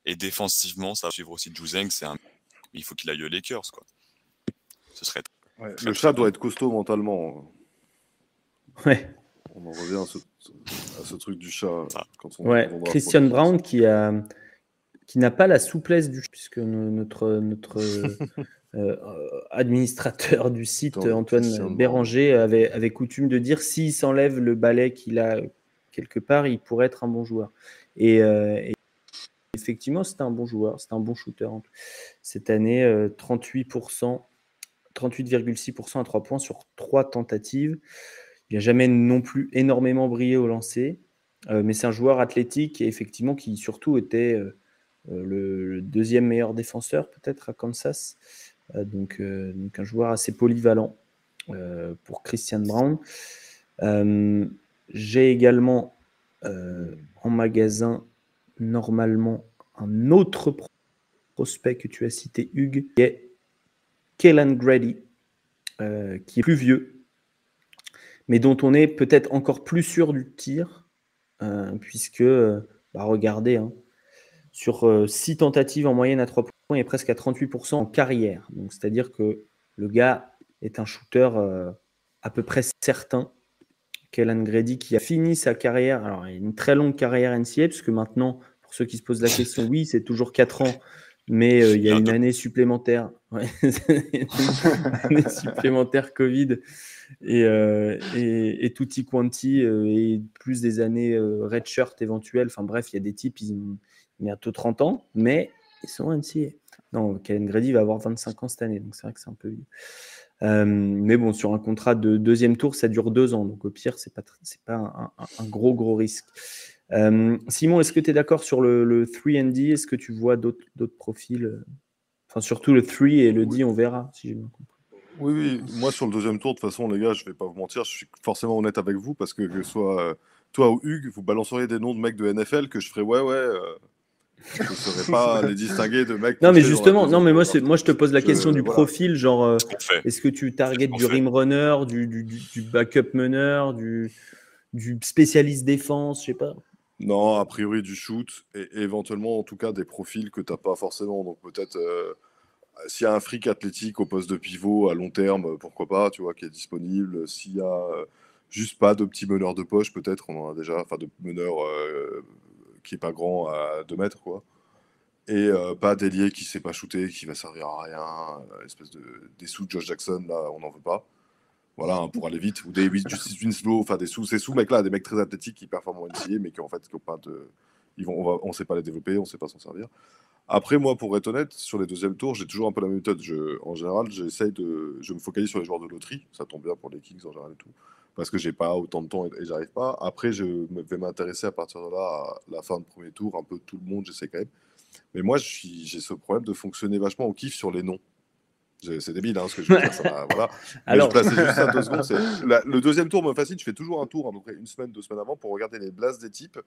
et défensivement, ça va suivre aussi Juzeng, c'est un il faut qu'il aille aux Lakers quoi. Ce serait le chat doit être costaud mentalement. Ouais. On en revient à ce, truc du chat. Quand on, ouais. Christian Brown qui a qui n'a pas la souplesse du puisque notre notre Euh, administrateur du site, Antoine Béranger, avait, avait, coutume de dire s'il s'enlève le balai qu'il a quelque part, il pourrait être un bon joueur. Et, euh, effectivement, c'est un bon joueur, c'est un bon shooter. Cette année, 38%, euh, 38,6% à 3 points sur 3 tentatives. Il n'a jamais non plus énormément brillé au lancer, mais c'est un joueur athlétique et effectivement qui surtout était le, deuxième meilleur défenseur peut-être à Kansas. Euh, donc, euh, donc, un joueur assez polyvalent euh, pour Christian Brown. J'ai également en magasin normalement un autre prospect que tu as cité, Hugues, qui est Kellen Grady, qui est plus vieux, mais dont on est peut-être encore plus sûr du tir, puisque, bah, regardez, hein, sur 6 tentatives en moyenne à 3 points, est presque à 38% en carrière. Donc, c'est-à-dire que le gars est un shooter euh, à peu près certain. Kellen Grady qui a fini sa carrière, alors il a une très longue carrière NCA, puisque maintenant, pour ceux qui se posent la question, oui, c'est toujours 4 ans, mais euh, il y a une année supplémentaire, année supplémentaire Covid et, euh, et, et quanti et plus des années redshirt éventuelles. Enfin bref, il y a des types, ils ont bientôt 30 ans, mais ils sont NCA. Non, Kellen Grady va avoir 25 ans cette année, donc c'est vrai que c'est un peu vieux. Euh, mais bon, sur un contrat de deuxième tour, ça dure deux ans, donc au pire, c'est pas, c'est pas un, gros, gros risque. Euh, Simon, est-ce que tu es d'accord sur le, 3D Est-ce que tu vois d'autres, d'autres profils euh, Enfin, surtout le 3 et le D, on verra, si j'ai bien compris. Oui, oui, moi sur le deuxième tour, de toute façon, les gars, je vais pas vous mentir, je suis forcément honnête avec vous parce que que ce soit toi ou Hugues, vous balanceriez des noms de mecs de NFL que je ferais ouais, ouais, je ne saurais pas les distinguer de mecs. Non, mais justement, non, mais moi, moi, je te pose la question du profil, genre, euh, est-ce que tu targetes du rim runner, du, du, du, backup meneur, du, du spécialiste défense, je sais pas. Non, a priori du shoot et, éventuellement, en tout cas, des profils que tu n'as pas forcément. Donc peut-être euh, s'il y a un fric athlétique au poste de pivot à long terme, pourquoi pas, tu vois, qui est disponible. S'il y a euh, juste pas de petits meneurs de poche, peut-être, on en a déjà, enfin de meneurs qui est pas grand à 2 mètres, quoi. Et euh, pas d'ailier qui sait pas shooter, qui va servir à rien, euh, espèce de des sous de Josh Jackson, là, on n'en veut pas. Voilà, hein, pour aller vite. Ou des Justice Winslow, enfin des sous, ces sous-mecs-là, des mecs très athlétiques qui performent en NCA, mais qui en fait, qui pas de. Ils vont, on, on sait pas les développer, on sait pas s'en servir. Après, moi, pour être honnête, sur les deuxièmes tours, j'ai toujours un peu la même méthode. En général, j'essaye de. Je me focalise sur les joueurs de loterie. Ça tombe bien pour les Kings en général et tout. Parce que j'ai pas autant de temps et, j'arrive pas. Après, je vais m'intéresser à partir de là à la fin de premier tour. Un peu tout le monde, j'essaie quand même. Mais moi, j'ai ce problème de fonctionner vachement au kiff sur les noms. C'est débile hein, ce que je veux dire. Ça voilà. Alors... je plaçais juste à deux secondes. le deuxième tour me fascine. Je fais toujours un tour, à peu près une semaine, deux semaines avant, pour regarder les blasts des types.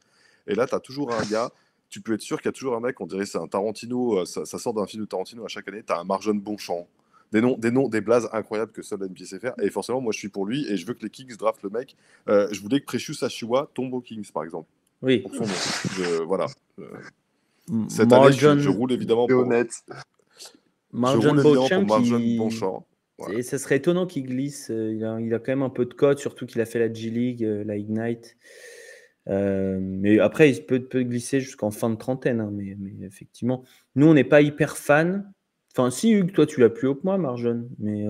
Et là, tu as toujours un gars. Tu peux être sûr qu'il y a toujours un mec, on dirait c'est un Tarantino, euh, ça, sort d'un film de Tarantino à chaque année. Tu as un Marjon Bonchamp. Des noms, des noms, des blazes incroyables que seul NPC sait faire. Et forcément, moi, je suis pour lui et je veux que les Kings draftent le mec. Euh, je voulais que Precious Ashiwa tombe aux Kings, par exemple. Oui. Pour son nom. voilà. Euh, cette année, je, roule évidemment pour. honnête. Marjon Bonchamp. Et ça serait étonnant qu'il glisse. Euh, il a, il a, quand même un peu de code, surtout qu'il a fait la G-League, euh, la Ignite. Euh, mais après, il peut, peut glisser jusqu'en fin de trentaine. Hein, mais, mais, effectivement, nous, on n'est pas hyper fan. Enfin, si, Hugues, toi, tu l'as plus haut que moi, Marjon. Mais,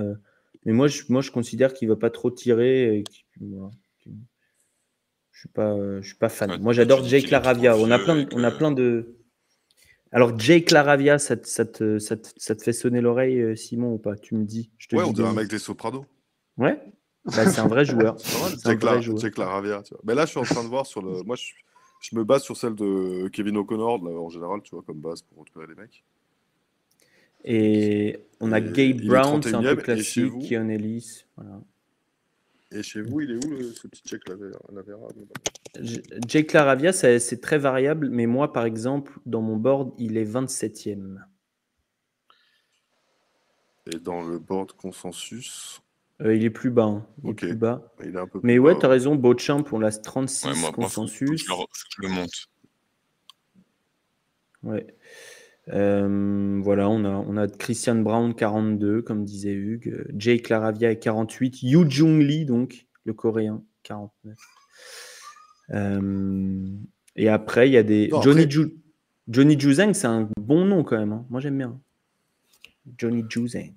mais moi, je, moi, je considère qu'il ne va pas trop tirer. Et je suis pas, je suis pas fan. moi, j'adore Jake Laravia. On a plein, on a plein de alors, Jake Laravia, ça, te, fait sonner l'oreille, euh, Simon, ou pas? Tu me dis. Je te ouais, on dirait un mec des Soprano. Ouais, bah, c'est un vrai joueur. Jake, Laravia, tu vois. Mais là, je suis en train de voir sur le. Moi, je, me base sur celle de Kevin O'Connor, en général, tu vois, comme base pour retrouver les mecs. Et on a Gabe Brown, c'est un peu classique, Keon Ellis. Voilà. Et chez vous, il est où ce petit Jake Laravia Jake Laravia, c'est très variable, mais moi, par exemple, dans mon board, il est 27e. Et dans le board consensus? Euh, Il est plus bas. Hein. Il est plus bas. mais ouais, tu as raison, Beauchamp, on l'a 36 consensus. je, le, monte. Ouais. Euh, voilà, on a, on a Christian Brown 42, comme disait Hugues. Jake Laravia est 48. Yu Jung Lee, donc, le coréen, 49. Euh, et après, il y a des. Johnny, Ju... Johnny Juzang, c'est un bon nom quand même. Hein. Moi, j'aime bien. Johnny Juzang.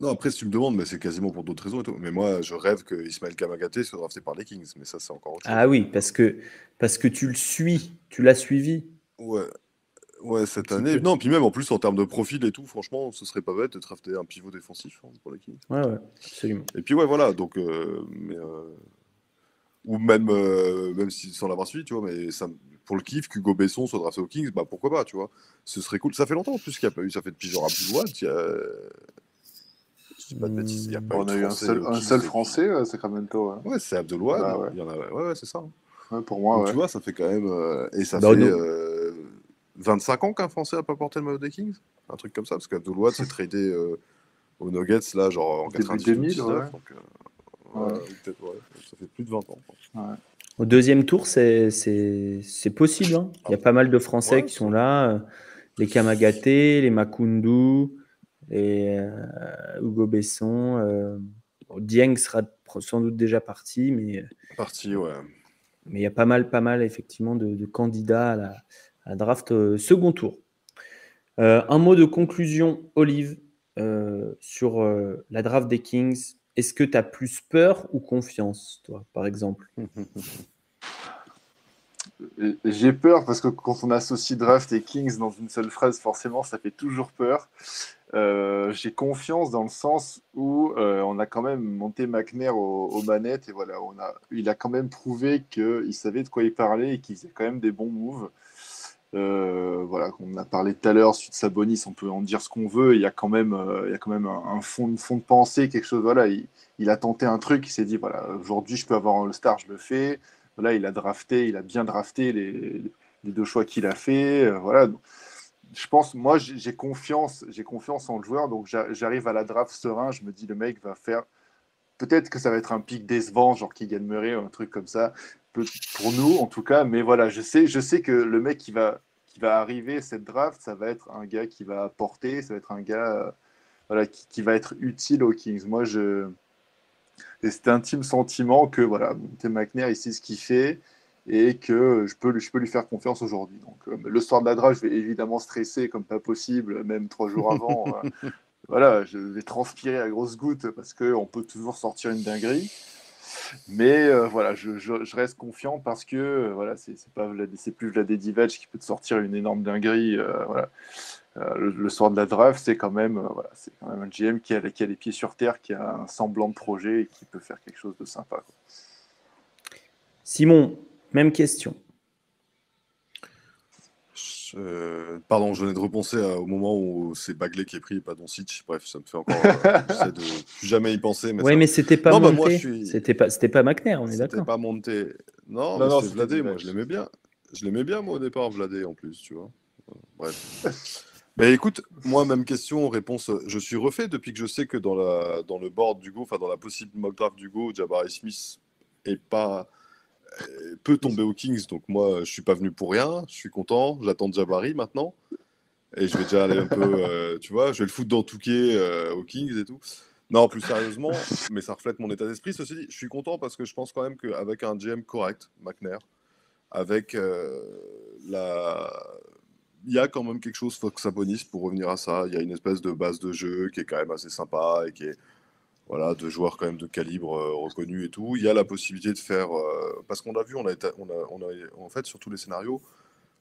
Non, après, si tu me demandes, mais c'est quasiment pour d'autres raisons. Mais moi, je rêve que Ismaël Kamagaté soit drafté par les Kings. Mais ça, c'est encore autre chose. Ah oui, parce que, parce que tu le suis. Tu l'as suivi. Ouais. Ouais, cette année. Non, puis même en plus en termes de profil et tout, franchement, ce serait pas bête de drafter un pivot défensif hein, pour les Kings. Ouais, ouais, absolument. Et puis ouais, voilà, donc. Euh, mais, euh, ou même, euh, même si, sans l'avoir suivi, tu vois, mais ça, pour le kiff, qu'Hugo Besson soit drafté aux Kings, bah pourquoi pas, tu vois. Ce serait cool. Ça fait longtemps en plus qu'il n'y a pas eu, ça fait depuis genre Abdoulouad, il y a. Je pas de bêtises, il y a pas On a eu un seul, un seul français, à Sacramento. Ouais, ouais c'est Abdelouad, ah, ouais. il y en a, ouais, ouais c'est ça. Ouais, pour moi, Tu vois, ça fait quand même. et ça bah, fait. 25 ans qu'un Français n'a pas porté le maillot des Kings? Un truc comme ça, parce qu'Abdelouad s'est tradé euh, aux Nuggets là, genre en 2000, ouais. donc, euh, ça fait plus de 20 ans. Au deuxième tour, c'est possible. Hein. Il y a pas mal de Français qui sont là. Euh, les Kamagate, les Makundu, et Hugo Besson. Dieng sera sans doute déjà parti, mais. Parti, ouais. Mais il y a pas mal, pas mal effectivement de, de candidats à la, draft euh, second tour. Euh, un mot de conclusion, Olive, euh, sur la draft des Kings. Est-ce que tu as plus peur ou confiance, toi, par exemple? J'ai peur parce que quand on associe draft et Kings dans une seule phrase, forcément, ça fait toujours peur. j'ai confiance dans le sens où on a quand même monté McNair aux, manettes et voilà, on a, il a quand même prouvé qu'il savait de quoi il parlait et qu'il faisait quand même des bons moves. Euh, voilà, on a parlé tout à l'heure, suite Sabonis, on peut en dire ce qu'on veut. Il y a quand même, euh, il y a quand même un, fond, fond, de pensée, quelque chose. Voilà, il, a tenté un truc, il s'est dit voilà, aujourd'hui je peux avoir un All-Star, je le fais. Voilà, il a drafté, il a bien drafté les, deux choix qu'il a fait. Euh, voilà, je pense, moi j'ai confiance, j'ai confiance en le joueur, donc j'arrive à la draft serein. Je me dis le mec va faire. Peut-être que ça va être un pic décevant, genre qui gagne Murray ou un truc comme ça pour nous en tout cas. Mais voilà, je sais, je sais que le mec qui va, qui va arriver cette draft, ça va être un gars qui va apporter, ça va être un gars euh, voilà, qui, va être utile aux Kings. Moi, je. C'est un intime sentiment que voilà, Tim McNair, il sait ce qu'il fait et que je peux, je peux lui faire confiance aujourd'hui. Donc, euh, le soir de la draft, je vais évidemment stresser comme pas possible, même trois jours avant. Euh, voilà, je vais transpirer à grosses gouttes parce qu'on peut toujours sortir une dinguerie. Mais voilà, je, reste confiant parce que voilà, c'est plus Vladé qui peut te sortir une énorme dinguerie. voilà. Le, soir de la draft, c'est quand même voilà, quand même un GM qui a, qui a, les pieds sur terre, qui a un semblant de projet et qui peut faire quelque chose de sympa. Simon, même question. Euh, pardon, je venais de repenser au moment où c'est Bagley qui est pris et pas Doncic. Bref, ça me fait encore. Euh, j'essaie de plus jamais y penser. Mais oui, mais c'était pas non, monté. Bah, suis... C'était pas, c'était pas McNair, on est d'accord. C'était pas monté. Non, non, c'était Vladé. Moi, je l'aimais bien. Je l'aimais bien moi au départ, Vladé en plus, tu vois. Bref. mais écoute, moi, même question, réponse. Je suis refait depuis que je sais que dans la dans le board du Go, enfin dans la possible mock draft du Go, Jabari Smith est pas euh, peut tomber aux Kings. Donc moi, je suis pas venu pour rien. Je suis content. J'attends Jabari maintenant. Et je vais déjà aller un peu, euh, tu vois, je vais le foutre dans Touquet euh, aux Kings et tout. Non, plus sérieusement, mais ça reflète mon état d'esprit. Ceci dit, je suis content parce que je pense quand même qu'avec un GM correct, McNair, avec la. Il y a quand même quelque chose, Fox Sabonis, pour revenir à ça. Il y a une espèce de base de jeu qui est quand même assez sympa et qui est voilà, de joueurs quand même de calibre euh, reconnu et tout. Il y a la possibilité de faire, euh, parce qu'on a vu, on a, en fait, sur tous les scénarios,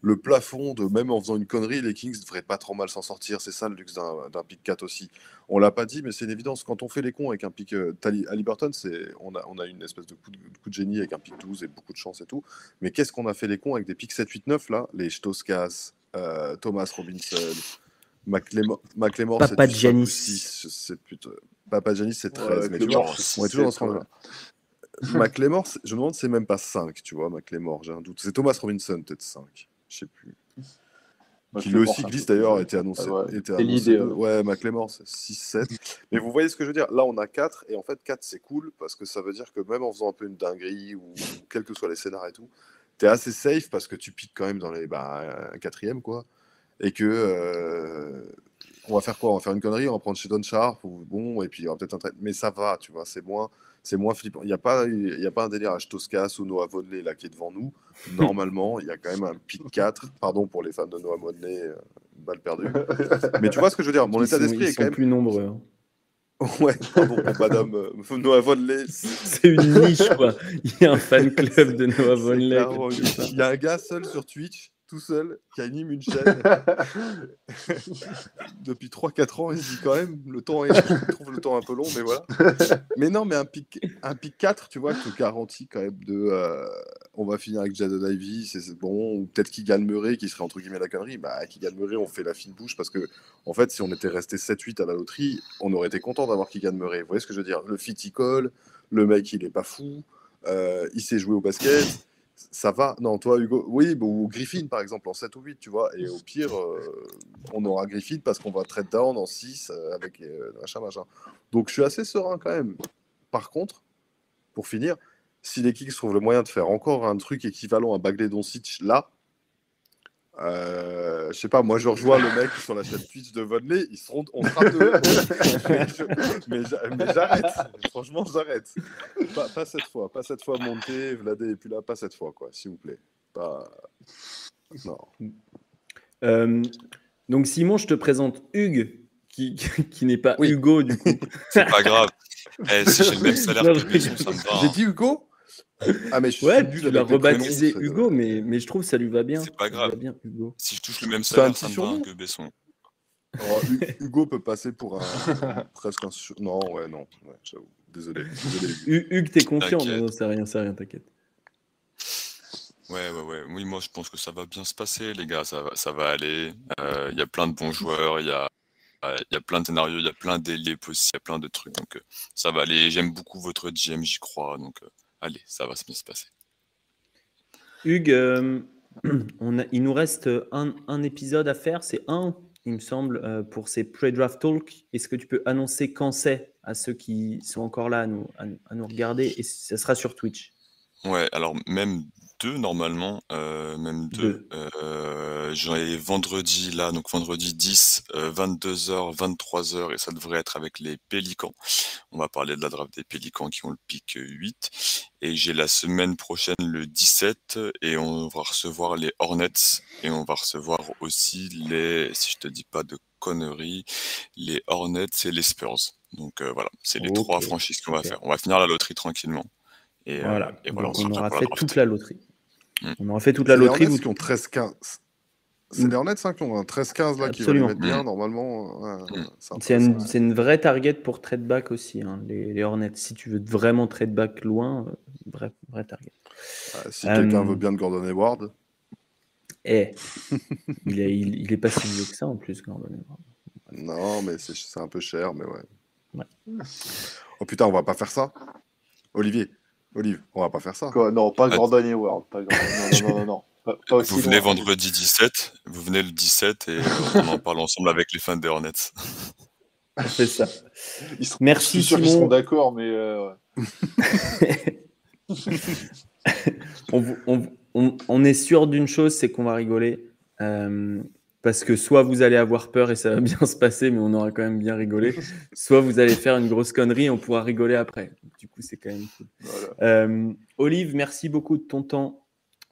le plafond de même en faisant une connerie, les Kings devraient pas trop mal s'en sortir. C'est ça le luxe d'un pick 4 aussi. On l'a pas dit, mais c'est une évidence. Quand on fait les cons avec un pick euh, Ali Burton, c'est on a, on a une espèce de coup de, génie avec un pick 12 et beaucoup de chance et tout. Mais qu'est-ce qu'on a fait les cons avec des picks 7, 8, 9 là? Les Stoskas, Thomas Robinson, McLemore, Papa Janis. C'est plutôt Papa Janis, c'est 13. mais tu vois, on est toujours dans ce là McLemore, je me demande si c'est même pas 5, tu vois, McLemore, j'ai un doute. C'est Thomas Robinson, peut-être 5. Je sais plus. Qui le aussi glisse d'ailleurs, a été annoncé. Ah ouais, était annoncé ouais McLemore, c'est 6-7. Mais vous voyez ce que je veux dire? Là, on a 4, et en fait, 4, c'est cool, parce que ça veut dire que même en faisant un peu une dinguerie, ou quels que soient les scénarios et tout, t'es assez safe, parce que tu piques quand même dans les bah, un quatrième, quoi. Et que euh, on va faire quoi? On va faire une connerie, on va prendre chez Don Sharp, ou bon, et puis il y aura peut-être un trait. Mais ça va, tu vois, c'est moins, c'est moins flippant. Il n'y a, pas, il y a pas un délire à Stoskas ou Noah Vodley là qui est devant nous. Normalement, il y a quand même un pic 4. Pardon pour les fans de Noah Vodley, euh, balle perdue. Mais tu vois ce que je veux dire? Mon état d'esprit est quand même. plus nombreux. Hein. Ouais, pardon, madame euh, Noah Vodley. C'est une niche, quoi. Il y a un fan club de Noah Vodley. Il y a un gars seul sur Twitch tout seul qui anime une chaîne depuis 3-4 ans. Il se dit quand même, le temps est, trouve le temps un peu long, mais voilà. Mais non, mais un pic, un pic 4, tu vois, te garantit quand même de. Euh, on va finir avec Jaden Ivy, c'est bon, ou peut-être Kigan Murray qui serait entre guillemets la connerie. Bah, Kigan Murray, on fait la fine bouche parce que, en fait, si on était resté 7-8 à la loterie, on aurait été content d'avoir Kigan Murray. Vous voyez ce que je veux dire? Le fit, il colle, le mec, il est pas fou, euh, il sait jouer au basket ça va. Non, toi, Hugo, oui, ou Griffin, par exemple, en 7 ou 8, tu vois. Et au pire, euh, on aura Griffin parce qu'on va trade down en 6 euh, avec euh, machin, machin. Donc, je suis assez serein quand même. Par contre, pour finir, si les Kings trouvent le moyen de faire encore un truc équivalent à Bagley Doncic là, euh, je sais pas, moi je rejoins le mec sur la chaîne Twitch de Vonley, ils seront, on sera deux. mais, j'arrête, franchement j'arrête. Pas, cette fois, pas cette fois monter, Vladé et puis là, pas cette fois quoi, s'il vous plaît. Pas... Non. Euh, donc Simon, je te présente Hugues, qui, qui n'est pas Hugo du coup. C'est pas grave. Eh, si j'ai le même salaire que ça me va. J'ai dit Hugo? Ah, mais je ouais, tu l'as rebaptisé Hugo, mais, mais je trouve que ça lui va bien. C'est pas grave. Bien, Hugo. Si je touche le même salaire, ça me va que Besson. Oh, Hugo peut passer pour un presque un sur... Non, ouais, non. Ouais, Désolé. Désolé Hugues, t'es confiant Non, c'est rien, c'est rien, t'inquiète. Ouais, ouais, ouais. Oui, moi, je pense que ça va bien se passer, les gars. Ça va, ça va aller. Euh, il y a plein de bons joueurs. Il y a, il y a plein de scénarios. Il y a plein d'élèves aussi. Il y a plein de trucs. Donc, euh, ça va aller. J'aime beaucoup votre GM, j'y crois. Donc, euh, allez, ça va bien se passer. Hugues, euh, on il nous reste un, épisode à faire, c'est un, il me semble, euh, pour ces pre-draft talk. Est-ce que tu peux annoncer quand c'est à ceux qui sont encore là à nous, à nous regarder? Et ça sera sur Twitch. Ouais, alors même deux normalement, euh, même deux. Euh, J'en ai vendredi là, donc vendredi 10, 22h, 23h, et ça devrait être avec les Pélicans. On va parler de la draft des Pélicans qui ont le pic 8. Et j'ai la semaine prochaine le 17, et on va recevoir les Hornets, et on va recevoir aussi les, si je te dis pas de conneries, les Hornets et les Spurs. Donc euh, voilà, c'est les trois franchises qu'on va faire. On va finir la loterie tranquillement. Et, Voilà. et voilà, Donc, on aura fait toute la loterie. On aura fait toute la C'est les loterie. Hornets Vous... qui ont 13-15. C'est Mm. les Hornets hein, qui ont un 13-15 là qui va les mettre bien normalement. Ouais, Mm. c'est une, c'est une vraie target pour trade back aussi, hein, les, les Hornets. Si tu veux vraiment trade back loin, euh, vrai, vrai target. Ouais, si Euh, quelqu'un veut bien de Gordon Hayward, Eh, il, est, il, il est pas si vieux que ça en plus, Gordon Hayward. non, mais c'est c'est un peu cher, mais ouais. Ouais. Oh putain, on va pas faire ça Olivier, Olive, on va pas faire ça. Quoi Non, pas Ah, Gordon Hayward. Pas Gordon- Non, non, non, non, non. Pas, pas aussi Vous venez loin. vendredi 17, vous venez le 17 et on en parle ensemble avec les fans des Hornets. C'est ça. Ils seront- Merci, je suis sûr qu'ils Simon. seront d'accord, mais euh, ouais. on, vous- on- on- on est sûr d'une chose, c'est qu'on va rigoler. euh, parce que soit vous allez avoir peur et ça va bien se passer, mais on aura quand même bien rigolé. Soit vous allez faire une grosse connerie et on pourra rigoler après. Du coup, c'est quand même cool. Voilà. Euh, Olive, merci beaucoup de ton temps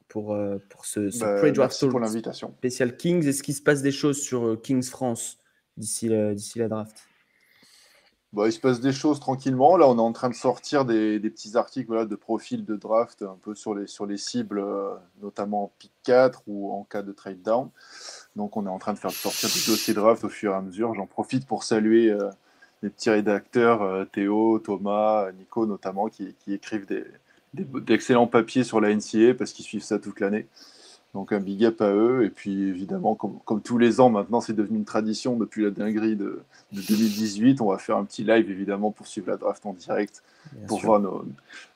pour, euh, pour ce, ce Bah, pre-draft pour l'invitation. spécial Kings. Est-ce qu'il se passe des choses sur euh, Kings France d'ici la, d'ici la draft? Bah, il se passe des choses tranquillement. Là, on est en train de sortir des, des petits articles voilà, de profil de draft un peu sur les, sur les cibles, euh, notamment en pick 4 ou en cas de trade down. Donc, on est en train de faire sortir des dossiers draft au fur et à mesure. J'en profite pour saluer euh, les petits rédacteurs, euh, Théo, Thomas, Nico notamment, qui, qui écrivent des, des- d'excellents papiers sur la NCA parce qu'ils suivent ça toute l'année. Donc un big up à eux. Et puis évidemment, comme, comme tous les ans maintenant, c'est devenu une tradition depuis la dinguerie de, de 2018. On va faire un petit live évidemment pour suivre la draft en direct, Bien pour sûr. voir nos,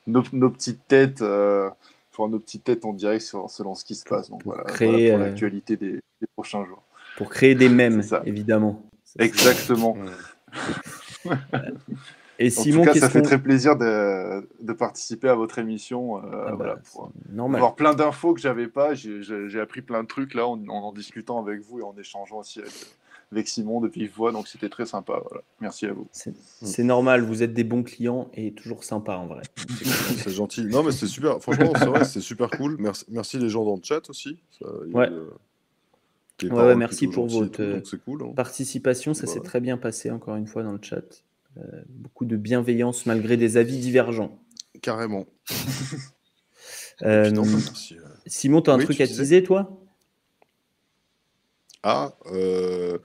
nos, nos petites têtes, euh, pour nos petites têtes en direct sur, selon ce qui se passe. Donc Pour voilà, créer, voilà pour euh, l'actualité des, des prochains jours. Pour créer des mèmes, évidemment. Exactement. Et En Simon, tout cas, ça fait très plaisir de, de participer à votre émission. euh, Ah bah, voilà, pour avoir plein d'infos que j'avais pas. J'ai appris plein de trucs là en, en en discutant avec vous et en échangeant aussi avec, avec Simon de vive voix. Donc c'était très sympa. Voilà. Merci à vous. C'est c'est normal, vous êtes des bons clients et toujours sympa en vrai. C'est gentil. Non, mais c'est super. Franchement, c'est vrai, c'est super cool. Merci, merci les gens dans le chat aussi. Ça, il y a Ouais. eu, euh, Ouais, ouais, merci pour votre, tout, cool. hein. Participation, ça Bah s'est très bien passé encore une fois dans le chat. Euh, beaucoup de bienveillance malgré des avis divergents. Carrément. Euh, puis, non, bah, merci, euh. Simon, tu as un Oui, truc tu à disais teaser, toi? Ah, euh...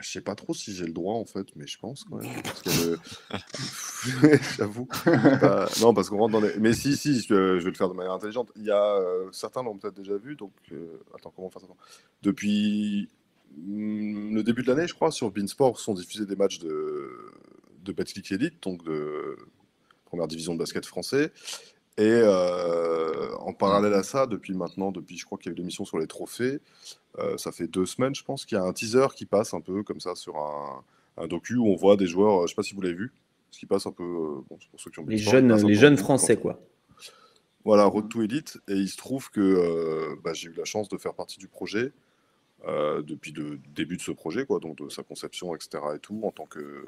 je sais pas trop si j'ai le droit en fait, mais je pense quand même. Parce que le- J'avoue. Non, parce qu'on rentre dans les. Mais si, si, je, vais le faire de manière intelligente. Il y a euh, certains l'ont peut-être déjà vu, donc euh, attends, comment faire ça Depuis hum, le début de l'année, je crois, sur Beansport sont diffusés des matchs de de Betclic Elite, donc de première division de basket français. Et euh, en parallèle à ça, depuis maintenant, depuis je crois qu'il y a eu l'émission sur les trophées, euh, ça fait deux semaines, je pense, qu'il y a un teaser qui passe un peu comme ça sur un, un docu où on voit des joueurs, euh, je sais pas si vous l'avez vu, ce qui passe un peu, euh, bon, pour ceux qui ont Les jeunes, les jeunes français, quoi. Voilà, Road to Elite. Et il se trouve que bah, j'ai eu la chance de faire partie du projet depuis le début de ce projet, quoi, donc de sa conception, etc. et tout, en tant que.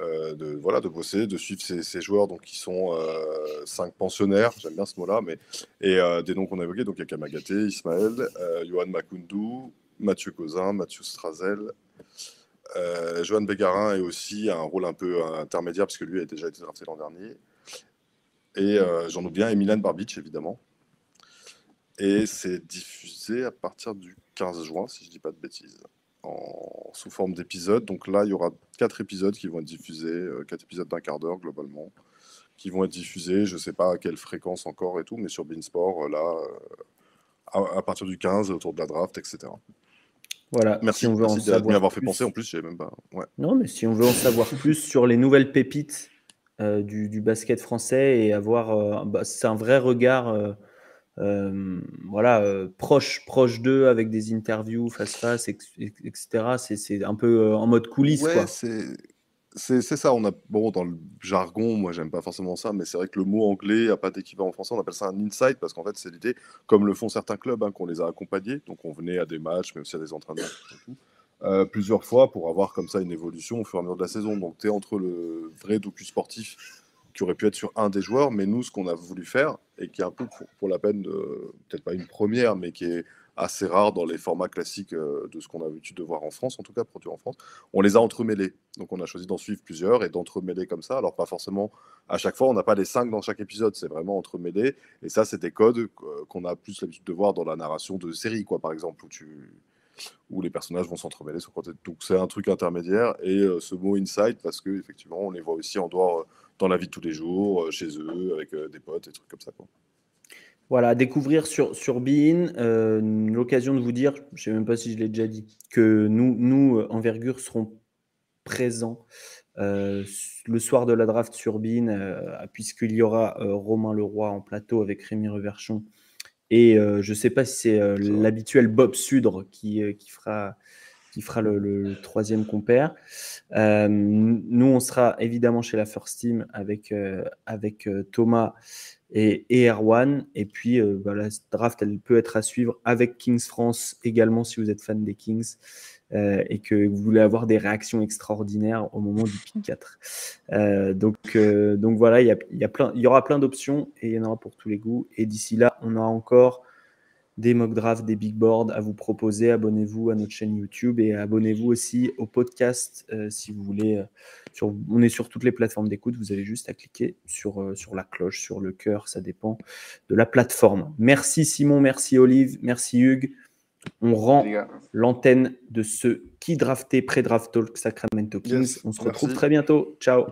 Euh, de, voilà, de bosser, de suivre ces, joueurs donc, qui sont euh, cinq pensionnaires, j'aime bien ce mot-là, mais et euh, des noms qu'on a évoqués, donc il y a Ismaël, Johan Makundu, Mathieu Cozin, Mathieu Strazel, Johan Bégarin est aussi un rôle un peu intermédiaire, parce que lui a déjà été drafté l'an dernier. Et j'en oublie un, et Barbic, évidemment. Et c'est diffusé à partir du 15 juin, si je dis pas de bêtises, en, sous forme d'épisodes. Donc là, il y aura quatre épisodes qui vont être diffusés, euh, quatre épisodes d'un quart d'heure globalement, qui vont être diffusés. Je sais pas à quelle fréquence encore et tout, mais sur Beansport, euh, là, euh, à, à partir du 15, autour de la draft, etc. Voilà. Merci, si on veut en merci de savoir avoir fait penser. En plus, j'ai même pas. Ouais. Non, mais si on veut en savoir plus sur les nouvelles pépites euh, du, du basket français et avoir, euh, bah, c'est un vrai regard, euh, voilà, euh, proche, proche d'eux avec des interviews face face, ex- ex- etc. C'est, un peu euh, en mode coulisses, Ouais, quoi. c'est ça. On a bon dans le jargon, moi j'aime pas forcément ça, mais c'est vrai que le mot anglais a pas d'équivalent en français. On appelle ça un insight parce qu'en fait c'est l'idée, comme le font certains clubs, hein, qu'on les a accompagnés. Donc on venait à des matchs, mais aussi à des entraînements tout, plusieurs fois pour avoir comme ça une évolution au fur et à mesure de la saison. Donc tu es entre le vrai docu sportif qui aurait pu être sur un des joueurs, mais nous ce qu'on a voulu faire et qui est un peu pour, la peine peut-être pas une première, mais qui est assez rares dans les formats classiques de ce qu'on a l'habitude de voir en France, en tout cas produits en France. On les a entremêlés. Donc on a choisi d'en suivre plusieurs et d'entremêler comme ça. Alors pas forcément à chaque fois, on n'a pas les cinq dans chaque épisode, c'est vraiment entremêlé. Et ça, c'est des codes qu'on a plus l'habitude de voir dans la narration de séries, quoi, par exemple, où tu où les personnages vont s'entremêler sur Donc c'est un truc intermédiaire et euh, ce mot inside parce que effectivement on les voit aussi en dehors euh, dans la vie de tous les jours, euh, chez eux, avec des potes, des trucs comme ça. Quoi. Voilà, découvrir sur, sur Bein, l'occasion de vous dire, je ne sais même pas si je l'ai déjà dit, que nous, nous Envergure, serons présents le soir de la draft sur Bein, puisqu'il y aura Romain Leroy en plateau avec Rémi Reverchon et je ne sais pas si c'est l'habituel Bob Sudre qui, qui fera, qui fera le, troisième compère. nous, on sera évidemment chez la First Team avec, avec Thomas et, Erwan. Et puis, bah, la draft, elle peut être à suivre avec Kings France également si vous êtes fan des Kings. Euh, et que vous voulez avoir des réactions extraordinaires au moment du pick 4. Euh, donc, euh, donc voilà, il y, a, y, a plein, il y aura plein d'options et il y en aura pour tous les goûts. Et d'ici là, on a encore des mock drafts, des big boards à vous proposer. Abonnez-vous à notre chaîne YouTube et abonnez-vous aussi au podcast si vous voulez. Sur, on est sur toutes les plateformes d'écoute. Vous avez juste à cliquer sur, sur la cloche, sur le cœur. Ça dépend de la plateforme. Merci Simon, merci Olive, merci Hugues. On rend l'antenne de ce qui drafté pré-draft talk Sacramento Kings. On se retrouve très bientôt. Ciao.